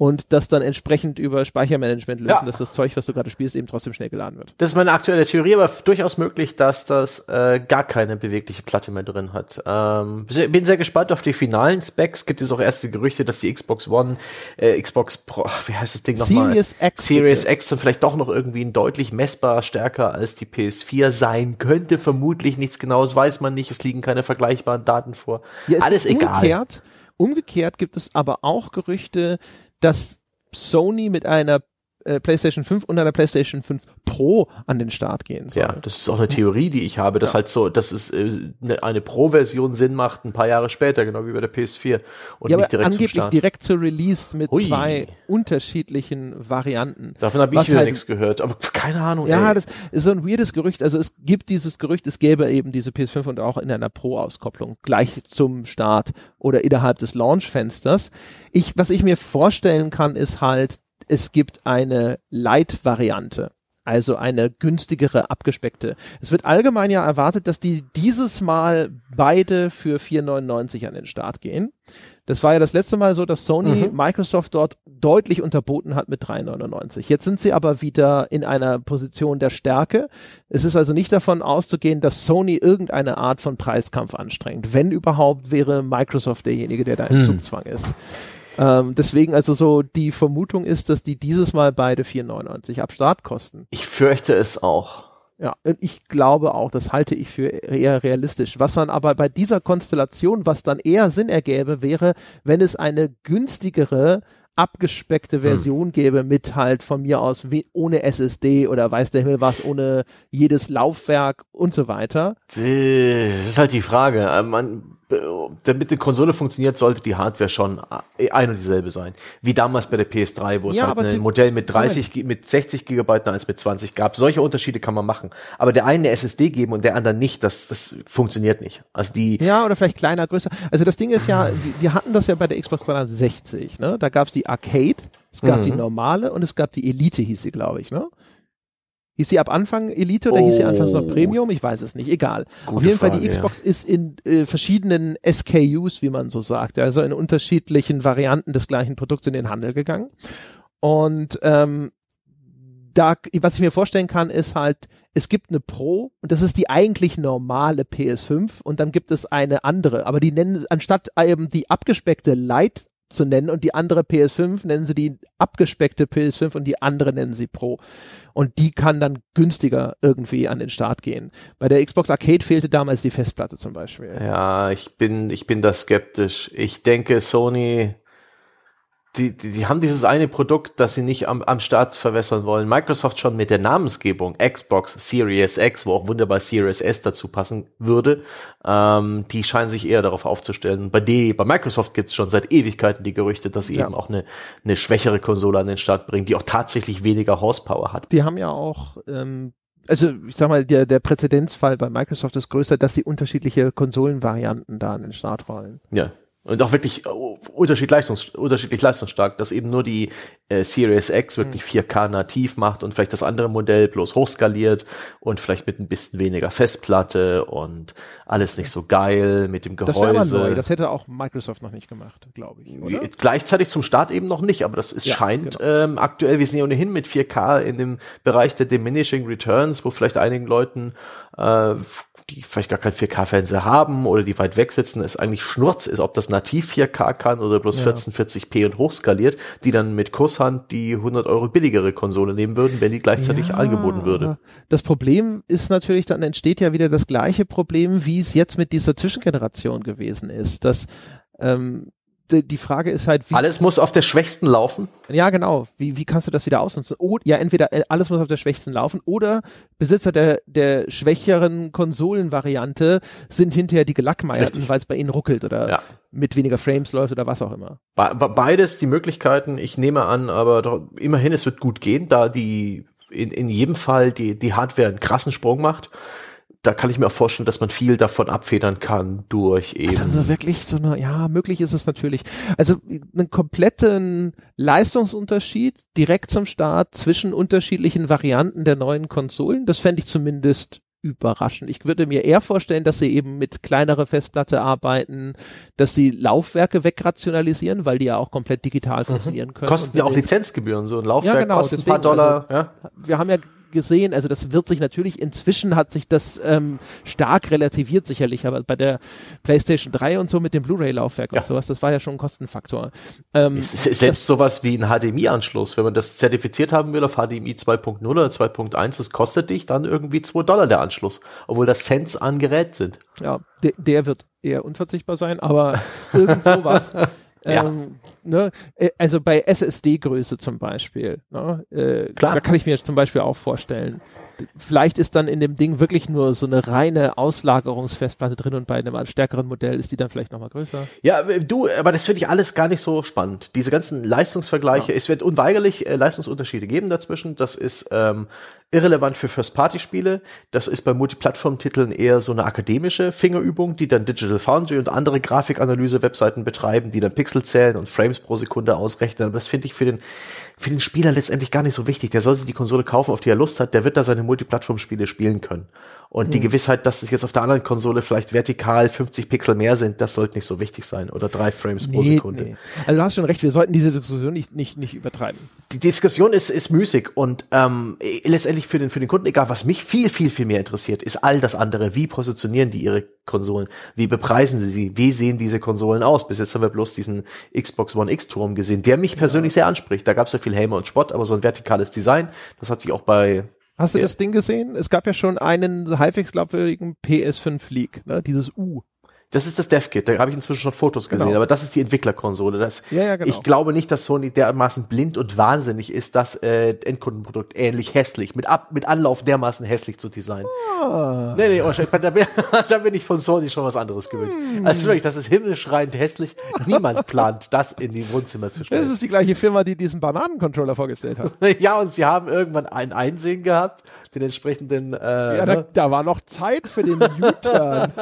und das dann entsprechend über Speichermanagement lösen, ja. dass das Zeug, was du gerade spielst, eben trotzdem schnell geladen wird. Das ist meine aktuelle Theorie, aber durchaus möglich, dass das äh, gar keine bewegliche Platte mehr drin hat. Ähm, bin sehr gespannt auf die finalen Specs. Gibt es auch erste Gerüchte, dass die Xbox One, äh, Xbox Pro, wie heißt das Ding nochmal? Series X. Series bitte. X dann vielleicht doch noch irgendwie ein deutlich messbar stärker als die PS4 sein könnte. Vermutlich nichts genaues weiß man nicht. Es liegen keine vergleichbaren Daten vor. Ja, Alles egal. Umgekehrt, umgekehrt gibt es aber auch Gerüchte, dass Sony mit einer äh, PlayStation 5 und einer PlayStation 5 Pro an den Start gehen soll. Ja, das ist auch eine Theorie, die ich habe, dass ja. halt so, dass es äh, eine, eine Pro-Version Sinn macht, ein paar Jahre später, genau wie bei der PS4 und ja, nicht direkt angeblich zum Start. direkt zur Release mit Hui. zwei unterschiedlichen Varianten. Davon habe ich wieder halt, nichts gehört, aber keine Ahnung. Ja, ey. das ist so ein weirdes Gerücht. Also es gibt dieses Gerücht, es gäbe eben diese PS5 und auch in einer Pro-Auskopplung gleich zum Start oder innerhalb des Launch-Fensters. Ich, was ich mir vorstellen kann, ist halt, es gibt eine Light-Variante. Also eine günstigere, abgespeckte. Es wird allgemein ja erwartet, dass die dieses Mal beide für 4,99 an den Start gehen. Das war ja das letzte Mal so, dass Sony mhm. Microsoft dort deutlich unterboten hat mit 3,99. Jetzt sind sie aber wieder in einer Position der Stärke. Es ist also nicht davon auszugehen, dass Sony irgendeine Art von Preiskampf anstrengt. Wenn überhaupt, wäre Microsoft derjenige, der da im mhm. Zugzwang ist. Ähm, deswegen also so die Vermutung ist, dass die dieses Mal beide 4,99 ab Start kosten. Ich fürchte es auch. Ja, und ich glaube auch, das halte ich für eher realistisch. Was dann aber bei dieser Konstellation, was dann eher Sinn ergäbe, wäre, wenn es eine günstigere abgespeckte hm. Version hm. gäbe mit halt von mir aus ohne SSD oder weiß der Himmel was, ohne jedes Laufwerk und so weiter. Das ist halt die Frage. Äh, man, damit die Konsole funktioniert, sollte die Hardware schon ein und dieselbe sein. Wie damals bei der PS3, wo es ja, halt ein Modell mit 30, Moment. mit 60 Gigabyte als mit 20 gab. Solche Unterschiede kann man machen. Aber der eine SSD geben und der andere nicht, das, das funktioniert nicht. Also die. Ja, oder vielleicht kleiner, größer. Also das Ding ist ja, wir hatten das ja bei der Xbox 360, ne? Da gab's die Arcade, es gab mhm. die normale und es gab die Elite, hieß sie, glaube ich, ne? Hieß sie ab Anfang Elite oder oh. hieß sie anfangs noch Premium? Ich weiß es nicht. Egal. Gute Auf jeden Frage, Fall, die Xbox ja. ist in äh, verschiedenen SKUs, wie man so sagt, also in unterschiedlichen Varianten des gleichen Produkts in den Handel gegangen. Und ähm, da, was ich mir vorstellen kann, ist halt, es gibt eine Pro und das ist die eigentlich normale PS5 und dann gibt es eine andere, aber die nennen anstatt eben die abgespeckte Light zu nennen und die andere PS5 nennen sie die abgespeckte PS5 und die andere nennen sie Pro. Und die kann dann günstiger irgendwie an den Start gehen. Bei der Xbox Arcade fehlte damals die Festplatte zum Beispiel. Ja, ich bin, ich bin da skeptisch. Ich denke, Sony die, die, die haben dieses eine Produkt, das sie nicht am, am Start verwässern wollen. Microsoft schon mit der Namensgebung Xbox Series X, wo auch wunderbar Series S dazu passen würde, ähm, die scheinen sich eher darauf aufzustellen. Bei, die, bei Microsoft gibt es schon seit Ewigkeiten die Gerüchte, dass sie ja. eben auch eine, eine schwächere Konsole an den Start bringen, die auch tatsächlich weniger Horsepower hat. Die haben ja auch ähm, also ich sag mal, der, der Präzedenzfall bei Microsoft ist größer, dass sie unterschiedliche Konsolenvarianten da an den Start rollen. Ja, und auch wirklich äh, unterschiedlich, leistungs unterschiedlich leistungsstark, dass eben nur die äh, Series X wirklich 4K mhm. nativ macht und vielleicht das andere Modell bloß hochskaliert und vielleicht mit ein bisschen weniger Festplatte und alles nicht so geil mit dem Gehäuse. Das wäre neu, das hätte auch Microsoft noch nicht gemacht, glaube ich. Oder? Gleichzeitig zum Start eben noch nicht, aber das ist, ja, scheint genau. ähm, aktuell, wir sind ja ohnehin mit 4K in dem Bereich der Diminishing Returns, wo vielleicht einigen Leuten äh, die vielleicht gar keinen 4K-Fernseher haben oder die weit weg sitzen, es eigentlich Schnurz ist, ob das nativ 4K kann oder bloß ja. 1440p und hochskaliert, die dann mit Kusshand die 100 Euro billigere Konsole nehmen würden, wenn die gleichzeitig ja, angeboten würde. Das Problem ist natürlich, dann entsteht ja wieder das gleiche Problem, wie es jetzt mit dieser Zwischengeneration gewesen ist, dass ähm, die Frage ist halt, wie. Alles muss auf der Schwächsten laufen? Ja, genau. Wie, wie kannst du das wieder ausnutzen? Oh, ja, entweder äh, alles muss auf der Schwächsten laufen oder Besitzer der, der schwächeren Konsolenvariante sind hinterher die Gelackmeierten, weil es bei ihnen ruckelt oder ja. mit weniger Frames läuft oder was auch immer. Beides die Möglichkeiten, ich nehme an, aber doch, immerhin, es wird gut gehen, da die in, in jedem Fall die, die Hardware einen krassen Sprung macht da kann ich mir auch vorstellen, dass man viel davon abfedern kann durch eben. Also, also wirklich so eine, ja, möglich ist es natürlich. Also einen kompletten Leistungsunterschied direkt zum Start zwischen unterschiedlichen Varianten der neuen Konsolen, das fände ich zumindest überraschend. Ich würde mir eher vorstellen, dass sie eben mit kleinerer Festplatte arbeiten, dass sie Laufwerke wegrationalisieren, weil die ja auch komplett digital mhm. funktionieren können. Kosten ja auch Lizenzgebühren, so ein Laufwerk ja, genau, kostet ein paar Dollar. Also, ja. Wir haben ja gesehen. Also das wird sich natürlich, inzwischen hat sich das ähm, stark relativiert sicherlich, aber bei der PlayStation 3 und so mit dem Blu-ray-Laufwerk ja. und sowas, das war ja schon ein Kostenfaktor. Ähm, Selbst sowas wie ein HDMI-Anschluss, wenn man das zertifiziert haben will auf HDMI 2.0 oder 2.1, das kostet dich dann irgendwie 2 Dollar der Anschluss, obwohl das Cents an Gerät sind. Ja, der, der wird eher unverzichtbar sein, aber irgend sowas. Ja. Ähm, ne? Äh, also bei SSD-Größe zum Beispiel. Ne? Äh, Klar. Da kann ich mir zum Beispiel auch vorstellen, vielleicht ist dann in dem Ding wirklich nur so eine reine Auslagerungsfestplatte drin und bei einem stärkeren Modell ist die dann vielleicht nochmal größer. Ja, du, aber das finde ich alles gar nicht so spannend. Diese ganzen Leistungsvergleiche, ja. es wird unweigerlich äh, Leistungsunterschiede geben dazwischen. Das ist ähm, irrelevant für First-Party-Spiele. Das ist bei Multiplattform-Titeln eher so eine akademische Fingerübung, die dann Digital Foundry und andere Grafikanalyse-Webseiten betreiben, die dann Pixel zählen und Frames pro Sekunde ausrechnen. Aber das finde ich für den für den Spieler letztendlich gar nicht so wichtig. Der soll sich die Konsole kaufen, auf die er Lust hat. Der wird da seine Multiplattform-Spiele spielen können. Und mhm. die Gewissheit, dass es jetzt auf der anderen Konsole vielleicht vertikal 50 Pixel mehr sind, das sollte nicht so wichtig sein. Oder drei Frames nee, pro Sekunde. Nee. Also du hast schon recht, wir sollten diese Diskussion nicht, nicht, nicht übertreiben. Die Diskussion ist, ist müßig und ähm, letztendlich für den, für den Kunden, egal was mich viel, viel, viel mehr interessiert, ist all das andere. Wie positionieren die ihre Konsolen? Wie bepreisen sie sie? Wie sehen diese Konsolen aus? Bis jetzt haben wir bloß diesen Xbox One X-Turm gesehen, der mich persönlich ja. sehr anspricht. Da gab es ja viel Helme und Spott, aber so ein vertikales Design, das hat sich auch bei Hast du ja. das Ding gesehen? Es gab ja schon einen halbwegs glaubwürdigen PS5 Leak, ne? dieses U. Das ist das DevKit, da habe ich inzwischen schon Fotos gesehen, genau. aber das ist die Entwicklerkonsole. Das, ja, ja, genau. Ich glaube nicht, dass Sony dermaßen blind und wahnsinnig ist, das äh, Endkundenprodukt ähnlich hässlich, mit, Ab mit Anlauf dermaßen hässlich zu designen. Ah. Nee, nee, oh, da, bin, da bin ich von Sony schon was anderes gewöhnt. Hm. Also wirklich, das ist himmelschreiend hässlich. Niemand plant, das in die Wohnzimmer zu stellen. Das ist die gleiche Firma, die diesen Bananencontroller vorgestellt hat. ja, und sie haben irgendwann ein Einsehen gehabt, den entsprechenden. Äh, ja, da, ne? da war noch Zeit für den U-Turn.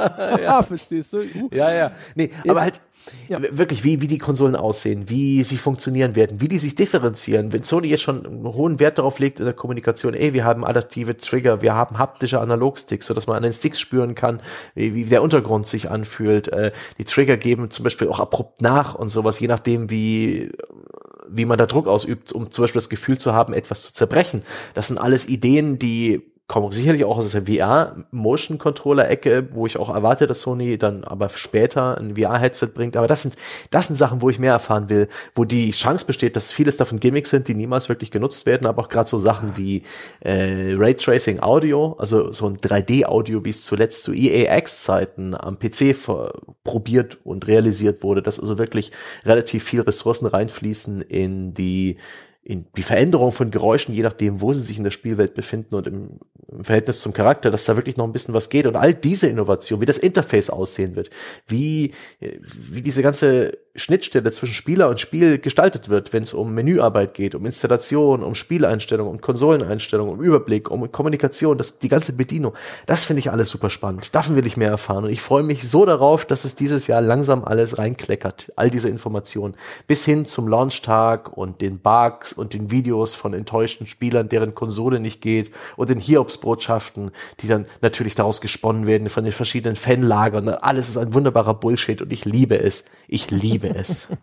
ja, verstehst du? Uh. Ja, ja. Nee, Jetzt, aber halt, ja. Wirklich, wie, wie die Konsolen aussehen, wie sie funktionieren werden, wie die sich differenzieren. Wenn Sony jetzt schon einen hohen Wert darauf legt in der Kommunikation, ey, wir haben adaptive Trigger, wir haben haptische Analogsticks, sodass man an den Sticks spüren kann, wie, wie der Untergrund sich anfühlt. Äh, die Trigger geben zum Beispiel auch abrupt nach und sowas, je nachdem, wie wie man da Druck ausübt, um zum Beispiel das Gefühl zu haben, etwas zu zerbrechen. Das sind alles Ideen, die kommen sicherlich auch aus der VR-Motion-Controller-Ecke, wo ich auch erwarte, dass Sony dann aber später ein VR-Headset bringt. Aber das sind, das sind Sachen, wo ich mehr erfahren will, wo die Chance besteht, dass vieles davon Gimmicks sind, die niemals wirklich genutzt werden, aber auch gerade so Sachen wie äh, Raytracing Audio, also so ein 3D-Audio, wie es zuletzt zu EAX-Zeiten am PC probiert und realisiert wurde, dass also wirklich relativ viel Ressourcen reinfließen in die in die Veränderung von Geräuschen, je nachdem, wo sie sich in der Spielwelt befinden und im, im, Verhältnis zum Charakter, dass da wirklich noch ein bisschen was geht. Und all diese Innovation, wie das Interface aussehen wird, wie, wie diese ganze Schnittstelle zwischen Spieler und Spiel gestaltet wird, wenn es um Menüarbeit geht, um Installation, um Spieleinstellungen, um Konsoleneinstellungen, um Überblick, um Kommunikation, das, die ganze Bedienung. Das finde ich alles super spannend. Davon will ich mehr erfahren. Und ich freue mich so darauf, dass es dieses Jahr langsam alles reinkleckert. All diese Informationen. Bis hin zum Launchtag und den Bugs und den Videos von enttäuschten Spielern, deren Konsole nicht geht und den Hiobsbotschaften, die dann natürlich daraus gesponnen werden von den verschiedenen Fanlagern. Alles ist ein wunderbarer Bullshit und ich liebe es. Ich liebe liebe es.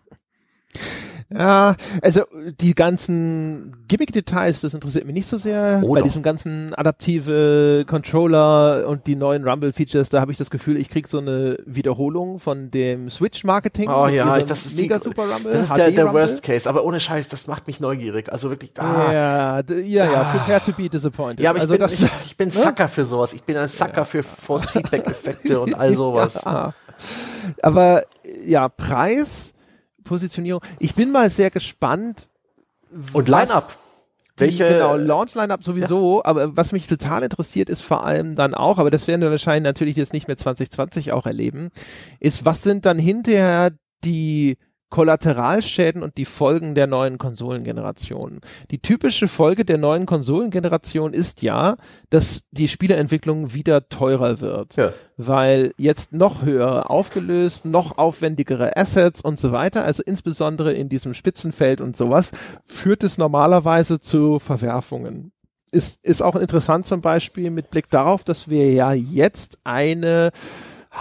Ja, also die ganzen Gimmick-Details, das interessiert mich nicht so sehr. Oh, Bei diesem ganzen adaptive Controller und die neuen Rumble-Features, da habe ich das Gefühl, ich krieg so eine Wiederholung von dem Switch-Marketing. Oh ja, das ist mega die, super Rumble. Das ist der, der Worst Case, aber ohne Scheiß, das macht mich neugierig. Also wirklich. Ah, ja, ja, ja, ah. prepare to be disappointed. Ja, aber also ich, bin, das, ich, ich bin ne? Sucker für sowas. Ich bin ein Sucker ja. für Force-Feedback-Effekte und all sowas. Ja. Aber ja, Preis Positionierung. Ich bin mal sehr gespannt. Und Line-Up. Welche, genau, Launch-Line-Up sowieso, ja. aber was mich total interessiert ist vor allem dann auch, aber das werden wir wahrscheinlich natürlich jetzt nicht mehr 2020 auch erleben, ist, was sind dann hinterher die Kollateralschäden und die Folgen der neuen Konsolengeneration. Die typische Folge der neuen Konsolengeneration ist ja, dass die Spieleentwicklung wieder teurer wird, ja. weil jetzt noch höher aufgelöst, noch aufwendigere Assets und so weiter, also insbesondere in diesem Spitzenfeld und sowas, führt es normalerweise zu Verwerfungen. Ist, ist auch interessant zum Beispiel mit Blick darauf, dass wir ja jetzt eine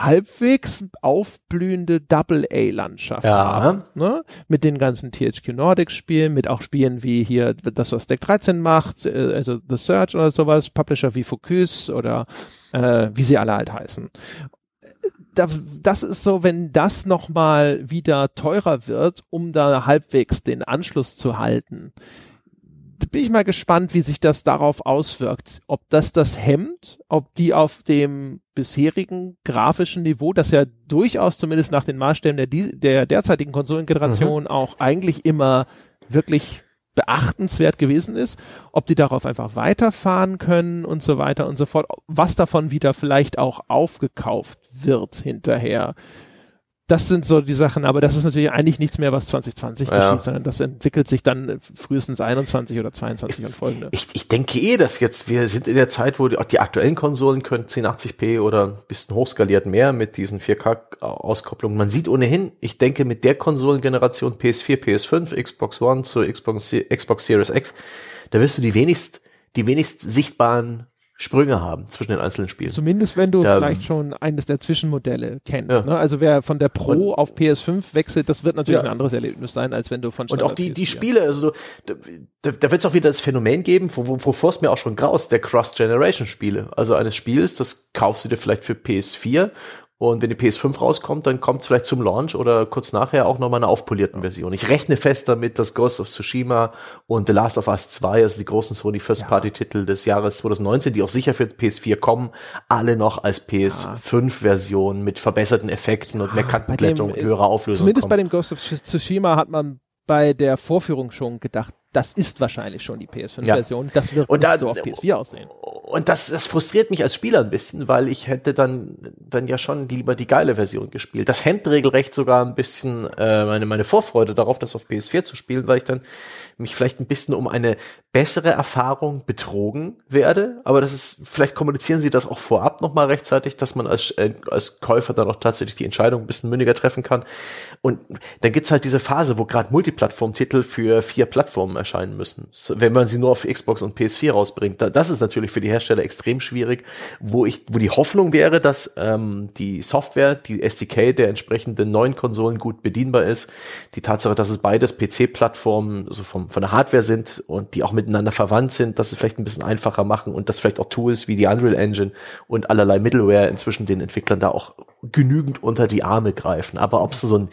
halbwegs aufblühende Double-A-Landschaft ja. haben. Ne? Mit den ganzen THQ Nordic Spielen, mit auch Spielen wie hier das, was Deck 13 macht, äh, also The Search oder sowas, Publisher wie Focus oder äh, wie sie alle halt heißen. Das ist so, wenn das nochmal wieder teurer wird, um da halbwegs den Anschluss zu halten, bin ich mal gespannt, wie sich das darauf auswirkt. Ob das das hemmt, ob die auf dem bisherigen grafischen Niveau, das ja durchaus zumindest nach den Maßstäben der, der derzeitigen Konsolengeneration mhm. auch eigentlich immer wirklich beachtenswert gewesen ist, ob die darauf einfach weiterfahren können und so weiter und so fort, was davon wieder vielleicht auch aufgekauft wird hinterher das sind so die Sachen, aber das ist natürlich eigentlich nichts mehr, was 2020 ja. geschieht, sondern das entwickelt sich dann frühestens 21 oder 22 und folgende. Ich, ich denke eh, dass jetzt, wir sind in der Zeit, wo die, auch die aktuellen Konsolen können 1080p oder ein bisschen hochskaliert mehr mit diesen 4K-Auskopplungen. Man sieht ohnehin, ich denke, mit der Konsolengeneration PS4, PS5, Xbox One zur Xbox, Xbox Series X, da wirst du die wenigst, die wenigst sichtbaren Sprünge haben zwischen den einzelnen Spielen. Zumindest wenn du da, vielleicht schon eines der Zwischenmodelle kennst. Ja. Ne? Also wer von der Pro und, auf PS5 wechselt, das wird natürlich ja. ein anderes Erlebnis sein, als wenn du von Und auch die, die Spiele, also da, da, wird es auch wieder das Phänomen geben, wo, wovor es mir auch schon graust, der Cross-Generation-Spiele. Also eines Spiels, das kaufst du dir vielleicht für PS4 und wenn die PS5 rauskommt, dann kommt es vielleicht zum Launch oder kurz nachher auch nochmal eine aufpolierten Version. Ich rechne fest damit, dass Ghost of Tsushima und The Last of Us 2, also die großen Sony First-Party-Titel ja. des Jahres 2019, die auch sicher für PS4 kommen, alle noch als PS5-Version mit verbesserten Effekten und mehr Kantenblättung, höherer Auflösung Zumindest kommen. bei dem Ghost of Tsushima hat man bei der Vorführung schon gedacht, das ist wahrscheinlich schon die PS5-Version. Ja. Das wird und da, so auf PS4 aussehen. Und das, das frustriert mich als Spieler ein bisschen, weil ich hätte dann, dann ja schon lieber die geile Version gespielt. Das hemmt regelrecht sogar ein bisschen äh, meine, meine Vorfreude darauf, das auf PS4 zu spielen, weil ich dann mich vielleicht ein bisschen um eine bessere Erfahrung betrogen werde. Aber das ist, vielleicht kommunizieren sie das auch vorab nochmal rechtzeitig, dass man als, äh, als Käufer dann auch tatsächlich die Entscheidung ein bisschen mündiger treffen kann. Und dann gibt's halt diese Phase, wo gerade Multiplattform-Titel für vier Plattformen erscheinen müssen. Wenn man sie nur auf Xbox und PS4 rausbringt, das ist natürlich für die Hersteller extrem schwierig, wo ich, wo die Hoffnung wäre, dass ähm, die Software, die SDK der entsprechenden neuen Konsolen gut bedienbar ist. Die Tatsache, dass es beides PC-Plattformen so vom von der Hardware sind und die auch miteinander verwandt sind, dass sie vielleicht ein bisschen einfacher machen und dass vielleicht auch Tools wie die Unreal Engine und allerlei Middleware inzwischen den Entwicklern da auch genügend unter die Arme greifen. Aber ob so ein,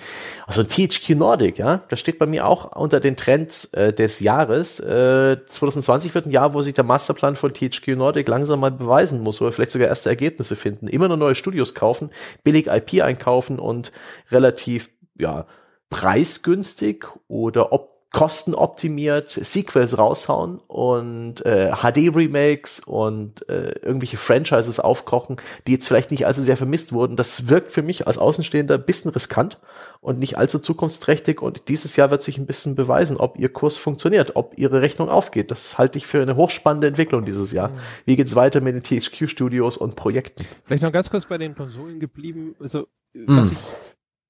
also ein THQ Nordic, ja, das steht bei mir auch unter den Trends äh, des Jahres. Äh, 2020 wird ein Jahr, wo sich der Masterplan von THQ Nordic langsam mal beweisen muss, wo wir vielleicht sogar erste Ergebnisse finden. Immer nur neue Studios kaufen, billig IP einkaufen und relativ, ja, preisgünstig oder ob kostenoptimiert Sequels raushauen und äh, HD-Remakes und äh, irgendwelche Franchises aufkochen, die jetzt vielleicht nicht allzu sehr vermisst wurden. Das wirkt für mich als Außenstehender ein bisschen riskant und nicht allzu zukunftsträchtig. Und dieses Jahr wird sich ein bisschen beweisen, ob ihr Kurs funktioniert, ob ihre Rechnung aufgeht. Das halte ich für eine hochspannende Entwicklung dieses Jahr. Mhm. Wie geht's weiter mit den THQ-Studios und Projekten? Vielleicht noch ganz kurz bei den Konsolen geblieben. Also, was mhm. ich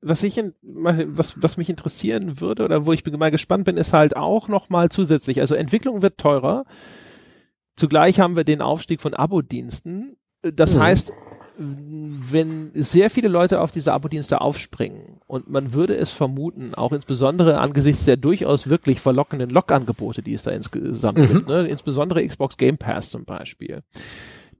was ich in, was, was mich interessieren würde oder wo ich mal gespannt bin, ist halt auch nochmal zusätzlich. Also Entwicklung wird teurer. Zugleich haben wir den Aufstieg von Abo-Diensten. Das mhm. heißt, wenn sehr viele Leute auf diese Abo-Dienste aufspringen und man würde es vermuten, auch insbesondere angesichts der durchaus wirklich verlockenden Log-Angebote, die es da insgesamt mhm. gibt, ne, insbesondere Xbox Game Pass zum Beispiel,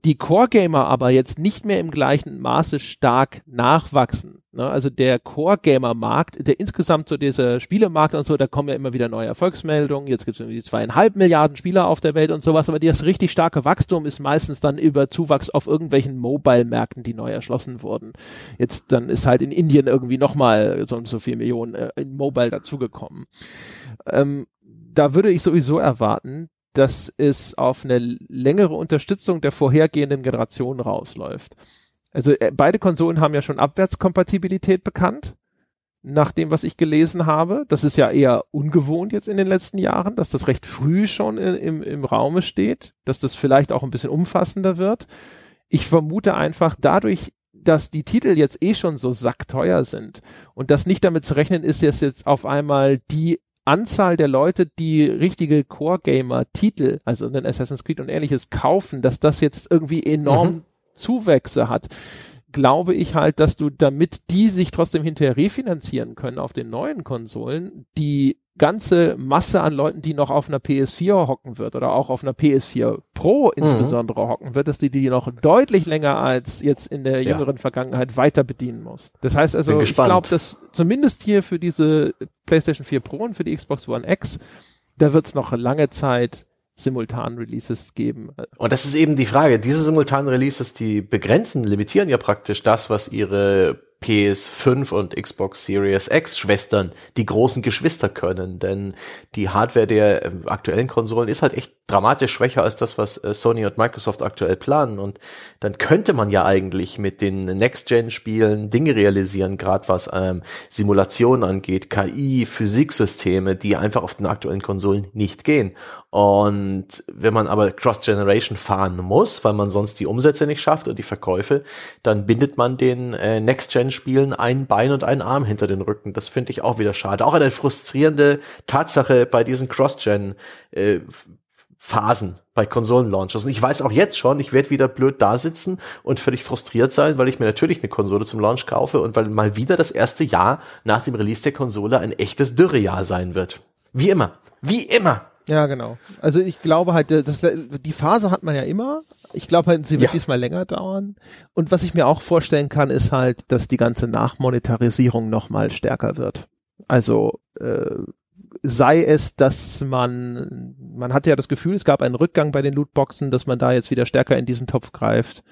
die Core-Gamer aber jetzt nicht mehr im gleichen Maße stark nachwachsen. Ne? Also der Core-Gamer-Markt, der insgesamt so dieser Spielemarkt und so, da kommen ja immer wieder neue Erfolgsmeldungen. Jetzt gibt es irgendwie zweieinhalb Milliarden Spieler auf der Welt und sowas, aber das richtig starke Wachstum ist meistens dann über Zuwachs auf irgendwelchen Mobile-Märkten, die neu erschlossen wurden. Jetzt dann ist halt in Indien irgendwie nochmal so und so viel Millionen äh, in Mobile dazugekommen. Ähm, da würde ich sowieso erwarten, dass es auf eine längere Unterstützung der vorhergehenden Generation rausläuft. Also äh, beide Konsolen haben ja schon Abwärtskompatibilität bekannt, nach dem, was ich gelesen habe. Das ist ja eher ungewohnt jetzt in den letzten Jahren, dass das recht früh schon in, im, im Raume steht, dass das vielleicht auch ein bisschen umfassender wird. Ich vermute einfach dadurch, dass die Titel jetzt eh schon so sackteuer sind und das nicht damit zu rechnen ist, dass jetzt auf einmal die Anzahl der Leute, die richtige Core-Gamer-Titel, also einen Assassin's Creed und ähnliches kaufen, dass das jetzt irgendwie enorm mhm. Zuwächse hat, glaube ich halt, dass du, damit die sich trotzdem hinterher refinanzieren können auf den neuen Konsolen, die ganze Masse an Leuten, die noch auf einer PS4 hocken wird oder auch auf einer PS4 Pro mhm. insbesondere mhm. hocken wird, dass die die noch deutlich länger als jetzt in der jüngeren ja. Vergangenheit weiter bedienen muss. Das heißt also, ich glaube, dass zumindest hier für diese PlayStation 4 Pro und für die Xbox One X, da wird es noch lange Zeit simultan Releases geben. Und das ist eben die Frage. Diese simultanen Releases, die begrenzen, limitieren ja praktisch das, was ihre PS5 und Xbox Series X Schwestern, die großen Geschwister können, denn die Hardware der äh, aktuellen Konsolen ist halt echt dramatisch schwächer als das, was äh, Sony und Microsoft aktuell planen und dann könnte man ja eigentlich mit den Next-Gen-Spielen Dinge realisieren, gerade was ähm, Simulationen angeht, KI, Physiksysteme, die einfach auf den aktuellen Konsolen nicht gehen. Und wenn man aber Cross-Generation fahren muss, weil man sonst die Umsätze nicht schafft und die Verkäufe, dann bindet man den äh, Next-Gen-Spielen ein Bein und einen Arm hinter den Rücken. Das finde ich auch wieder schade. Auch eine frustrierende Tatsache bei diesen Cross-Gen äh, bei Konsolen-Launches. Und ich weiß auch jetzt schon, ich werde wieder blöd da sitzen und völlig frustriert sein, weil ich mir natürlich eine Konsole zum Launch kaufe und weil mal wieder das erste Jahr nach dem Release der Konsole ein echtes Dürrejahr sein wird. Wie immer. Wie immer. Ja, genau. Also ich glaube halt, das, die Phase hat man ja immer. Ich glaube halt, sie wird ja. diesmal länger dauern. Und was ich mir auch vorstellen kann, ist halt, dass die ganze Nachmonetarisierung noch mal stärker wird. Also äh, sei es, dass man, man hatte ja das Gefühl, es gab einen Rückgang bei den Lootboxen, dass man da jetzt wieder stärker in diesen Topf greift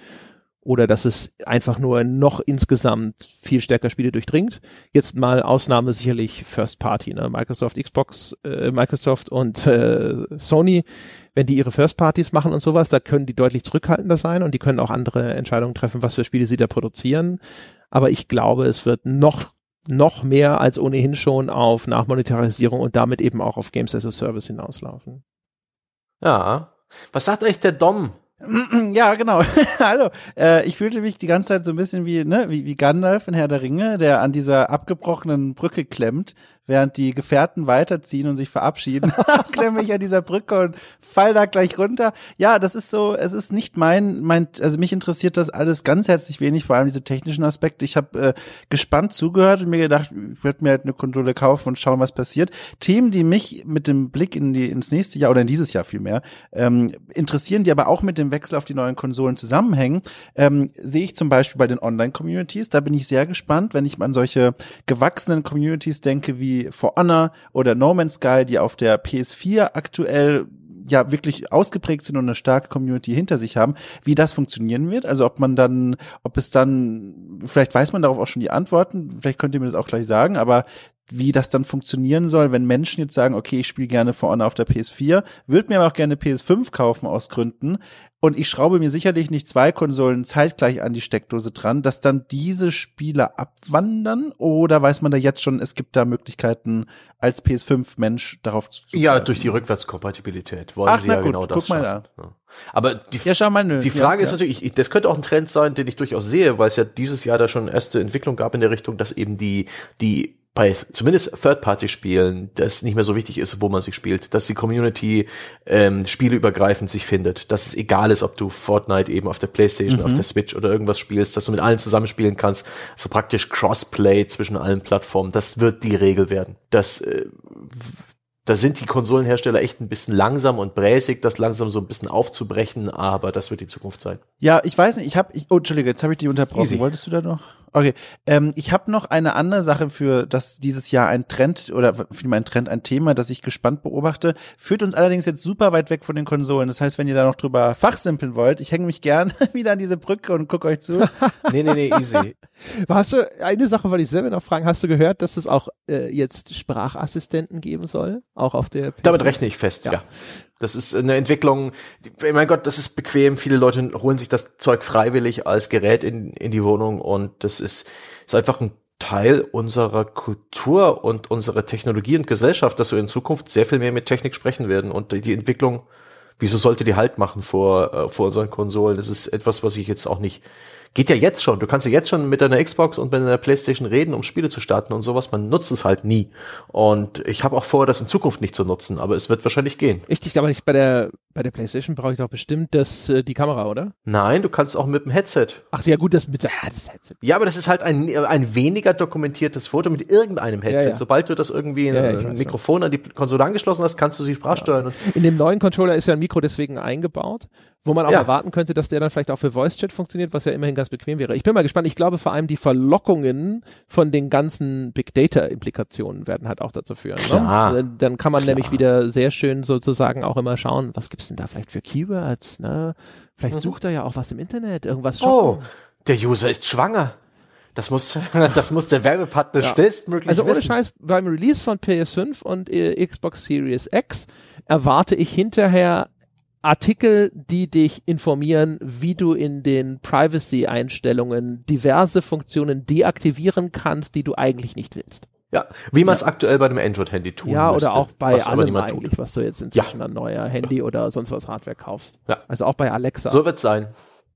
oder dass es einfach nur noch insgesamt viel stärker Spiele durchdringt. Jetzt mal Ausnahme sicherlich First Party, ne? Microsoft, Xbox, äh, Microsoft und äh, Sony, wenn die ihre First Parties machen und sowas, da können die deutlich zurückhaltender sein und die können auch andere Entscheidungen treffen, was für Spiele sie da produzieren. Aber ich glaube, es wird noch noch mehr als ohnehin schon auf Nachmonetarisierung und damit eben auch auf Games as a Service hinauslaufen. Ja. Was sagt euch der Dom Ja, genau. Hallo. Äh, ich fühlte mich die ganze Zeit so ein bisschen wie, ne, wie, wie Gandalf in Herr der Ringe, der an dieser abgebrochenen Brücke klemmt während die Gefährten weiterziehen und sich verabschieden, klemme ich an dieser Brücke und fall da gleich runter. Ja, das ist so, es ist nicht mein, mein, also mich interessiert das alles ganz herzlich wenig, vor allem diese technischen Aspekte. Ich habe äh, gespannt zugehört und mir gedacht, ich werde mir halt eine Konsole kaufen und schauen, was passiert. Themen, die mich mit dem Blick in die ins nächste Jahr oder in dieses Jahr vielmehr ähm, interessieren, die aber auch mit dem Wechsel auf die neuen Konsolen zusammenhängen, ähm, sehe ich zum Beispiel bei den Online-Communities. Da bin ich sehr gespannt, wenn ich an solche gewachsenen Communities denke, wie For Honor oder No Man's Sky, die auf der PS4 aktuell ja wirklich ausgeprägt sind und eine starke Community hinter sich haben, wie das funktionieren wird. Also ob man dann, ob es dann, vielleicht weiß man darauf auch schon die Antworten, vielleicht könnt ihr mir das auch gleich sagen, aber wie das dann funktionieren soll, wenn Menschen jetzt sagen, okay, ich spiele gerne For Honor auf der PS4, würde mir aber auch gerne PS5 kaufen aus Gründen, und ich schraube mir sicherlich nicht zwei Konsolen zeitgleich an die Steckdose dran, dass dann diese Spiele abwandern oder weiß man da jetzt schon, es gibt da Möglichkeiten als PS5-Mensch darauf zu Ja, durch die Rückwärtskompatibilität wollen Ach, sie ja gut, genau das mal schaffen. Ja. Aber die, ja, mal, nö. die Frage ja, ist natürlich, ich, das könnte auch ein Trend sein, den ich durchaus sehe, weil es ja dieses Jahr da schon erste Entwicklung gab in der Richtung, dass eben die, die bei zumindest Third-Party-Spielen das nicht mehr so wichtig ist, wo man sich spielt, dass die Community ähm, spieleübergreifend sich findet, dass es egal ist, ob du Fortnite eben auf der Playstation, mhm. auf der Switch oder irgendwas spielst, dass du mit allen zusammenspielen kannst, so praktisch Crossplay zwischen allen Plattformen, das wird die Regel werden. Das äh, da sind die Konsolenhersteller echt ein bisschen langsam und bräsig, das langsam so ein bisschen aufzubrechen, aber das wird die Zukunft sein. Ja, ich weiß nicht, ich habe, oh, Entschuldige, jetzt habe ich die unterbrochen. Easy. Wolltest du da noch? Okay, ähm, ich habe noch eine andere Sache für das dieses Jahr ein Trend oder für mein Trend ein Thema, das ich gespannt beobachte, führt uns allerdings jetzt super weit weg von den Konsolen. Das heißt, wenn ihr da noch drüber fachsimpeln wollt, ich hänge mich gern wieder an diese Brücke und guck euch zu. nee, nee, nee, easy. Hast du eine Sache wollte ich selber noch fragen, hast du gehört, dass es auch äh, jetzt Sprachassistenten geben soll, auch auf der PC? Damit rechne ich fest, ja. ja. Das ist eine Entwicklung, mein Gott, das ist bequem. Viele Leute holen sich das Zeug freiwillig als Gerät in, in die Wohnung und das ist, ist einfach ein Teil unserer Kultur und unserer Technologie und Gesellschaft, dass wir in Zukunft sehr viel mehr mit Technik sprechen werden und die Entwicklung, wieso sollte die Halt machen vor, äh, vor unseren Konsolen? Das ist etwas, was ich jetzt auch nicht Geht ja jetzt schon. Du kannst ja jetzt schon mit deiner Xbox und mit deiner Playstation reden, um Spiele zu starten und sowas. Man nutzt es halt nie. Und ich habe auch vor, das in Zukunft nicht zu nutzen, aber es wird wahrscheinlich gehen. Richtig, aber nicht bei der bei der PlayStation brauche ich doch bestimmt das äh, die Kamera, oder? Nein, du kannst auch mit dem Headset. Ach ja, gut, das mit ja, das Headset. Ja, aber das ist halt ein ein weniger dokumentiertes Foto mit irgendeinem Headset. Ja, ja. Sobald du das irgendwie ja, ein Mikrofon an die Konsole angeschlossen hast, kannst du sie sprachsteuern. In dem neuen Controller ist ja ein Mikro deswegen eingebaut, wo man auch erwarten könnte, dass der dann vielleicht auch für Voice Chat funktioniert, was ja immerhin ganz bequem wäre. Ich bin mal gespannt. Ich glaube vor allem die Verlockungen von den ganzen Big Data Implikationen werden halt auch dazu führen. Ne? Dann kann man Klar. nämlich wieder sehr schön sozusagen auch immer schauen, was gibt's denn da vielleicht für Keywords, ne? Vielleicht mhm. sucht er ja auch was im Internet, irgendwas shoppen. Oh, der User ist schwanger. Das muss, das muss der Werbepartner ja. schnellstmöglich Also ohne wissen. Scheiß, beim Release von PS5 und äh, Xbox Series X erwarte ich hinterher Artikel, die dich informieren, wie du in den Privacy-Einstellungen diverse Funktionen deaktivieren kannst, die du eigentlich nicht willst. Ja, wie man es ja. aktuell bei dem Android-Handy tut. Ja, müsste, oder auch bei allem eigentlich, tut. was du jetzt inzwischen ja. an neuer Handy oder sonst was Hardware kaufst. Ja. Also auch bei Alexa. So wird's sein.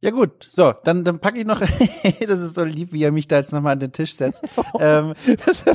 Ja gut, so, dann, dann packe ich noch, das ist so lieb, wie er mich da jetzt nochmal an den Tisch setzt. ähm,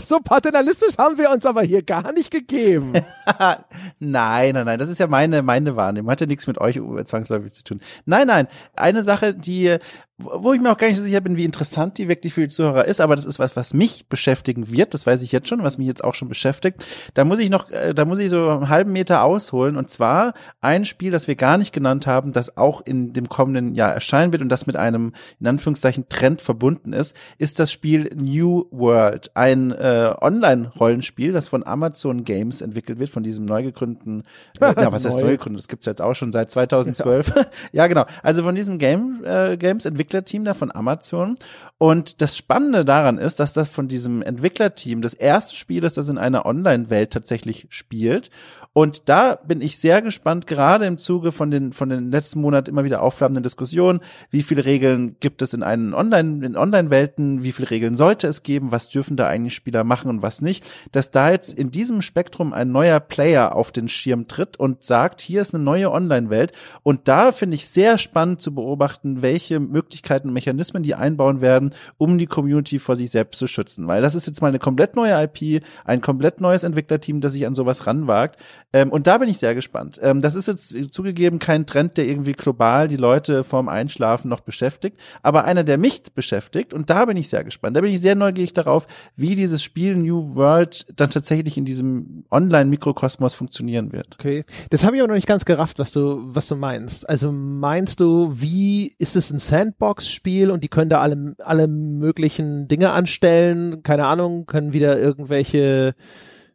so paternalistisch haben wir uns aber hier gar nicht gegeben. nein, nein, nein, das ist ja meine, meine Wahrnehmung, hat ja nichts mit euch zwangsläufig zu tun. Nein, nein, eine Sache, die, wo ich mir auch gar nicht so sicher bin, wie interessant die wirklich für die Zuhörer ist, aber das ist was, was mich beschäftigen wird, das weiß ich jetzt schon, was mich jetzt auch schon beschäftigt. Da muss ich noch, äh, da muss ich so einen halben Meter ausholen und zwar ein Spiel, das wir gar nicht genannt haben, das auch in dem kommenden Jahr erscheinen wird und das mit einem, in Anführungszeichen, Trend verbunden ist, ist das Spiel New World, ein äh, Online-Rollenspiel, das von Amazon Games entwickelt wird, von diesem neu gegründeten, äh, ja, was heißt neu. gegründet, das gibt's jetzt auch schon seit 2012. Ja, ja genau, also von diesem Game, äh, Games entwickelt Entwicklerteam da von Amazon. Und das Spannende daran ist, dass das von diesem Entwicklerteam das erste Spiel ist, das in einer Online-Welt tatsächlich spielt. Und da bin ich sehr gespannt, gerade im Zuge von den, von den letzten Monaten immer wieder aufflammenden Diskussionen. Wie viele Regeln gibt es in einen Online, in Online-Welten? Wie viele Regeln sollte es geben? Was dürfen da eigentlich Spieler machen und was nicht? Dass da jetzt in diesem Spektrum ein neuer Player auf den Schirm tritt und sagt, hier ist eine neue Online-Welt. Und da finde ich sehr spannend zu beobachten, welche Möglichkeiten und Mechanismen die einbauen werden, um die Community vor sich selbst zu schützen. Weil das ist jetzt mal eine komplett neue IP, ein komplett neues Entwicklerteam, das sich an sowas ranwagt. Ähm, und da bin ich sehr gespannt. Ähm, das ist jetzt zugegeben kein Trend, der irgendwie global die Leute vorm Einschlafen noch beschäftigt, aber einer, der mich beschäftigt. Und da bin ich sehr gespannt. Da bin ich sehr neugierig darauf, wie dieses Spiel New World dann tatsächlich in diesem Online-Mikrokosmos funktionieren wird. Okay. Das habe ich auch noch nicht ganz gerafft, was du, was du meinst. Also meinst du, wie ist es ein Sandbox-Spiel und die können da alle, alle möglichen Dinge anstellen? Keine Ahnung, können wieder irgendwelche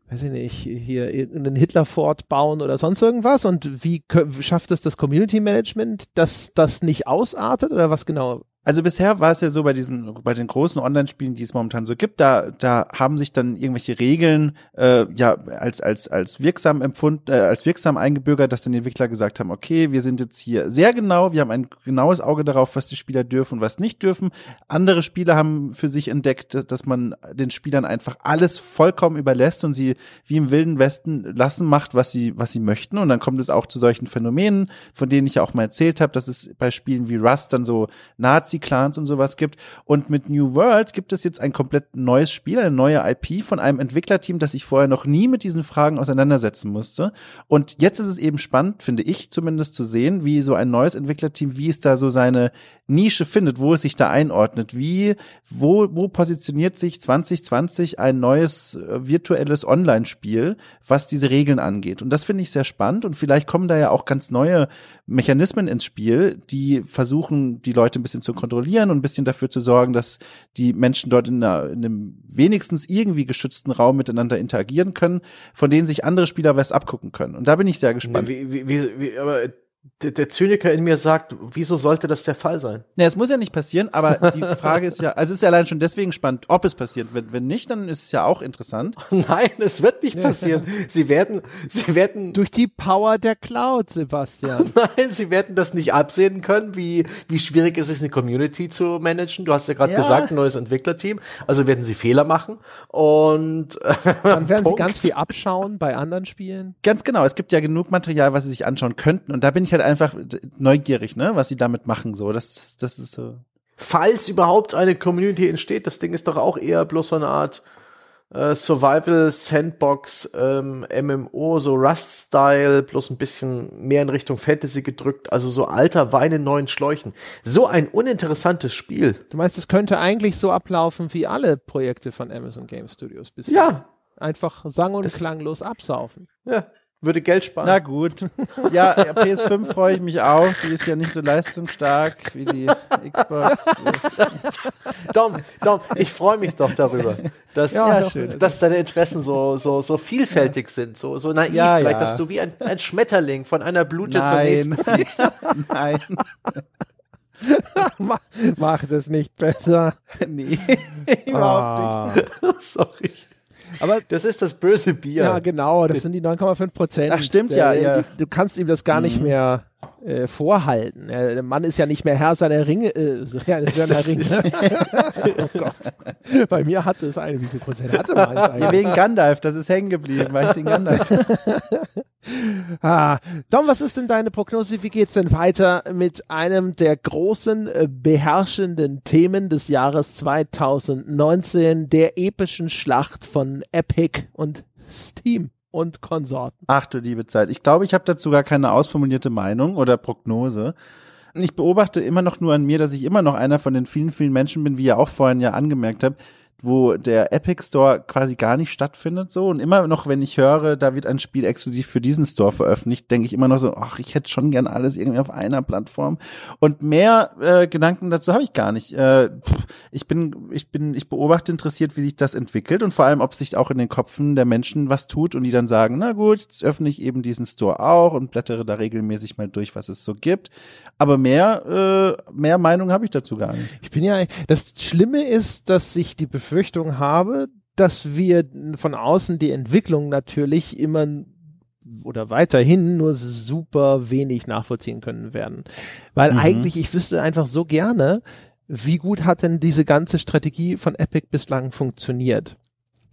weiß ich nicht, hier einen Hitlerfort bauen oder sonst irgendwas? Und wie schafft es das Community Management, dass das nicht ausartet oder was genau also bisher war es ja so bei diesen, bei den großen Online-Spielen, die es momentan so gibt, da, da haben sich dann irgendwelche Regeln äh, ja als als als wirksam empfunden, äh, als wirksam eingebürgert, dass dann die Entwickler gesagt haben, okay, wir sind jetzt hier sehr genau, wir haben ein genaues Auge darauf, was die Spieler dürfen und was nicht dürfen. Andere Spieler haben für sich entdeckt, dass man den Spielern einfach alles vollkommen überlässt und sie wie im wilden Westen lassen macht, was sie was sie möchten. Und dann kommt es auch zu solchen Phänomenen, von denen ich ja auch mal erzählt habe, dass es bei Spielen wie Rust dann so Nazi Nazi-Clans und sowas gibt. Und mit New World gibt es jetzt ein komplett neues Spiel, eine neue IP von einem Entwicklerteam, das sich vorher noch nie mit diesen Fragen auseinandersetzen musste. Und jetzt ist es eben spannend, finde ich zumindest, zu sehen, wie so ein neues Entwicklerteam, wie es da so seine Nische findet, wo es sich da einordnet, wie, wo, wo positioniert sich 2020 ein neues äh, virtuelles Online-Spiel, was diese Regeln angeht. Und das finde ich sehr spannend und vielleicht kommen da ja auch ganz neue Mechanismen ins Spiel, die versuchen, die Leute ein bisschen zu kontrollieren und ein bisschen dafür zu sorgen, dass die Menschen dort in, einer, in einem wenigstens irgendwie geschützten Raum miteinander interagieren können, von denen sich andere Spieler was abgucken können. Und da bin ich sehr gespannt. Wie, wie, wie, aber der, der Zyniker in mir sagt, wieso sollte das der Fall sein? Ne, es muss ja nicht passieren, aber die Frage ist ja, also es ist ja allein schon deswegen spannend, ob es passiert. Wenn, wenn nicht, dann ist es ja auch interessant. Nein, es wird nicht passieren. Sie werden, sie werden durch die Power der Cloud, Sebastian. Nein, sie werden das nicht absehen können, wie wie schwierig es ist, eine Community zu managen. Du hast ja gerade ja. gesagt, ein neues Entwicklerteam. Also werden sie Fehler machen und dann werden sie ganz viel abschauen bei anderen Spielen. Ganz genau. Es gibt ja genug Material, was sie sich anschauen könnten. Und da bin ich halt einfach neugierig, ne, was sie damit machen, so. Das, das ist so. Falls überhaupt eine Community entsteht, das Ding ist doch auch eher bloß so eine Art äh, Survival Sandbox ähm, MMO, so Rust-Style, bloß ein bisschen mehr in Richtung Fantasy gedrückt, also so alter Wein in neuen Schläuchen. So ein uninteressantes Spiel. Du meinst, es könnte eigentlich so ablaufen wie alle Projekte von Amazon Game Studios bisher? Ja. Einfach sang- und das, klanglos absaufen. Ja würde Geld sparen. Na gut. Ja, PS5 freue ich mich auch. Die ist ja nicht so leistungsstark wie die Xbox. Dom, Dom, ich freue mich doch darüber, dass, ja, dass deine Interessen so, so, so vielfältig ja. sind, so, so naiv ja, vielleicht, dass du wie ein, ein Schmetterling von einer Blute Nein. zur nächsten fliegst. Nein. mach, mach das nicht besser. Nee, überhaupt ah. nicht. Sorry. Aber das ist das böse Bier. Ja, genau, das sind die 9,5 Prozent. Ach, stimmt ja, ja. Du kannst ihm das gar nicht mhm. mehr äh, vorhalten. Der Mann ist ja nicht mehr Herr seiner Ringe. Äh, seiner Ringe. oh Gott. Bei mir hatte es eine. Wie viel Prozent hatte man eigentlich? Wegen Gandalf, das ist hängen geblieben, weil ich den Gandalf. ah, Tom, was ist denn deine Prognose? Wie geht's denn weiter mit einem der großen äh, beherrschenden Themen des Jahres 2019, der epischen Schlacht von Epic und Steam? Und Konsorten. Ach du liebe Zeit. Ich glaube, ich habe dazu gar keine ausformulierte Meinung oder Prognose. Ich beobachte immer noch nur an mir, dass ich immer noch einer von den vielen, vielen Menschen bin, wie ihr auch vorhin ja angemerkt habt, wo der Epic Store quasi gar nicht stattfindet so und immer noch wenn ich höre, da wird ein Spiel exklusiv für diesen Store veröffentlicht, denke ich immer noch so, ach, ich hätte schon gern alles irgendwie auf einer Plattform und mehr äh, Gedanken dazu habe ich gar nicht. Äh, ich bin ich bin ich beobachte interessiert, wie sich das entwickelt und vor allem, ob sich auch in den Köpfen der Menschen was tut und die dann sagen, na gut, jetzt öffne ich eben diesen Store auch und blättere da regelmäßig mal durch, was es so gibt, aber mehr äh, mehr Meinung habe ich dazu gar nicht. Ich bin ja das Schlimme ist, dass sich die Bevölkerung Befürchtung habe, dass wir von außen die Entwicklung natürlich immer oder weiterhin nur super wenig nachvollziehen können werden. Weil mhm. eigentlich, ich wüsste einfach so gerne, wie gut hat denn diese ganze Strategie von Epic bislang funktioniert?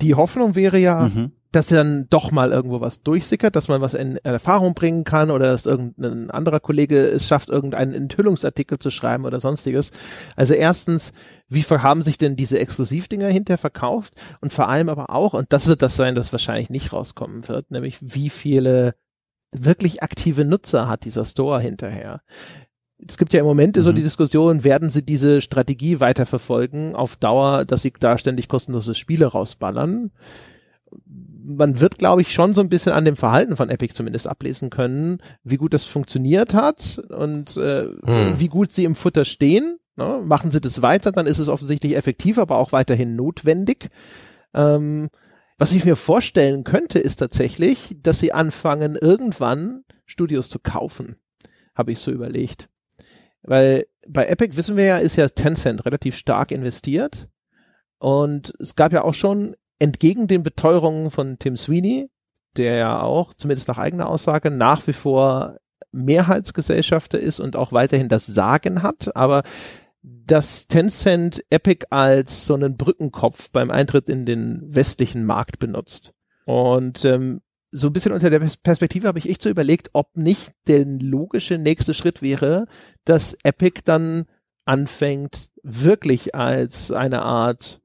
Die Hoffnung wäre ja, mhm dass dann doch mal irgendwo was durchsickert, dass man was in Erfahrung bringen kann oder dass irgendein anderer Kollege es schafft, irgendeinen Enthüllungsartikel zu schreiben oder sonstiges. Also erstens, wie haben sich denn diese Exklusivdinger hinterher verkauft? Und vor allem aber auch, und das wird das sein, das wahrscheinlich nicht rauskommen wird, nämlich wie viele wirklich aktive Nutzer hat dieser Store hinterher? Es gibt ja im Moment mhm. so die Diskussion, werden sie diese Strategie weiterverfolgen auf Dauer, dass sie da ständig kostenlose Spiele rausballern? Man wird, glaube ich, schon so ein bisschen an dem Verhalten von Epic zumindest ablesen können, wie gut das funktioniert hat und äh, hm. wie gut sie im Futter stehen. Ne? Machen sie das weiter, dann ist es offensichtlich effektiv, aber auch weiterhin notwendig. Ähm, was ich mir vorstellen könnte, ist tatsächlich, dass sie anfangen, irgendwann Studios zu kaufen. Habe ich so überlegt. Weil bei Epic wissen wir ja, ist ja Tencent relativ stark investiert. Und es gab ja auch schon entgegen den Beteuerungen von Tim Sweeney, der ja auch, zumindest nach eigener Aussage, nach wie vor Mehrheitsgesellschafter ist und auch weiterhin das Sagen hat, aber dass Tencent Epic als so einen Brückenkopf beim Eintritt in den westlichen Markt benutzt. Und ähm, so ein bisschen unter der Perspektive habe ich echt so überlegt, ob nicht der logische nächste Schritt wäre, dass Epic dann anfängt, wirklich als eine Art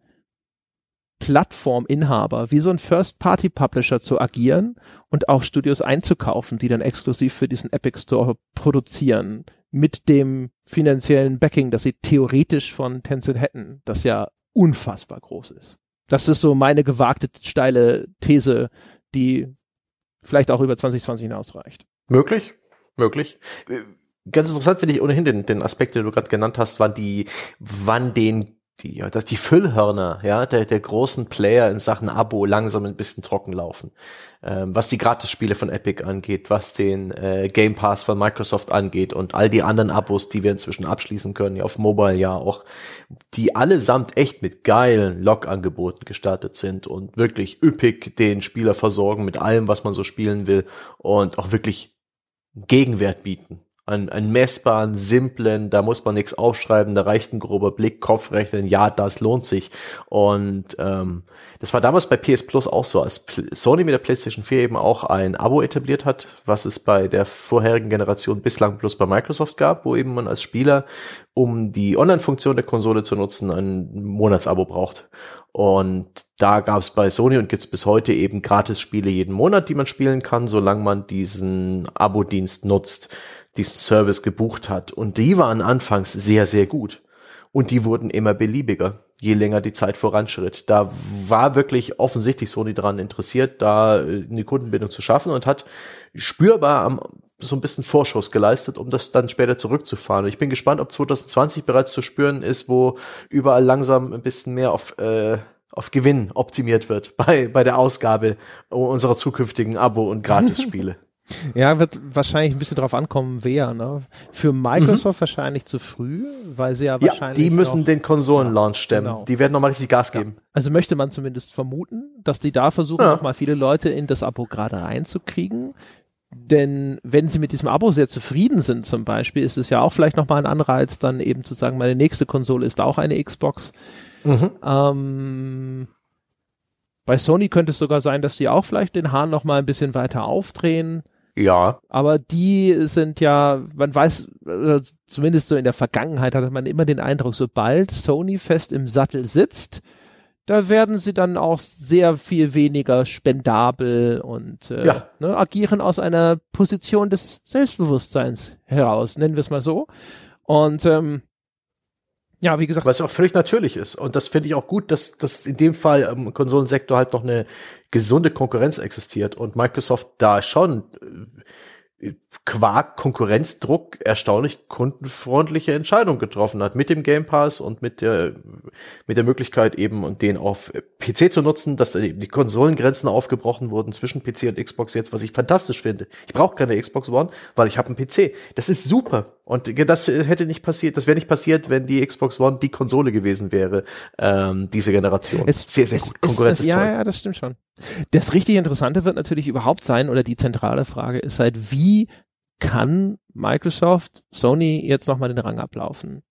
Plattforminhaber, wie so ein First-Party-Publisher zu agieren und auch Studios einzukaufen, die dann exklusiv für diesen Epic Store produzieren, mit dem finanziellen Backing, das sie theoretisch von Tencent hätten, das ja unfassbar groß ist. Das ist so meine gewagte, steile These, die vielleicht auch über 2020 hinausreicht. Möglich, möglich. Ganz interessant finde ich ohnehin den, den Aspekt, den du gerade genannt hast, wann die, wann den die, ja, dass die Füllhörner, ja, der, der großen Player in Sachen Abo langsam ein bisschen trocken laufen. Ähm, was die Gratis-Spiele von Epic angeht, was den äh, Game Pass von Microsoft angeht und all die anderen Abos, die wir inzwischen abschließen können, ja, auf Mobile ja auch, die allesamt echt mit geilen Log-Angeboten gestartet sind und wirklich üppig den Spieler versorgen mit allem, was man so spielen will und auch wirklich Gegenwert bieten einen, einen messbaren, simplen, da muss man nichts aufschreiben, da reicht ein grober Blick, Kopfrechnen, ja, das lohnt sich. Und ähm, das war damals bei PS Plus auch so, als Sony mit der PlayStation 4 eben auch ein Abo etabliert hat, was es bei der vorherigen Generation bislang bloß bei Microsoft gab, wo eben man als Spieler, um die Online-Funktion der Konsole zu nutzen, ein Monatsabo braucht. Und da gab es bei Sony und gibt's bis heute eben Gratis-Spiele jeden Monat, die man spielen kann, solange man diesen Abo-Dienst nutzt diesen Service gebucht hat. Und die waren anfangs sehr, sehr gut. Und die wurden immer beliebiger, je länger die Zeit voranschritt. Da war wirklich offensichtlich Sony daran interessiert, da äh, eine Kundenbindung zu schaffen und hat spürbar am, so ein bisschen Vorschuss geleistet, um das dann später zurückzufahren. Ich bin gespannt, ob 2020 bereits zu spüren ist, wo überall langsam ein bisschen mehr auf, äh, auf Gewinn optimiert wird bei, bei der Ausgabe unserer zukünftigen Abo- und Gratisspiele. Ja, wird wahrscheinlich ein bisschen drauf ankommen, wer. Ne? Für Microsoft mhm. wahrscheinlich zu früh, weil sie ja wahrscheinlich. Ja, die müssen noch, den Konsolenlaunch stemmen. Genau. Die werden nochmal richtig Gas geben. Ja. Also möchte man zumindest vermuten, dass die da versuchen, ja. nochmal viele Leute in das Abo gerade reinzukriegen. Denn wenn sie mit diesem Abo sehr zufrieden sind, zum Beispiel, ist es ja auch vielleicht nochmal ein Anreiz, dann eben zu sagen, meine nächste Konsole ist auch eine Xbox. Mhm. Ähm, bei Sony könnte es sogar sein, dass die auch vielleicht den Hahn noch mal ein bisschen weiter aufdrehen. Ja. Aber die sind ja, man weiß, zumindest so in der Vergangenheit hatte man immer den Eindruck, sobald Sony fest im Sattel sitzt, da werden sie dann auch sehr viel weniger spendabel und äh, ja. ne, agieren aus einer Position des Selbstbewusstseins heraus, nennen wir es mal so. Und ähm, ja, wie gesagt. Was auch völlig natürlich ist. Und das finde ich auch gut, dass, dass in dem Fall im Konsolensektor halt noch eine gesunde Konkurrenz existiert und Microsoft da schon qua Konkurrenzdruck erstaunlich kundenfreundliche Entscheidung getroffen hat mit dem Game Pass und mit der mit der Möglichkeit eben und den auf PC zu nutzen, dass die Konsolengrenzen aufgebrochen wurden zwischen PC und Xbox jetzt, was ich fantastisch finde. Ich brauche keine Xbox One, weil ich habe einen PC. Das ist super und das hätte nicht passiert, das wäre nicht passiert, wenn die Xbox One die Konsole gewesen wäre, ähm, diese Generation. Es, sehr sehr gut. Konkurrenz es, ist toll. Ja, ja, das stimmt schon. Das richtig Interessante wird natürlich überhaupt sein oder die zentrale Frage ist halt, wie kann Microsoft Sony jetzt nochmal den Rang ablaufen?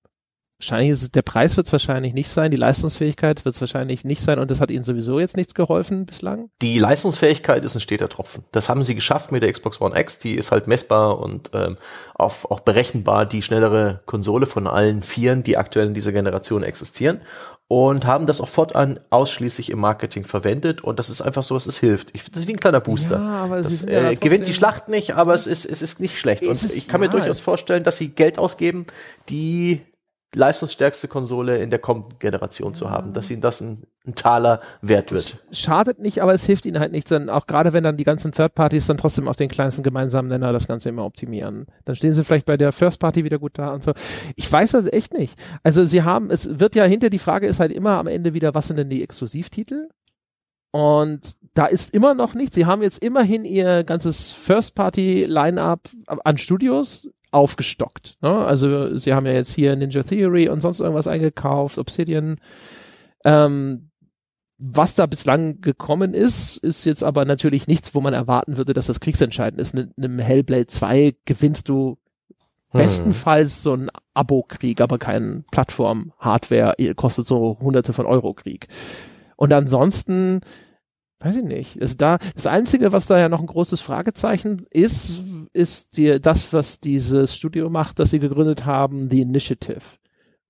Wahrscheinlich ist es, der Preis wird es wahrscheinlich nicht sein, die Leistungsfähigkeit wird es wahrscheinlich nicht sein und das hat ihnen sowieso jetzt nichts geholfen bislang. Die Leistungsfähigkeit ist ein steter Tropfen. Das haben sie geschafft mit der Xbox One X, die ist halt messbar und ähm, auch, auch berechenbar die schnellere Konsole von allen Vieren, die aktuell in dieser Generation existieren und haben das auch fortan ausschließlich im Marketing verwendet und das ist einfach so, was es hilft. Ich finde das ist wie ein kleiner Booster. Ja, aber das ja äh, gewinnt die Schlacht nicht, aber es ist es ist nicht schlecht und ich kann ja. mir durchaus vorstellen, dass sie Geld ausgeben, die leistungsstärkste Konsole in der kommenden Generation zu haben, dass ihnen das ein, ein Taler wert wird. Schadet nicht, aber es hilft ihnen halt nichts, dann auch gerade wenn dann die ganzen Third Parties dann trotzdem auf den kleinsten gemeinsamen Nenner das Ganze immer optimieren. Dann stehen sie vielleicht bei der First Party wieder gut da und so. Ich weiß das echt nicht. Also sie haben, es wird ja hinter die Frage ist halt immer am Ende wieder, was sind denn die Exklusivtitel? Und da ist immer noch nichts. Sie haben jetzt immerhin ihr ganzes First-Party-Line-Up an Studios aufgestockt. Ne? Also sie haben ja jetzt hier Ninja Theory und sonst irgendwas eingekauft, Obsidian. Ähm, was da bislang gekommen ist, ist jetzt aber natürlich nichts, wo man erwarten würde, dass das kriegsentscheidend ist. In einem Hellblade 2 gewinnst du hm. bestenfalls so ein Abo-Krieg, aber kein Plattform-Hardware, kostet so hunderte von Euro-Krieg. Und ansonsten weiß ich nicht. Also da, das Einzige, was da ja noch ein großes Fragezeichen ist, ist die, das, was dieses Studio macht, das sie gegründet haben, The Initiative.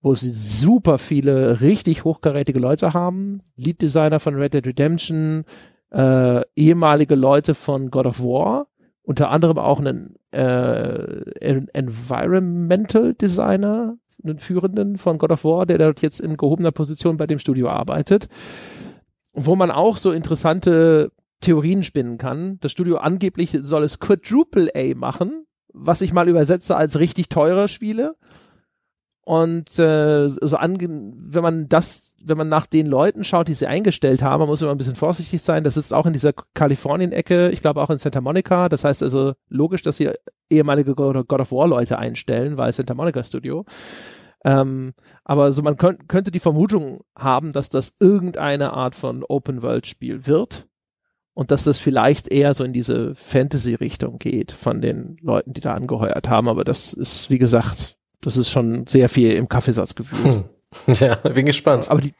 wo sie super viele richtig hochkarätige Leute haben. Lead Designer von Red Dead Redemption, äh, ehemalige Leute von God of War, unter anderem auch einen äh, Environmental Designer, einen führenden von God of War, der dort jetzt in gehobener Position bei dem Studio arbeitet, wo man auch so interessante Theorien spinnen kann. Das Studio angeblich soll es Quadruple A machen, was ich mal übersetze als richtig teure Spiele. Und äh, so ange wenn man das, wenn man nach den Leuten schaut, die sie eingestellt haben, man muss immer ein bisschen vorsichtig sein. Das ist auch in dieser Kalifornien-Ecke, ich glaube auch in Santa Monica. Das heißt also logisch, dass sie ehemalige God of War-Leute einstellen, weil Santa Monica Studio. Ähm, aber so man könnt, könnte die Vermutung haben, dass das irgendeine Art von Open-World-Spiel wird und dass das vielleicht eher so in diese Fantasy-Richtung geht von den Leuten, die da angeheuert haben. Aber das ist, wie gesagt, das ist schon sehr viel im Kaffeesatz gefühlt. Hm. Ja, bin gespannt. Aber die,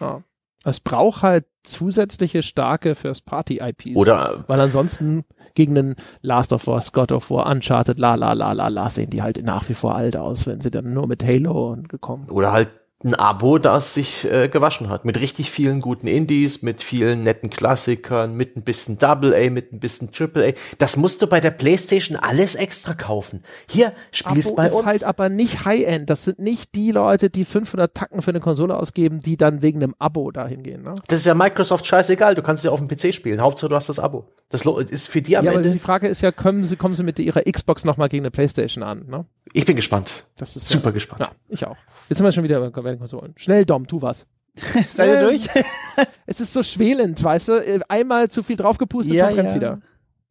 ja, es braucht halt zusätzliche starke First-Party-IPs. Oder. Weil ansonsten gegen den Last of Us, God of War, Uncharted, la la la la la, sehen die halt nach wie vor alt aus, wenn sie dann nur mit Halo gekommen. Oder halt ein Abo, das sich äh, gewaschen hat. Mit richtig vielen guten Indies, mit vielen netten Klassikern, mit ein bisschen Double A, mit ein bisschen Triple A. Das musst du bei der Playstation alles extra kaufen. Hier spielst Abo bei ist uns. halt aber nicht High-End. Das sind nicht die Leute, die 500 Tacken für eine Konsole ausgeben, die dann wegen einem Abo dahin gehen. Ne? Das ist ja Microsoft scheißegal. Du kannst ja auf dem PC spielen. Hauptsache du hast das Abo. Das ist für die am ja, Ende. Aber die Frage ist ja, kommen sie, kommen sie mit ihrer Xbox nochmal gegen eine Playstation an? Ne? Ich bin gespannt. Das ist super ja, gespannt. Ja, ich auch. Jetzt sind wir schon wieder bei den Konsolen. Schnell, Dom, tu was. Seid ihr durch? es ist so schwelend, weißt du? Einmal zu viel draufgepustet, ja, schon brennt's ja. wieder.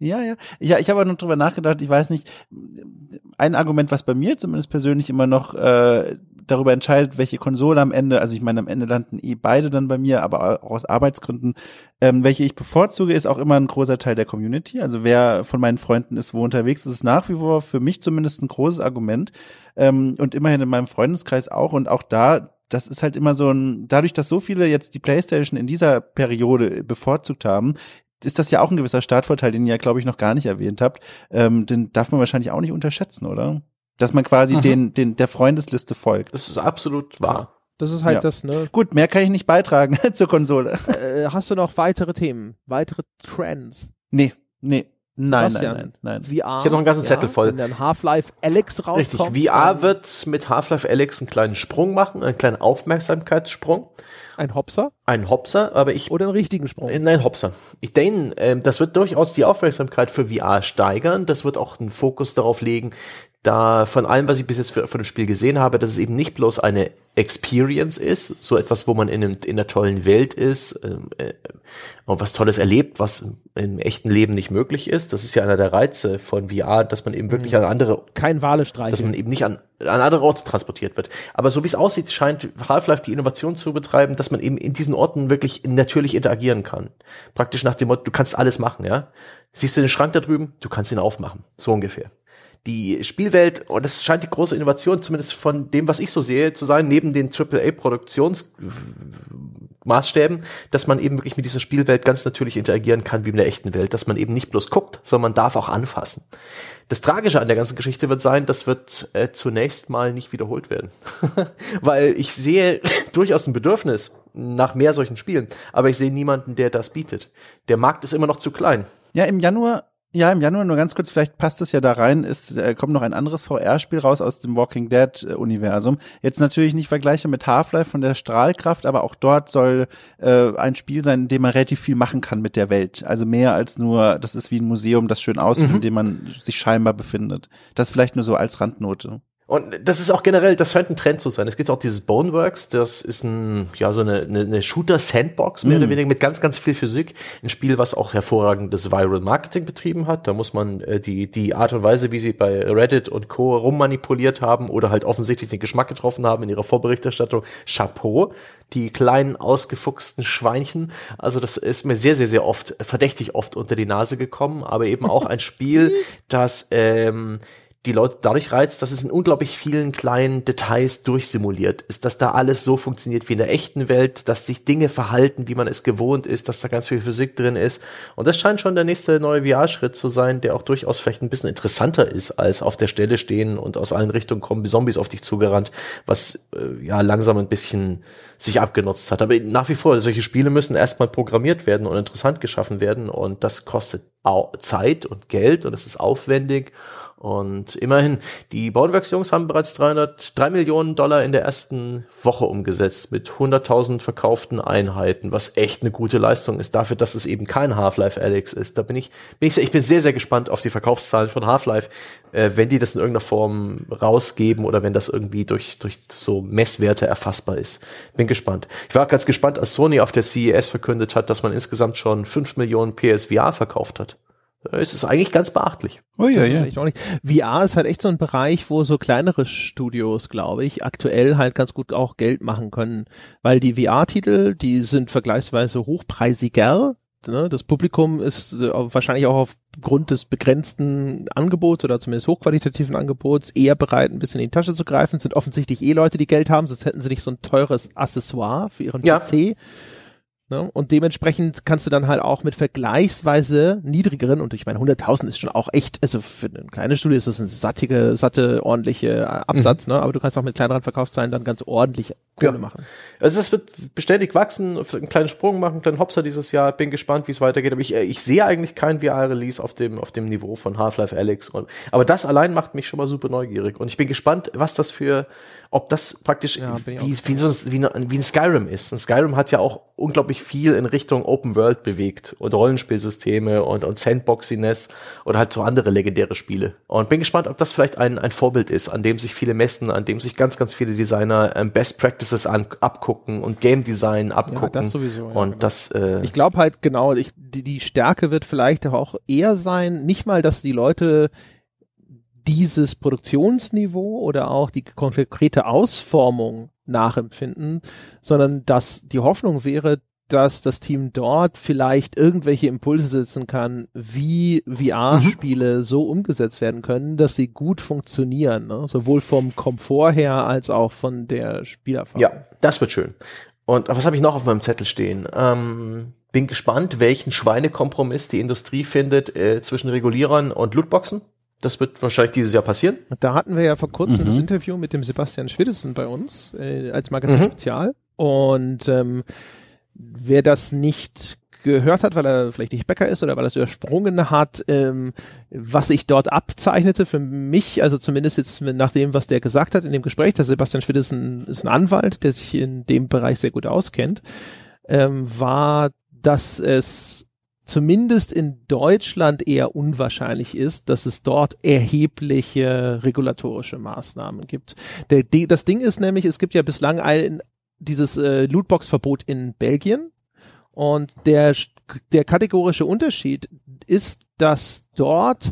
Ja, ja. Ja, ich habe noch drüber nachgedacht, ich weiß nicht, ein Argument, was bei mir zumindest persönlich immer noch äh, darüber entscheidet, welche Konsole am Ende, also ich meine, am Ende landen eh beide dann bei mir, aber auch aus Arbeitsgründen, ähm, welche ich bevorzuge, ist auch immer ein großer Teil der Community. Also wer von meinen Freunden ist wo unterwegs, ist nach wie vor für mich zumindest ein großes Argument. Ähm, und immerhin in meinem Freundeskreis auch. Und auch da, das ist halt immer so ein, dadurch, dass so viele jetzt die Playstation in dieser Periode bevorzugt haben, ist das ja auch ein gewisser Startvorteil, den ihr ja, glaube ich, noch gar nicht erwähnt habt. Ähm, den darf man wahrscheinlich auch nicht unterschätzen, oder? Dass man quasi mhm. den, den, der Freundesliste folgt. Das ist absolut wahr. Das ist halt ja. das, ne? Gut, mehr kann ich nicht beitragen zur Konsole. Äh, hast du noch weitere Themen? Weitere Trends? Nee, nee. Nein, nein, nein, nein. VR. Ich habe noch einen ganzen Zettel voll. Wenn dann Half-Life Alex rauskommt. Richtig, VR wird mit Half-Life Alex einen kleinen Sprung machen, einen kleinen Aufmerksamkeitssprung. Ein Hopser? Ein Hopser, aber ich. Oder einen richtigen Sprung? Nein, Hopser. Ich denke, äh, das wird durchaus die Aufmerksamkeit für VR steigern. Das wird auch einen Fokus darauf legen, da von allem, was ich bis jetzt für, von dem Spiel gesehen habe, dass es eben nicht bloß eine Experience ist, so etwas, wo man in, einem, in einer tollen Welt ist ähm, äh, und was Tolles erlebt, was im, echten Leben nicht möglich ist. Das ist ja einer der Reize von VR, dass man eben wirklich mhm. an andere kein Wale streichen, dass man eben nicht an, an andere Orte transportiert wird. Aber so wie es aussieht, scheint Half-Life die Innovation zu betreiben, dass man eben in diesen Orten wirklich natürlich interagieren kann. Praktisch nach dem Motto, du kannst alles machen, ja. Siehst du den Schrank da drüben? Du kannst ihn aufmachen. So ungefähr die Spielwelt, und das scheint die große Innovation, zumindest von dem, was ich so sehe, zu sein, neben den AAA-Produktionsmaßstäben, dass man eben wirklich mit dieser Spielwelt ganz natürlich interagieren kann wie in der echten Welt, dass man eben nicht bloß guckt, sondern man darf auch anfassen. Das Tragische an der ganzen Geschichte wird sein, das wird äh, zunächst mal nicht wiederholt werden. Weil ich sehe durchaus ein Bedürfnis nach mehr solchen Spielen, aber ich sehe niemanden, der das bietet. Der Markt ist immer noch zu klein. Ja, im Januar ja, im Januar nur ganz kurz, vielleicht passt es ja da rein, ist, äh, kommt noch ein anderes VR-Spiel raus aus dem Walking Dead-Universum. Jetzt natürlich nicht vergleiche mit Half-Life von der Strahlkraft, aber auch dort soll äh, ein Spiel sein, in dem man relativ viel machen kann mit der Welt. Also mehr als nur, das ist wie ein Museum, das schön aussieht, mhm. in dem man sich scheinbar befindet. Das vielleicht nur so als Randnote. Und das ist auch generell, das scheint ein Trend zu sein. Es gibt auch dieses Boneworks, das ist ein, ja, so eine, eine, eine Shooter-Sandbox, mehr mm. oder weniger, mit ganz, ganz viel Physik. Ein Spiel, was auch hervorragendes Viral Marketing betrieben hat. Da muss man äh, die, die Art und Weise, wie sie bei Reddit und Co. rummanipuliert haben oder halt offensichtlich den Geschmack getroffen haben in ihrer Vorberichterstattung. Chapeau. Die kleinen, ausgefuchsten Schweinchen. Also das ist mir sehr, sehr, sehr oft, verdächtig oft unter die Nase gekommen, aber eben auch ein Spiel, das, ähm, die Leute dadurch reizt, dass es in unglaublich vielen kleinen Details durchsimuliert ist, dass da alles so funktioniert wie in der echten Welt, dass sich Dinge verhalten, wie man es gewohnt ist, dass da ganz viel Physik drin ist. Und das scheint schon der nächste neue VR-Schritt zu sein, der auch durchaus vielleicht ein bisschen interessanter ist, als auf der Stelle stehen und aus allen Richtungen kommen Zombies auf dich zugerannt, was äh, ja langsam ein bisschen sich abgenutzt hat. Aber nach wie vor, solche Spiele müssen erstmal programmiert werden und interessant geschaffen werden und das kostet Zeit und Geld und es ist aufwendig und immerhin, die Bauernwerksjungs haben bereits 300, 3 Millionen Dollar in der ersten Woche umgesetzt mit 100.000 verkauften Einheiten, was echt eine gute Leistung ist dafür, dass es eben kein Half-Life Alex ist. Da bin ich, bin ich, sehr, ich bin sehr, sehr gespannt auf die Verkaufszahlen von Half-Life, äh, wenn die das in irgendeiner Form rausgeben oder wenn das irgendwie durch, durch so Messwerte erfassbar ist. Bin gespannt. Ich war ganz gespannt, als Sony auf der CES verkündet hat, dass man insgesamt schon 5 Millionen PSVR verkauft hat. Es ist eigentlich ganz beachtlich. Oh ja, ja. Ist VR ist halt echt so ein Bereich, wo so kleinere Studios, glaube ich, aktuell halt ganz gut auch Geld machen können. Weil die VR-Titel, die sind vergleichsweise hochpreisiger. Ne? Das Publikum ist äh, wahrscheinlich auch aufgrund des begrenzten Angebots oder zumindest hochqualitativen Angebots eher bereit, ein bisschen in die Tasche zu greifen. Es sind offensichtlich eh Leute, die Geld haben, sonst hätten sie nicht so ein teures Accessoire für ihren ja. PC. Ne? Und dementsprechend kannst du dann halt auch mit vergleichsweise niedrigeren, und ich meine 100.000 ist schon auch echt, also für eine kleine Studie ist das ein sattige, satte, ordentliche Absatz, mhm. ne? aber du kannst auch mit kleineren Verkaufszahlen dann ganz ordentlich Kohle ja. machen. Also es wird beständig wachsen, einen kleinen Sprung machen, einen kleinen Hopser dieses Jahr. Bin gespannt, wie es weitergeht. Aber ich, äh, ich sehe eigentlich kein VR-Release auf dem, auf dem Niveau von Half-Life Alex. Und, aber das allein macht mich schon mal super neugierig. Und ich bin gespannt, was das für, ob das praktisch ja, wie, wie, so, wie, wie ein Skyrim ist. Und Skyrim hat ja auch unglaublich viel in Richtung Open World bewegt und Rollenspielsysteme und, und Sandboxiness oder halt so andere legendäre Spiele. Und bin gespannt, ob das vielleicht ein, ein Vorbild ist, an dem sich viele messen, an dem sich ganz, ganz viele Designer ähm, Best Practice Practices an, abgucken und Game Design abgucken. Ja, das sowieso. Ja, und genau. das. Äh, ich glaube halt genau. Ich, die, die Stärke wird vielleicht auch eher sein, nicht mal, dass die Leute dieses Produktionsniveau oder auch die konkrete Ausformung nachempfinden, sondern dass die Hoffnung wäre, dass das Team dort vielleicht irgendwelche Impulse setzen kann, wie VR-Spiele mhm. so umgesetzt werden können, dass sie gut funktionieren, ne? sowohl vom Komfort her als auch von der Spielerfahrung. Ja, das wird schön. Und was habe ich noch auf meinem Zettel stehen? Ähm, bin gespannt, welchen Schweinekompromiss die Industrie findet äh, zwischen Regulierern und Lootboxen. Das wird wahrscheinlich dieses Jahr passieren. Da hatten wir ja vor kurzem mhm. das Interview mit dem Sebastian Schwiddessen bei uns äh, als Magazin mhm. Spezial. Und ähm, wer das nicht gehört hat, weil er vielleicht nicht Bäcker ist oder weil er es übersprungen hat, ähm, was sich dort abzeichnete für mich, also zumindest jetzt nach dem, was der gesagt hat in dem Gespräch, der Sebastian ist ein, ist ein Anwalt, der sich in dem Bereich sehr gut auskennt, ähm, war, dass es zumindest in Deutschland eher unwahrscheinlich ist, dass es dort erhebliche regulatorische Maßnahmen gibt. Der, das Ding ist nämlich, es gibt ja bislang ein, dieses äh, Lootbox-Verbot in Belgien. Und der, der kategorische Unterschied ist, dass dort,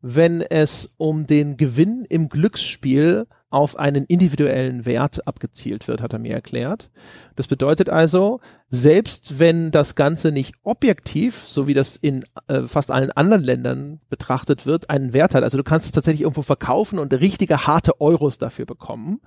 wenn es um den Gewinn im Glücksspiel auf einen individuellen Wert abgezielt wird, hat er mir erklärt. Das bedeutet also, selbst wenn das Ganze nicht objektiv, so wie das in äh, fast allen anderen Ländern betrachtet wird, einen Wert hat, also du kannst es tatsächlich irgendwo verkaufen und richtige harte Euros dafür bekommen,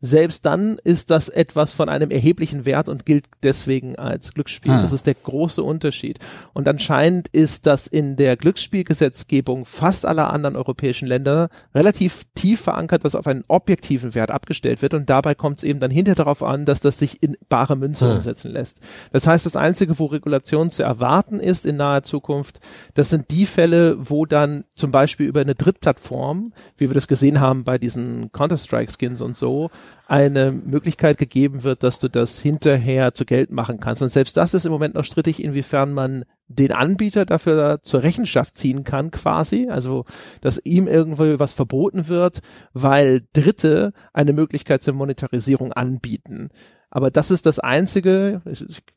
selbst dann ist das etwas von einem erheblichen Wert und gilt deswegen als Glücksspiel. Hm. Das ist der große Unterschied. Und anscheinend ist das in der Glücksspielgesetzgebung fast aller anderen europäischen Länder relativ tief verankert, dass auf einen objektiven Wert abgestellt wird. Und dabei kommt es eben dann hinterher darauf an, dass das sich in bare Münze hm. umsetzen lässt. Das heißt, das Einzige, wo Regulation zu erwarten ist in naher Zukunft, das sind die Fälle, wo dann zum Beispiel über eine Drittplattform, wie wir das gesehen haben bei diesen Counter-Strike-Skins und so, eine Möglichkeit gegeben wird, dass du das hinterher zu Geld machen kannst. Und selbst das ist im Moment noch strittig, inwiefern man den Anbieter dafür zur Rechenschaft ziehen kann, quasi. Also, dass ihm irgendwo was verboten wird, weil Dritte eine Möglichkeit zur Monetarisierung anbieten. Aber das ist das Einzige,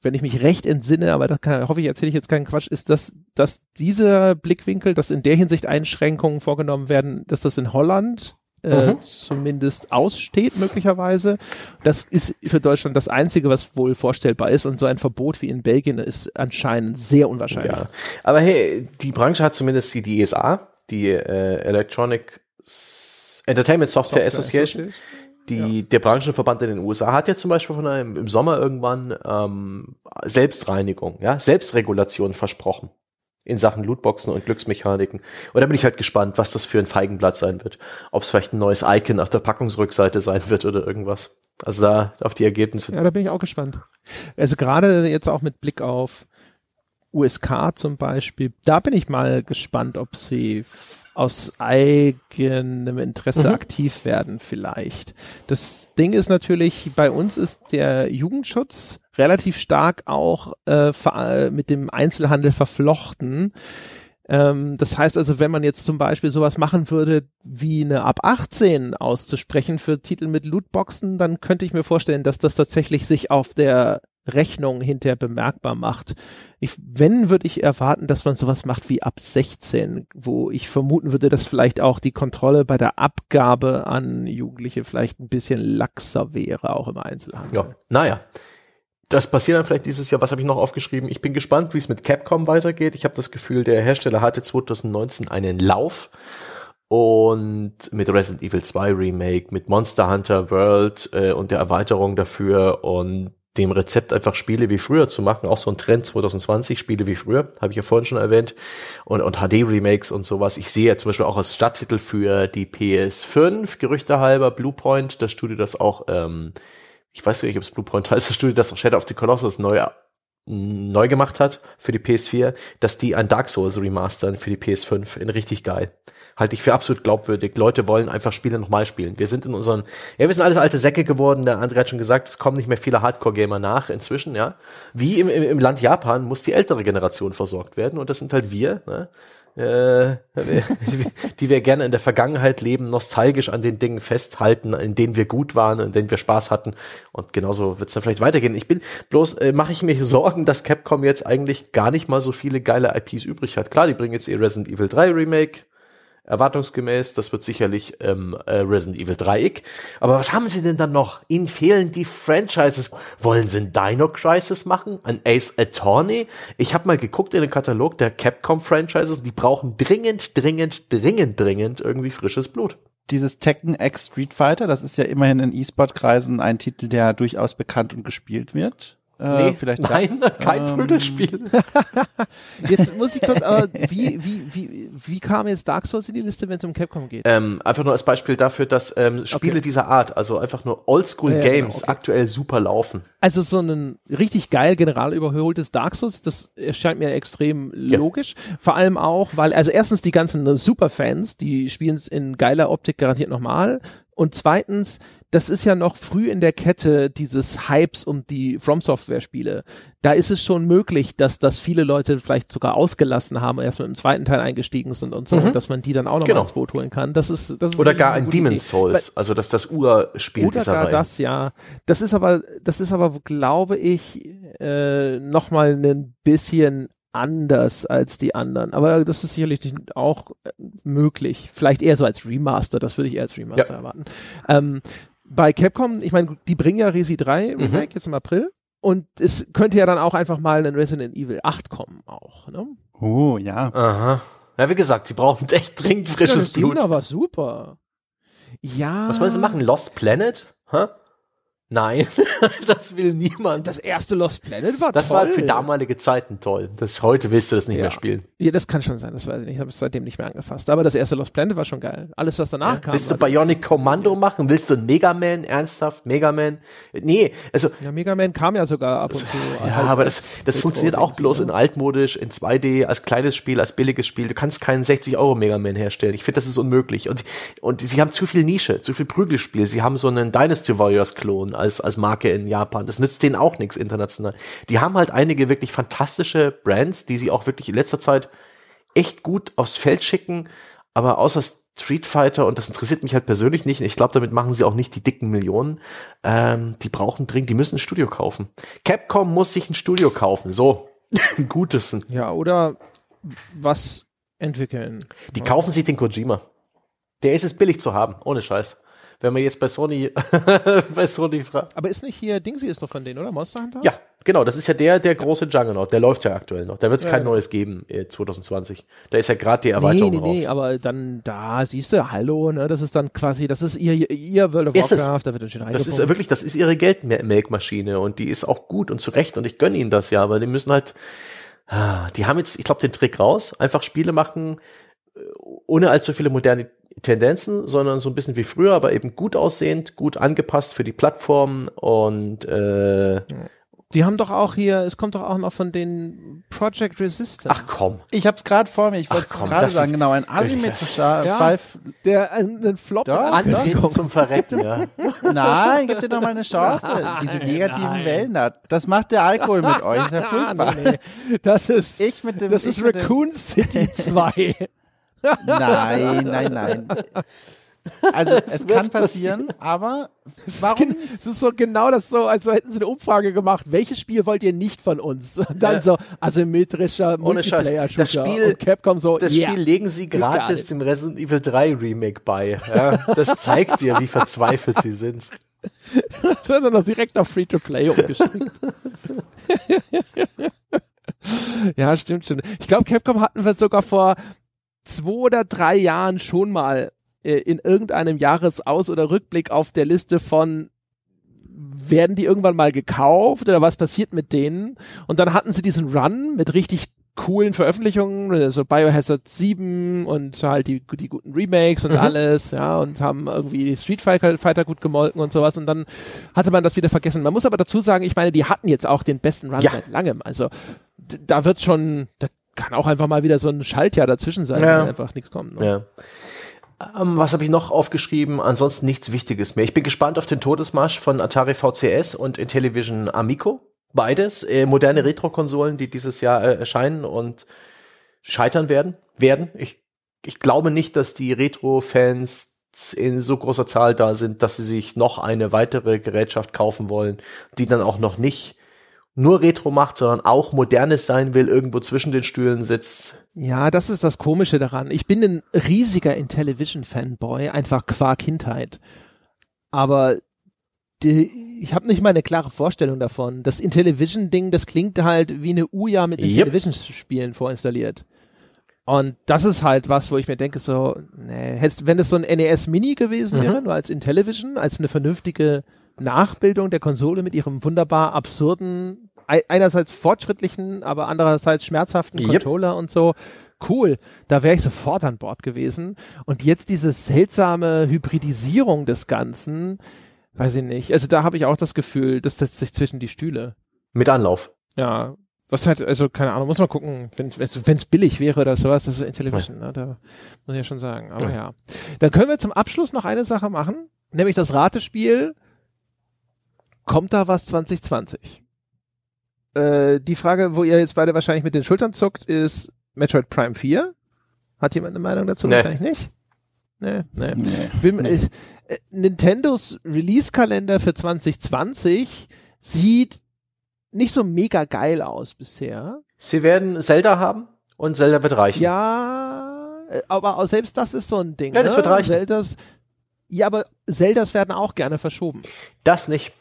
wenn ich mich recht entsinne, aber da hoffe ich, erzähle ich jetzt keinen Quatsch, ist, dass, dass dieser Blickwinkel, dass in der Hinsicht Einschränkungen vorgenommen werden, dass das in Holland äh, mhm. zumindest aussteht, möglicherweise. Das ist für Deutschland das Einzige, was wohl vorstellbar ist. Und so ein Verbot wie in Belgien ist anscheinend sehr unwahrscheinlich. Ja. Aber hey, die Branche hat zumindest die DSA, die äh, Electronic Entertainment Software, Software Association. Association. Die, ja. Der Branchenverband in den USA hat ja zum Beispiel von einem, im Sommer irgendwann ähm, Selbstreinigung, ja, Selbstregulation versprochen in Sachen Lootboxen und Glücksmechaniken. Und da bin ich halt gespannt, was das für ein Feigenblatt sein wird. Ob es vielleicht ein neues Icon auf der Packungsrückseite sein wird oder irgendwas. Also da auf die Ergebnisse. Ja, da bin ich auch gespannt. Also gerade jetzt auch mit Blick auf USK zum Beispiel, da bin ich mal gespannt, ob sie aus eigenem Interesse mhm. aktiv werden vielleicht. Das Ding ist natürlich, bei uns ist der Jugendschutz relativ stark auch äh, mit dem Einzelhandel verflochten. Ähm, das heißt also, wenn man jetzt zum Beispiel sowas machen würde, wie eine ab 18 auszusprechen für Titel mit Lootboxen, dann könnte ich mir vorstellen, dass das tatsächlich sich auf der Rechnung hinterher bemerkbar macht. Ich, wenn, würde ich erwarten, dass man sowas macht wie ab 16, wo ich vermuten würde, dass vielleicht auch die Kontrolle bei der Abgabe an Jugendliche vielleicht ein bisschen laxer wäre, auch im Einzelhandel. Ja, naja. Das passiert dann vielleicht dieses Jahr. Was habe ich noch aufgeschrieben? Ich bin gespannt, wie es mit Capcom weitergeht. Ich habe das Gefühl, der Hersteller hatte 2019 einen Lauf und mit Resident Evil 2 Remake, mit Monster Hunter World äh, und der Erweiterung dafür und dem Rezept einfach Spiele wie früher zu machen, auch so ein Trend 2020, Spiele wie früher, habe ich ja vorhin schon erwähnt, und, und HD-Remakes und sowas. Ich sehe ja zum Beispiel auch als Stadttitel für die PS5, Gerüchte halber, Bluepoint, das Studio, das auch, ähm, ich weiß nicht, ob es Bluepoint heißt, das Studio, das auch Shadow of the Colossus neu neu gemacht hat für die PS4, dass die ein Dark Souls remastern für die PS5 in richtig geil. Halte ich für absolut glaubwürdig. Leute wollen einfach Spiele nochmal spielen. Wir sind in unseren, ja, wir sind alles alte Säcke geworden. Der André hat schon gesagt, es kommen nicht mehr viele Hardcore-Gamer nach inzwischen, ja. Wie im, im, im Land Japan muss die ältere Generation versorgt werden und das sind halt wir, ne? Äh, die wir gerne in der Vergangenheit leben, nostalgisch an den Dingen festhalten, in denen wir gut waren, in denen wir Spaß hatten. Und genauso wird es dann vielleicht weitergehen. Ich bin bloß, äh, mache ich mir Sorgen, dass Capcom jetzt eigentlich gar nicht mal so viele geile IPs übrig hat. Klar, die bringen jetzt ihr Resident Evil 3 Remake, erwartungsgemäß. Das wird sicherlich ähm, äh, Resident Evil 3 Aber was haben sie denn dann noch? Ihnen fehlen die Franchises. Wollen sie ein Dino Crisis machen? Ein Ace Attorney? Ich habe mal geguckt in den Katalog der Capcom Franchises. Die brauchen dringend, dringend, dringend, dringend irgendwie frisches Blut dieses Tekken X Street Fighter, das ist ja immerhin in E-Sport-Kreisen ein Titel, der durchaus bekannt und gespielt wird. Äh, nee, vielleicht nein, das. kein ähm, Prügelspiel. jetzt muss ich kurz, aber wie, wie, wie, wie kam jetzt Dark Souls in die Liste, wenn es um Capcom geht? Ähm, einfach nur als Beispiel dafür, dass ähm, Spiele okay. dieser Art, also einfach nur Oldschool Games, ja, genau, okay. aktuell super laufen. Also so ein richtig geil general überholtes Dark Souls, das erscheint mir extrem ja. logisch. Vor allem auch, weil, also erstens die ganzen Superfans, die spielen es in geiler Optik garantiert nochmal. Und zweitens, das ist ja noch früh in der Kette dieses Hypes um die From Software Spiele. Da ist es schon möglich, dass das viele Leute vielleicht sogar ausgelassen haben, erst mit dem zweiten Teil eingestiegen sind und so, mhm. und dass man die dann auch noch genau. ins Boot holen kann. Das ist, das ist oder gar ein Demon's Souls, also dass das Urspiel oder gar Reihe. das, ja. Das ist aber, das ist aber, glaube ich, äh, noch mal ein bisschen anders als die anderen. Aber das ist sicherlich auch möglich. Vielleicht eher so als Remaster, das würde ich eher als Remaster ja. erwarten. Ähm, bei Capcom, ich meine, die bringen ja Resi 3 mhm. Remake mhm. jetzt im April. Und es könnte ja dann auch einfach mal ein Resident Evil 8 kommen auch, ne? Oh, ja. Aha. Ja, wie gesagt, sie brauchen echt dringend frisches ja, das Blut. Das war super. Ja. Was wollen sie machen? Lost Planet? Hä? Nein, das will niemand. Das erste Lost Planet war das toll. Das war für damalige Zeiten toll. Das heute willst du das nicht ja. mehr spielen. Ja, das kann schon sein. Das weiß ich nicht. Ich habe es seitdem nicht mehr angefasst. Aber das erste Lost Planet war schon geil. Alles, was danach ja. kam. Willst du Bionic Commando machen? Willst du Mega Man? Ernsthaft? Mega Man? Nee, also. Ja, Mega Man kam ja sogar ab und zu. Ja, halt aber das, das funktioniert auch bloß in altmodisch, in 2D, als kleines Spiel, als billiges Spiel. Du kannst keinen 60 Euro Mega Man herstellen. Ich finde, das ist unmöglich. Und, und sie haben zu viel Nische, zu viel Prügelspiel. Sie haben so einen Dynasty Warriors Klon als, als Marke in Japan. Das nützt denen auch nichts international. Die haben halt einige wirklich fantastische Brands, die sie auch wirklich in letzter Zeit echt gut aufs Feld schicken, aber außer Street Fighter, und das interessiert mich halt persönlich nicht, ich glaube, damit machen sie auch nicht die dicken Millionen, ähm, die brauchen dringend, die müssen ein Studio kaufen. Capcom muss sich ein Studio kaufen, so, ein gutes. Ja, oder was entwickeln. Die kaufen sich den Kojima. Der ist es billig zu haben, ohne Scheiß. Wenn man jetzt bei Sony, bei Sony fragt. Aber ist nicht hier, Dingsy ist doch von denen, oder? Monster Hunter? Ja, genau. Das ist ja der, der große Juggernaut. Der läuft ja aktuell noch. Da wird es ja, kein neues geben äh, 2020. Da ist ja gerade die Erweiterung nee, nee, raus. Nee, aber dann da siehst du, hallo, ne, das ist dann quasi, das ist ihr, ihr World of ist Warcraft, es. da wird dann schön Das ist wirklich, das ist ihre Geldmelkmaschine und die ist auch gut und zu Recht und ich gönne ihnen das ja, aber die müssen halt, ah, die haben jetzt, ich glaube, den Trick raus, einfach Spiele machen, äh, ohne allzu viele moderne Tendenzen, sondern so ein bisschen wie früher, aber eben gut aussehend, gut angepasst für die Plattform und äh, die haben doch auch hier, es kommt doch auch noch von den Project Resistance. Ach komm. Ich hab's gerade vor mir, ich wollte es gerade sagen, genau, ein asymmetrischer ja, Five, der ein Flop Antreten zum Verrecken, ja. Nein, gib dir doch mal eine Chance. Diese negativen nein. Wellen da. Das macht der Alkohol mit euch, das ist ja furchtbar. nee, nee. Das ist, ich mit dem, das ist Raccoon City 2. nein, nein, nein. Also es kann passieren, aber warum? Es ist so genau das so, als hätten sie eine Umfrage gemacht. Welches Spiel wollt ihr nicht von uns? Und dann ja. so asymmetrischer Multiplayer-Shooter. Das Spiel, und Capcom so, das yeah. Spiel legen sie gratis dem Resident Evil 3 Remake bei. Ja, das zeigt dir, wie verzweifelt sie sind. Das wird dann noch direkt auf Free-to-Play umgeschickt. ja, stimmt schon. Ich glaube, Capcom hatten wir sogar vor zwei oder drei Jahren schon mal äh, in irgendeinem Jahresaus- oder Rückblick auf der Liste von werden die irgendwann mal gekauft oder was passiert mit denen? Und dann hatten sie diesen Run mit richtig coolen Veröffentlichungen, also Biohazard 7 und halt die, die guten Remakes und mhm. alles, ja, und haben irgendwie die Street Fighter gut gemolken und sowas und dann hatte man das wieder vergessen. Man muss aber dazu sagen, ich meine, die hatten jetzt auch den besten Run ja. seit langem, also da wird schon, da kann auch einfach mal wieder so ein Schaltjahr dazwischen sein, ja. wenn einfach nichts kommt. Ne? Ja. Ähm, was habe ich noch aufgeschrieben? Ansonsten nichts Wichtiges mehr. Ich bin gespannt auf den Todesmarsch von Atari VCS und Intellivision Amico. Beides äh, moderne Retro-Konsolen, die dieses Jahr äh, erscheinen und scheitern werden. Werden. Ich, ich glaube nicht, dass die Retro-Fans in so großer Zahl da sind, dass sie sich noch eine weitere Gerätschaft kaufen wollen, die dann auch noch nicht nur Retro macht, sondern auch modernes sein will, irgendwo zwischen den Stühlen sitzt. Ja, das ist das Komische daran. Ich bin ein riesiger Intellivision-Fanboy, einfach qua Kindheit. Aber die, ich habe nicht mal eine klare Vorstellung davon. Das Intellivision-Ding, das klingt halt wie eine Uja mit yep. Intellivision-Spielen vorinstalliert. Und das ist halt was, wo ich mir denke, so, nee, wenn es so ein NES Mini gewesen mhm. wäre, nur als Intellivision, als eine vernünftige Nachbildung der Konsole mit ihrem wunderbar absurden, einerseits fortschrittlichen, aber andererseits schmerzhaften yep. Controller und so. Cool, da wäre ich sofort an Bord gewesen. Und jetzt diese seltsame Hybridisierung des Ganzen, weiß ich nicht. Also da habe ich auch das Gefühl, das setzt sich zwischen die Stühle. Mit Anlauf. Ja, was halt, also keine Ahnung, muss man gucken, wenn es billig wäre oder sowas, das ist Intellivision, ja. ne, da muss ich ja schon sagen. Aber ja. ja. Dann können wir zum Abschluss noch eine Sache machen, nämlich das Ratespiel Kommt da was 2020? Äh, die Frage, wo ihr jetzt beide wahrscheinlich mit den Schultern zuckt, ist Metroid Prime 4. Hat jemand eine Meinung dazu? Nee. Wahrscheinlich nicht. Nee, nee. nee. nee. Äh, Nintendos Release-Kalender für 2020 sieht nicht so mega geil aus bisher. Sie werden Zelda haben und Zelda wird reichen. Ja, aber auch selbst das ist so ein Ding. Ja, das ne? wird reichen. Zeldas, ja, aber Zeldas werden auch gerne verschoben. Das nicht.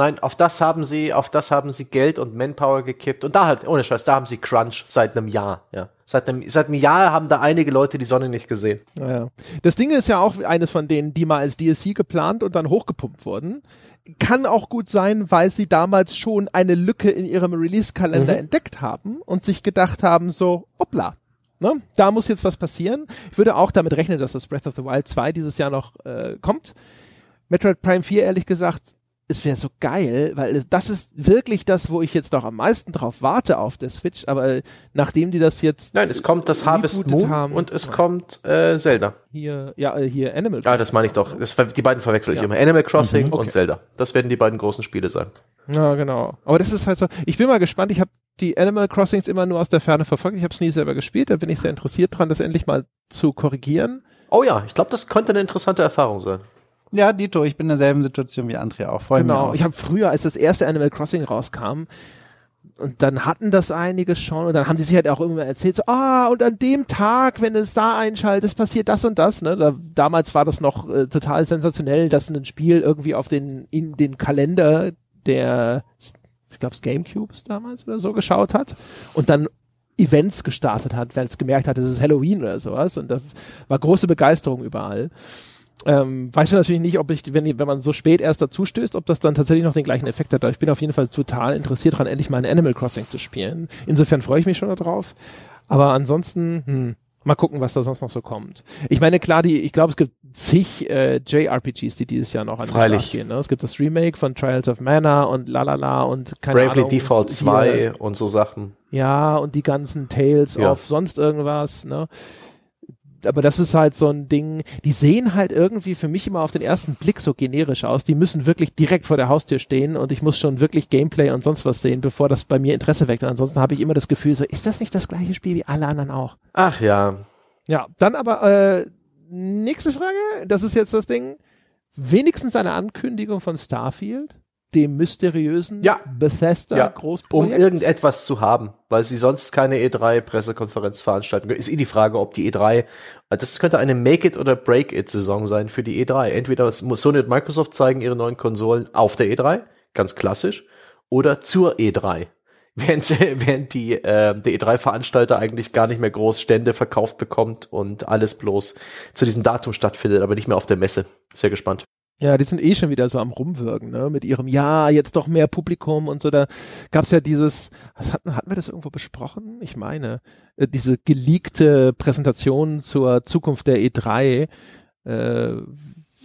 Nein, auf das haben sie, auf das haben sie Geld und Manpower gekippt. Und da halt, ohne Scheiß, da haben sie Crunch seit einem Jahr, ja. Seit einem, seit einem Jahr haben da einige Leute die Sonne nicht gesehen. Naja. Das Ding ist ja auch eines von denen, die mal als DLC geplant und dann hochgepumpt wurden. Kann auch gut sein, weil sie damals schon eine Lücke in ihrem Release-Kalender mhm. entdeckt haben und sich gedacht haben, so, hoppla, Ne? Da muss jetzt was passieren. Ich würde auch damit rechnen, dass das Breath of the Wild 2 dieses Jahr noch äh, kommt. Metroid Prime 4, ehrlich gesagt, es wäre so geil, weil das ist wirklich das, wo ich jetzt noch am meisten drauf warte auf der Switch, aber nachdem die das jetzt Nein, es kommt das Harvest Moon haben, und es ja. kommt äh, Zelda. Hier ja, äh, hier Animal Crossing. Ah, das meine ich doch. Das, die beiden verwechsel ich ja. immer. Animal Crossing mhm, okay. und Zelda. Das werden die beiden großen Spiele sein. Ja, genau. Aber das ist halt so, ich bin mal gespannt, ich habe die Animal Crossings immer nur aus der Ferne verfolgt. Ich habe es nie selber gespielt, da bin ich sehr interessiert dran, das endlich mal zu korrigieren. Oh ja, ich glaube, das könnte eine interessante Erfahrung sein. Ja, Dito, ich bin in derselben Situation wie Andrea auch. Freu genau. Ich habe früher, als das erste Animal Crossing rauskam, und dann hatten das einige schon und dann haben die sich halt auch irgendwann erzählt, so, ah, und an dem Tag, wenn es da einschaltet, passiert das und das, ne? Da, damals war das noch äh, total sensationell, dass ein Spiel irgendwie auf den, in den Kalender der, ich glaube, Gamecubes damals oder so geschaut hat und dann Events gestartet hat, weil es gemerkt hat, es ist Halloween oder sowas und da war große Begeisterung überall. Ähm, weiß ich natürlich nicht, ob ich, wenn, wenn man so spät erst dazu stößt, ob das dann tatsächlich noch den gleichen Effekt hat. Aber ich bin auf jeden Fall total interessiert daran, endlich mal ein Animal Crossing zu spielen. Insofern freue ich mich schon darauf. Aber ansonsten, hm, mal gucken, was da sonst noch so kommt. Ich meine, klar, die, ich glaube, es gibt zig äh, JRPGs, die dieses Jahr noch an den Start gehen. Ne? Es gibt das Remake von Trials of Mana und lalala und keine Bravely Ahnung, Default 2 und so Sachen. Ja, und die ganzen Tales ja. of sonst irgendwas, ne? Aber das ist halt so ein Ding, die sehen halt irgendwie für mich immer auf den ersten Blick so generisch aus. Die müssen wirklich direkt vor der Haustür stehen und ich muss schon wirklich Gameplay und sonst was sehen, bevor das bei mir Interesse weckt. Und ansonsten habe ich immer das Gefühl, so, ist das nicht das gleiche Spiel wie alle anderen auch? Ach ja. Ja, dann aber äh, nächste Frage, das ist jetzt das Ding. Wenigstens eine Ankündigung von Starfield dem mysteriösen ja. Bethesda ja. Großprojekt. Um irgendetwas zu haben, weil sie sonst keine E3 Pressekonferenz veranstalten können. Ist eh die Frage, ob die E3, das könnte eine Make it oder Break it Saison sein für die E3. Entweder Sony und Microsoft zeigen ihre neuen Konsolen auf der E3, ganz klassisch, oder zur E3. Während, während die, äh, der E3-Veranstalter eigentlich gar nicht mehr groß Stände verkauft bekommt und alles bloß zu diesem Datum stattfindet, aber nicht mehr auf der Messe. Sehr gespannt. Ja, die sind eh schon wieder so am Rumwirken, ne? Mit ihrem Ja, jetzt doch mehr Publikum und so. Da gab's ja dieses, was hatten, hatten wir das irgendwo besprochen? Ich meine, äh, diese geleakte Präsentation zur Zukunft der E3, äh,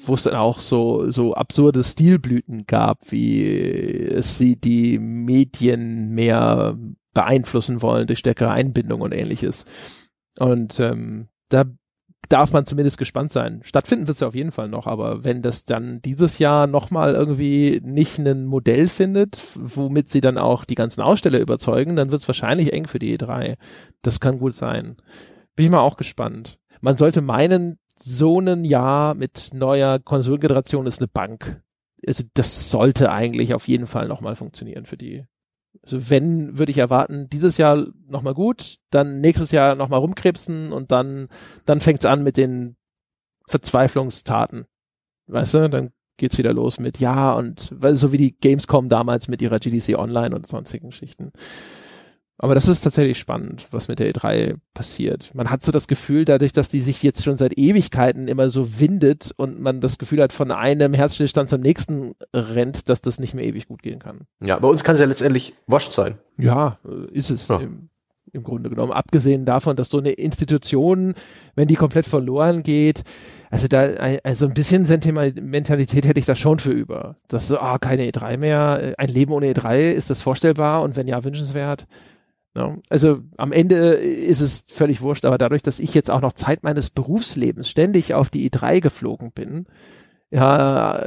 wo es dann auch so, so absurde Stilblüten gab, wie es sie die Medien mehr beeinflussen wollen durch stärkere Einbindung und ähnliches. Und ähm, da darf man zumindest gespannt sein. Stattfinden wird es ja auf jeden Fall noch, aber wenn das dann dieses Jahr nochmal irgendwie nicht ein Modell findet, womit sie dann auch die ganzen Aussteller überzeugen, dann wird es wahrscheinlich eng für die E3. Das kann gut sein. Bin ich mal auch gespannt. Man sollte meinen, so ein Jahr mit neuer Konsolengeneration ist eine Bank. Also das sollte eigentlich auf jeden Fall nochmal funktionieren für die also wenn, würde ich erwarten, dieses Jahr nochmal gut, dann nächstes Jahr nochmal rumkrebsen und dann, dann fängt's an mit den Verzweiflungstaten. Weißt du, dann geht's wieder los mit ja und so wie die Gamescom damals mit ihrer GDC Online und sonstigen Geschichten. Aber das ist tatsächlich spannend, was mit der E3 passiert. Man hat so das Gefühl, dadurch, dass die sich jetzt schon seit Ewigkeiten immer so windet und man das Gefühl hat, von einem Herzstillstand zum nächsten rennt, dass das nicht mehr ewig gut gehen kann. Ja, bei uns kann es ja letztendlich wascht sein. Ja, ist es. Ja. Im, Im Grunde genommen. Abgesehen davon, dass so eine Institution, wenn die komplett verloren geht, also da, also ein bisschen Sentimentalität hätte ich da schon für über. Das so, ah, keine E3 mehr, ein Leben ohne E3, ist das vorstellbar und wenn ja, wünschenswert? Ja, also am Ende ist es völlig wurscht, aber dadurch, dass ich jetzt auch noch Zeit meines Berufslebens ständig auf die i3 geflogen bin, ja,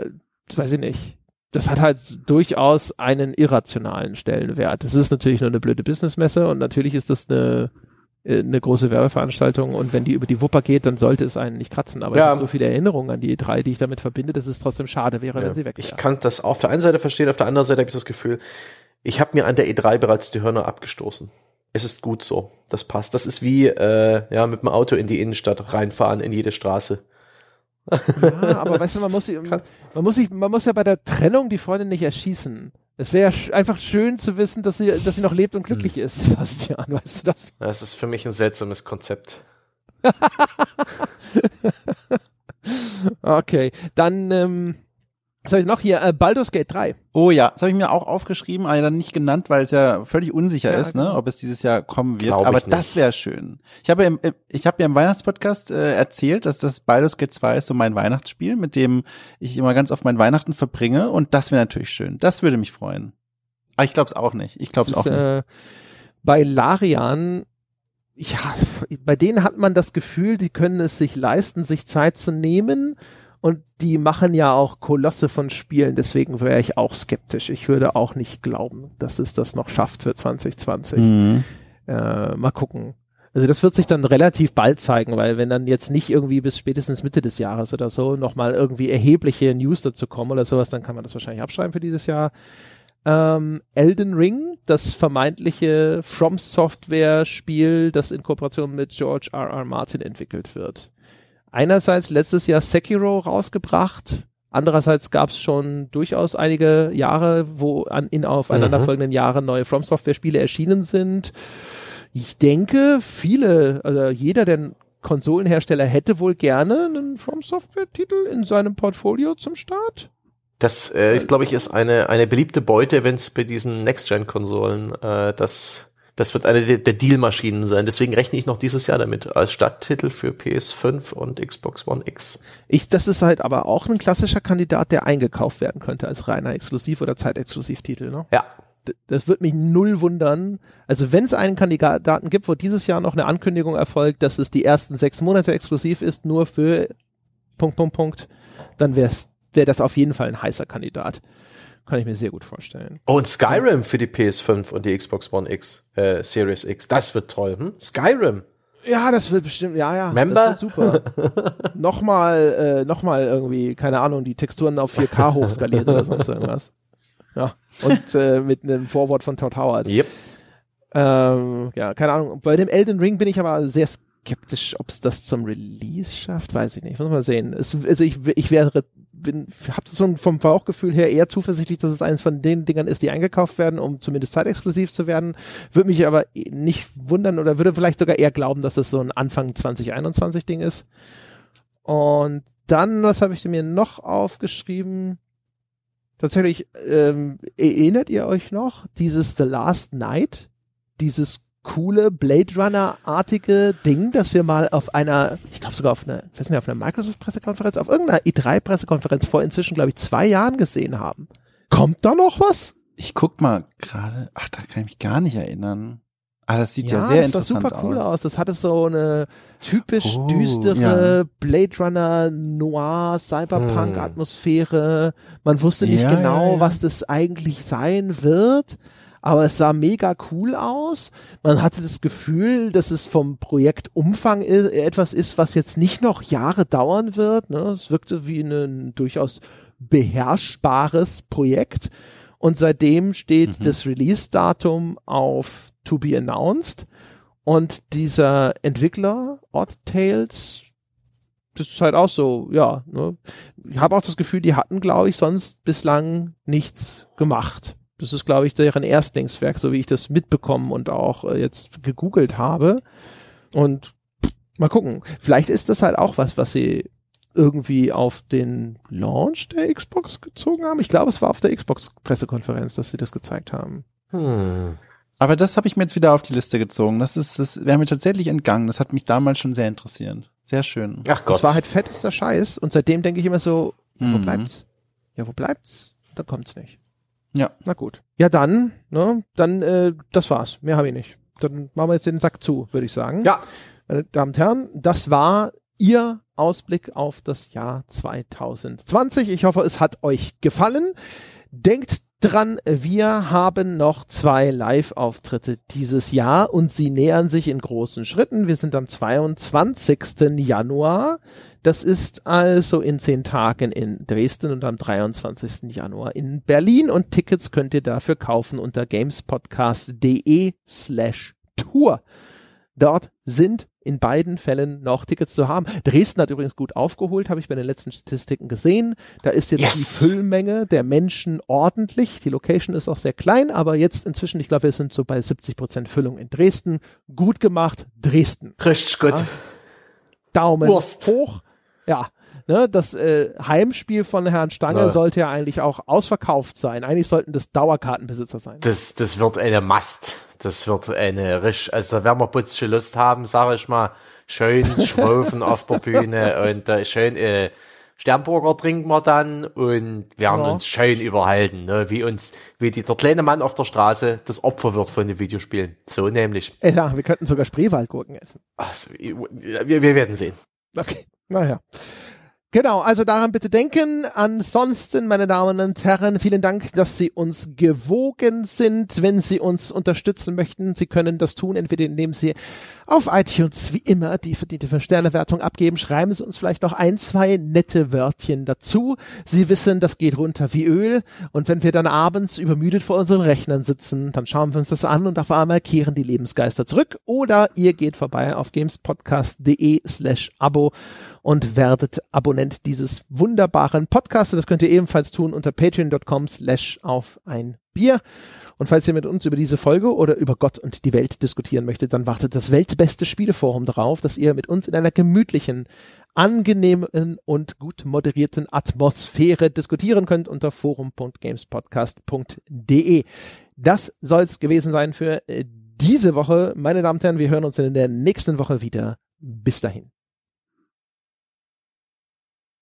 weiß ich nicht. Das hat halt durchaus einen irrationalen Stellenwert. Das ist natürlich nur eine blöde Businessmesse und natürlich ist das eine, eine große Werbeveranstaltung und wenn die über die Wupper geht, dann sollte es einen nicht kratzen. Aber ja. ich habe so viele Erinnerungen an die E3, die ich damit verbinde, dass es trotzdem schade wäre, ja. wenn sie weg wäre. Ich kann das auf der einen Seite verstehen, auf der anderen Seite habe ich das Gefühl, ich habe mir an der E3 bereits die Hörner abgestoßen. Es ist gut so. Das passt. Das ist wie äh, ja mit dem Auto in die Innenstadt reinfahren in jede Straße. Ja, aber weißt du, man muss, man muss, sich, man muss ja bei der Trennung die Freundin nicht erschießen. Es wäre ja einfach schön zu wissen, dass sie, dass sie noch lebt und glücklich hm. ist, Sebastian. Weißt du das? Das ist für mich ein seltsames Konzept. okay, dann ähm, was habe ich noch hier? Äh, Baldur's Gate 3. Oh ja, das habe ich mir auch aufgeschrieben, aber dann nicht genannt, weil es ja völlig unsicher ja, ist, ne, genau. ob es dieses Jahr kommen wird. Glaub aber das wäre schön. Ich habe im, ich habe ja im Weihnachtspodcast äh, erzählt, dass das Baldur's Gate 2 ist so mein Weihnachtsspiel, mit dem ich immer ganz oft mein Weihnachten verbringe und das wäre natürlich schön. Das würde mich freuen. Aber ich glaube es auch nicht. Ich glaube es auch nicht. Äh, bei Larian ja, bei denen hat man das Gefühl, die können es sich leisten, sich Zeit zu nehmen und die machen ja auch Kolosse von Spielen, deswegen wäre ich auch skeptisch. Ich würde auch nicht glauben, dass es das noch schafft für 2020. Mhm. Äh, mal gucken. Also das wird sich dann relativ bald zeigen, weil wenn dann jetzt nicht irgendwie bis spätestens Mitte des Jahres oder so nochmal irgendwie erhebliche News dazu kommen oder sowas, dann kann man das wahrscheinlich abschreiben für dieses Jahr. Ähm, Elden Ring, das vermeintliche From Software Spiel, das in Kooperation mit George R. R. Martin entwickelt wird. Einerseits letztes Jahr Sekiro rausgebracht, Andererseits gab es schon durchaus einige Jahre, wo an, in aufeinanderfolgenden mhm. Jahren neue From Software Spiele erschienen sind. Ich denke, viele, also jeder, der Konsolenhersteller hätte wohl gerne einen From Software Titel in seinem Portfolio zum Start. Das, äh, ich glaube ich, ist eine, eine beliebte Beute, wenn es bei diesen Next-Gen-Konsolen äh, das das wird eine der, der Dealmaschinen sein. Deswegen rechne ich noch dieses Jahr damit als Stadttitel für PS5 und Xbox One X. Ich, das ist halt aber auch ein klassischer Kandidat, der eingekauft werden könnte als reiner Exklusiv- oder Zeitexklusivtitel. Ne? Ja. Das wird mich null wundern. Also wenn es einen Kandidaten gibt, wo dieses Jahr noch eine Ankündigung erfolgt, dass es die ersten sechs Monate exklusiv ist, nur für Punkt, Punkt, Punkt, dann wäre wär das auf jeden Fall ein heißer Kandidat. Kann ich mir sehr gut vorstellen. Oh, und Skyrim für die PS5 und die Xbox One X, äh, Series X. Das wird toll. Hm? Skyrim. Ja, das wird bestimmt, ja, ja. Member? Das wird super. nochmal, äh, nochmal irgendwie, keine Ahnung, die Texturen auf 4K hochskaliert oder sonst irgendwas. Ja. Und äh, mit einem Vorwort von Todd Howard. Yep. Ähm, ja, keine Ahnung. Bei dem Elden Ring bin ich aber sehr skeptisch, ob es das zum Release schafft, weiß ich nicht. Muss mal sehen. Es, also ich, ich wäre bin, hab so vom Bauchgefühl her eher zuversichtlich, dass es eines von den Dingern ist, die eingekauft werden, um zumindest zeitexklusiv zu werden. Würde mich aber nicht wundern oder würde vielleicht sogar eher glauben, dass es so ein Anfang 2021 Ding ist. Und dann, was habe ich mir noch aufgeschrieben? Tatsächlich, ähm, erinnert ihr euch noch dieses The Last Night? Dieses coole Blade Runner-artige Ding, das wir mal auf einer, ich glaube sogar auf einer, ich weiß nicht, auf einer Microsoft-Pressekonferenz, auf irgendeiner E3-Pressekonferenz vor inzwischen, glaube ich, zwei Jahren gesehen haben. Kommt da noch was? Ich guck mal gerade, ach, da kann ich mich gar nicht erinnern. Ah, das sieht ja, ja sehr interessant aus. Das sah super cool aus. Das hatte so eine typisch oh, düstere ja. Blade Runner Noir Cyberpunk hm. Atmosphäre. Man wusste nicht ja, genau, was das eigentlich sein wird aber es sah mega cool aus. Man hatte das Gefühl, dass es vom Projektumfang etwas ist, was jetzt nicht noch Jahre dauern wird. Ne? Es wirkte wie ein durchaus beherrschbares Projekt. Und seitdem steht mhm. das Release-Datum auf To Be Announced. Und dieser Entwickler, Odd Tales, das ist halt auch so, ja. Ne? Ich habe auch das Gefühl, die hatten, glaube ich, sonst bislang nichts gemacht. Das ist, glaube ich, deren Erstlingswerk, so wie ich das mitbekommen und auch äh, jetzt gegoogelt habe. Und mal gucken. Vielleicht ist das halt auch was, was sie irgendwie auf den Launch der Xbox gezogen haben. Ich glaube, es war auf der Xbox-Pressekonferenz, dass sie das gezeigt haben. Hm. Aber das habe ich mir jetzt wieder auf die Liste gezogen. Das ist, das wäre mir tatsächlich entgangen. Das hat mich damals schon sehr interessiert. Sehr schön. Ach Gott. Das war halt fettester Scheiß. Und seitdem denke ich immer so, wo mhm. bleibt's? Ja, wo bleibt's? Da kommt's nicht. Ja. Na gut. Ja, dann, ne, dann, äh, das war's. Mehr habe ich nicht. Dann machen wir jetzt den Sack zu, würde ich sagen. Ja. Meine Damen und Herren, das war Ihr Ausblick auf das Jahr 2020. Ich hoffe, es hat euch gefallen. Denkt dran, wir haben noch zwei Live-Auftritte dieses Jahr und sie nähern sich in großen Schritten. Wir sind am 22. Januar. Das ist also in zehn Tagen in Dresden und am 23. Januar in Berlin und Tickets könnt ihr dafür kaufen unter gamespodcast.de slash Tour. Dort sind in beiden Fällen noch Tickets zu haben. Dresden hat übrigens gut aufgeholt, habe ich bei den letzten Statistiken gesehen. Da ist jetzt yes. die Füllmenge der Menschen ordentlich. Die Location ist auch sehr klein, aber jetzt inzwischen, ich glaube, wir sind so bei 70 Prozent Füllung in Dresden. Gut gemacht, Dresden. Richtig gut. Ja. Daumen Wurst. hoch. Ja, ne, das äh, Heimspiel von Herrn Stange ja. sollte ja eigentlich auch ausverkauft sein. Eigentlich sollten das Dauerkartenbesitzer sein. Das, das wird eine Mast. Das wird eine richtig, also da werden wir putzige Lust haben, sage ich mal. Schön schrofen auf der Bühne und äh, schön äh, Sternburger trinken wir dann und werden ja. uns schön überhalten, ne? wie uns, wie die, der kleine Mann auf der Straße das Opfer wird von den Videospielen. So nämlich. Ja, wir könnten sogar Spreewaldgurken essen. Also, wir, wir werden sehen. Okay, naja. Genau, also daran bitte denken. Ansonsten, meine Damen und Herren, vielen Dank, dass Sie uns gewogen sind. Wenn Sie uns unterstützen möchten, Sie können das tun, entweder indem Sie auf iTunes wie immer die verdiente 5-Sterne-Wertung abgeben. Schreiben Sie uns vielleicht noch ein, zwei nette Wörtchen dazu. Sie wissen, das geht runter wie Öl. Und wenn wir dann abends übermüdet vor unseren Rechnern sitzen, dann schauen wir uns das an und auf einmal kehren die Lebensgeister zurück. Oder ihr geht vorbei auf gamespodcast.de slash Abo und werdet Abonnent dieses wunderbaren Podcasts. Das könnt ihr ebenfalls tun unter patreon.com slash auf ein Bier. Und falls ihr mit uns über diese Folge oder über Gott und die Welt diskutieren möchtet, dann wartet das weltbeste Spieleforum darauf, dass ihr mit uns in einer gemütlichen, angenehmen und gut moderierten Atmosphäre diskutieren könnt unter forum.gamespodcast.de. Das soll's gewesen sein für äh, diese Woche. Meine Damen und Herren, wir hören uns in der nächsten Woche wieder. Bis dahin.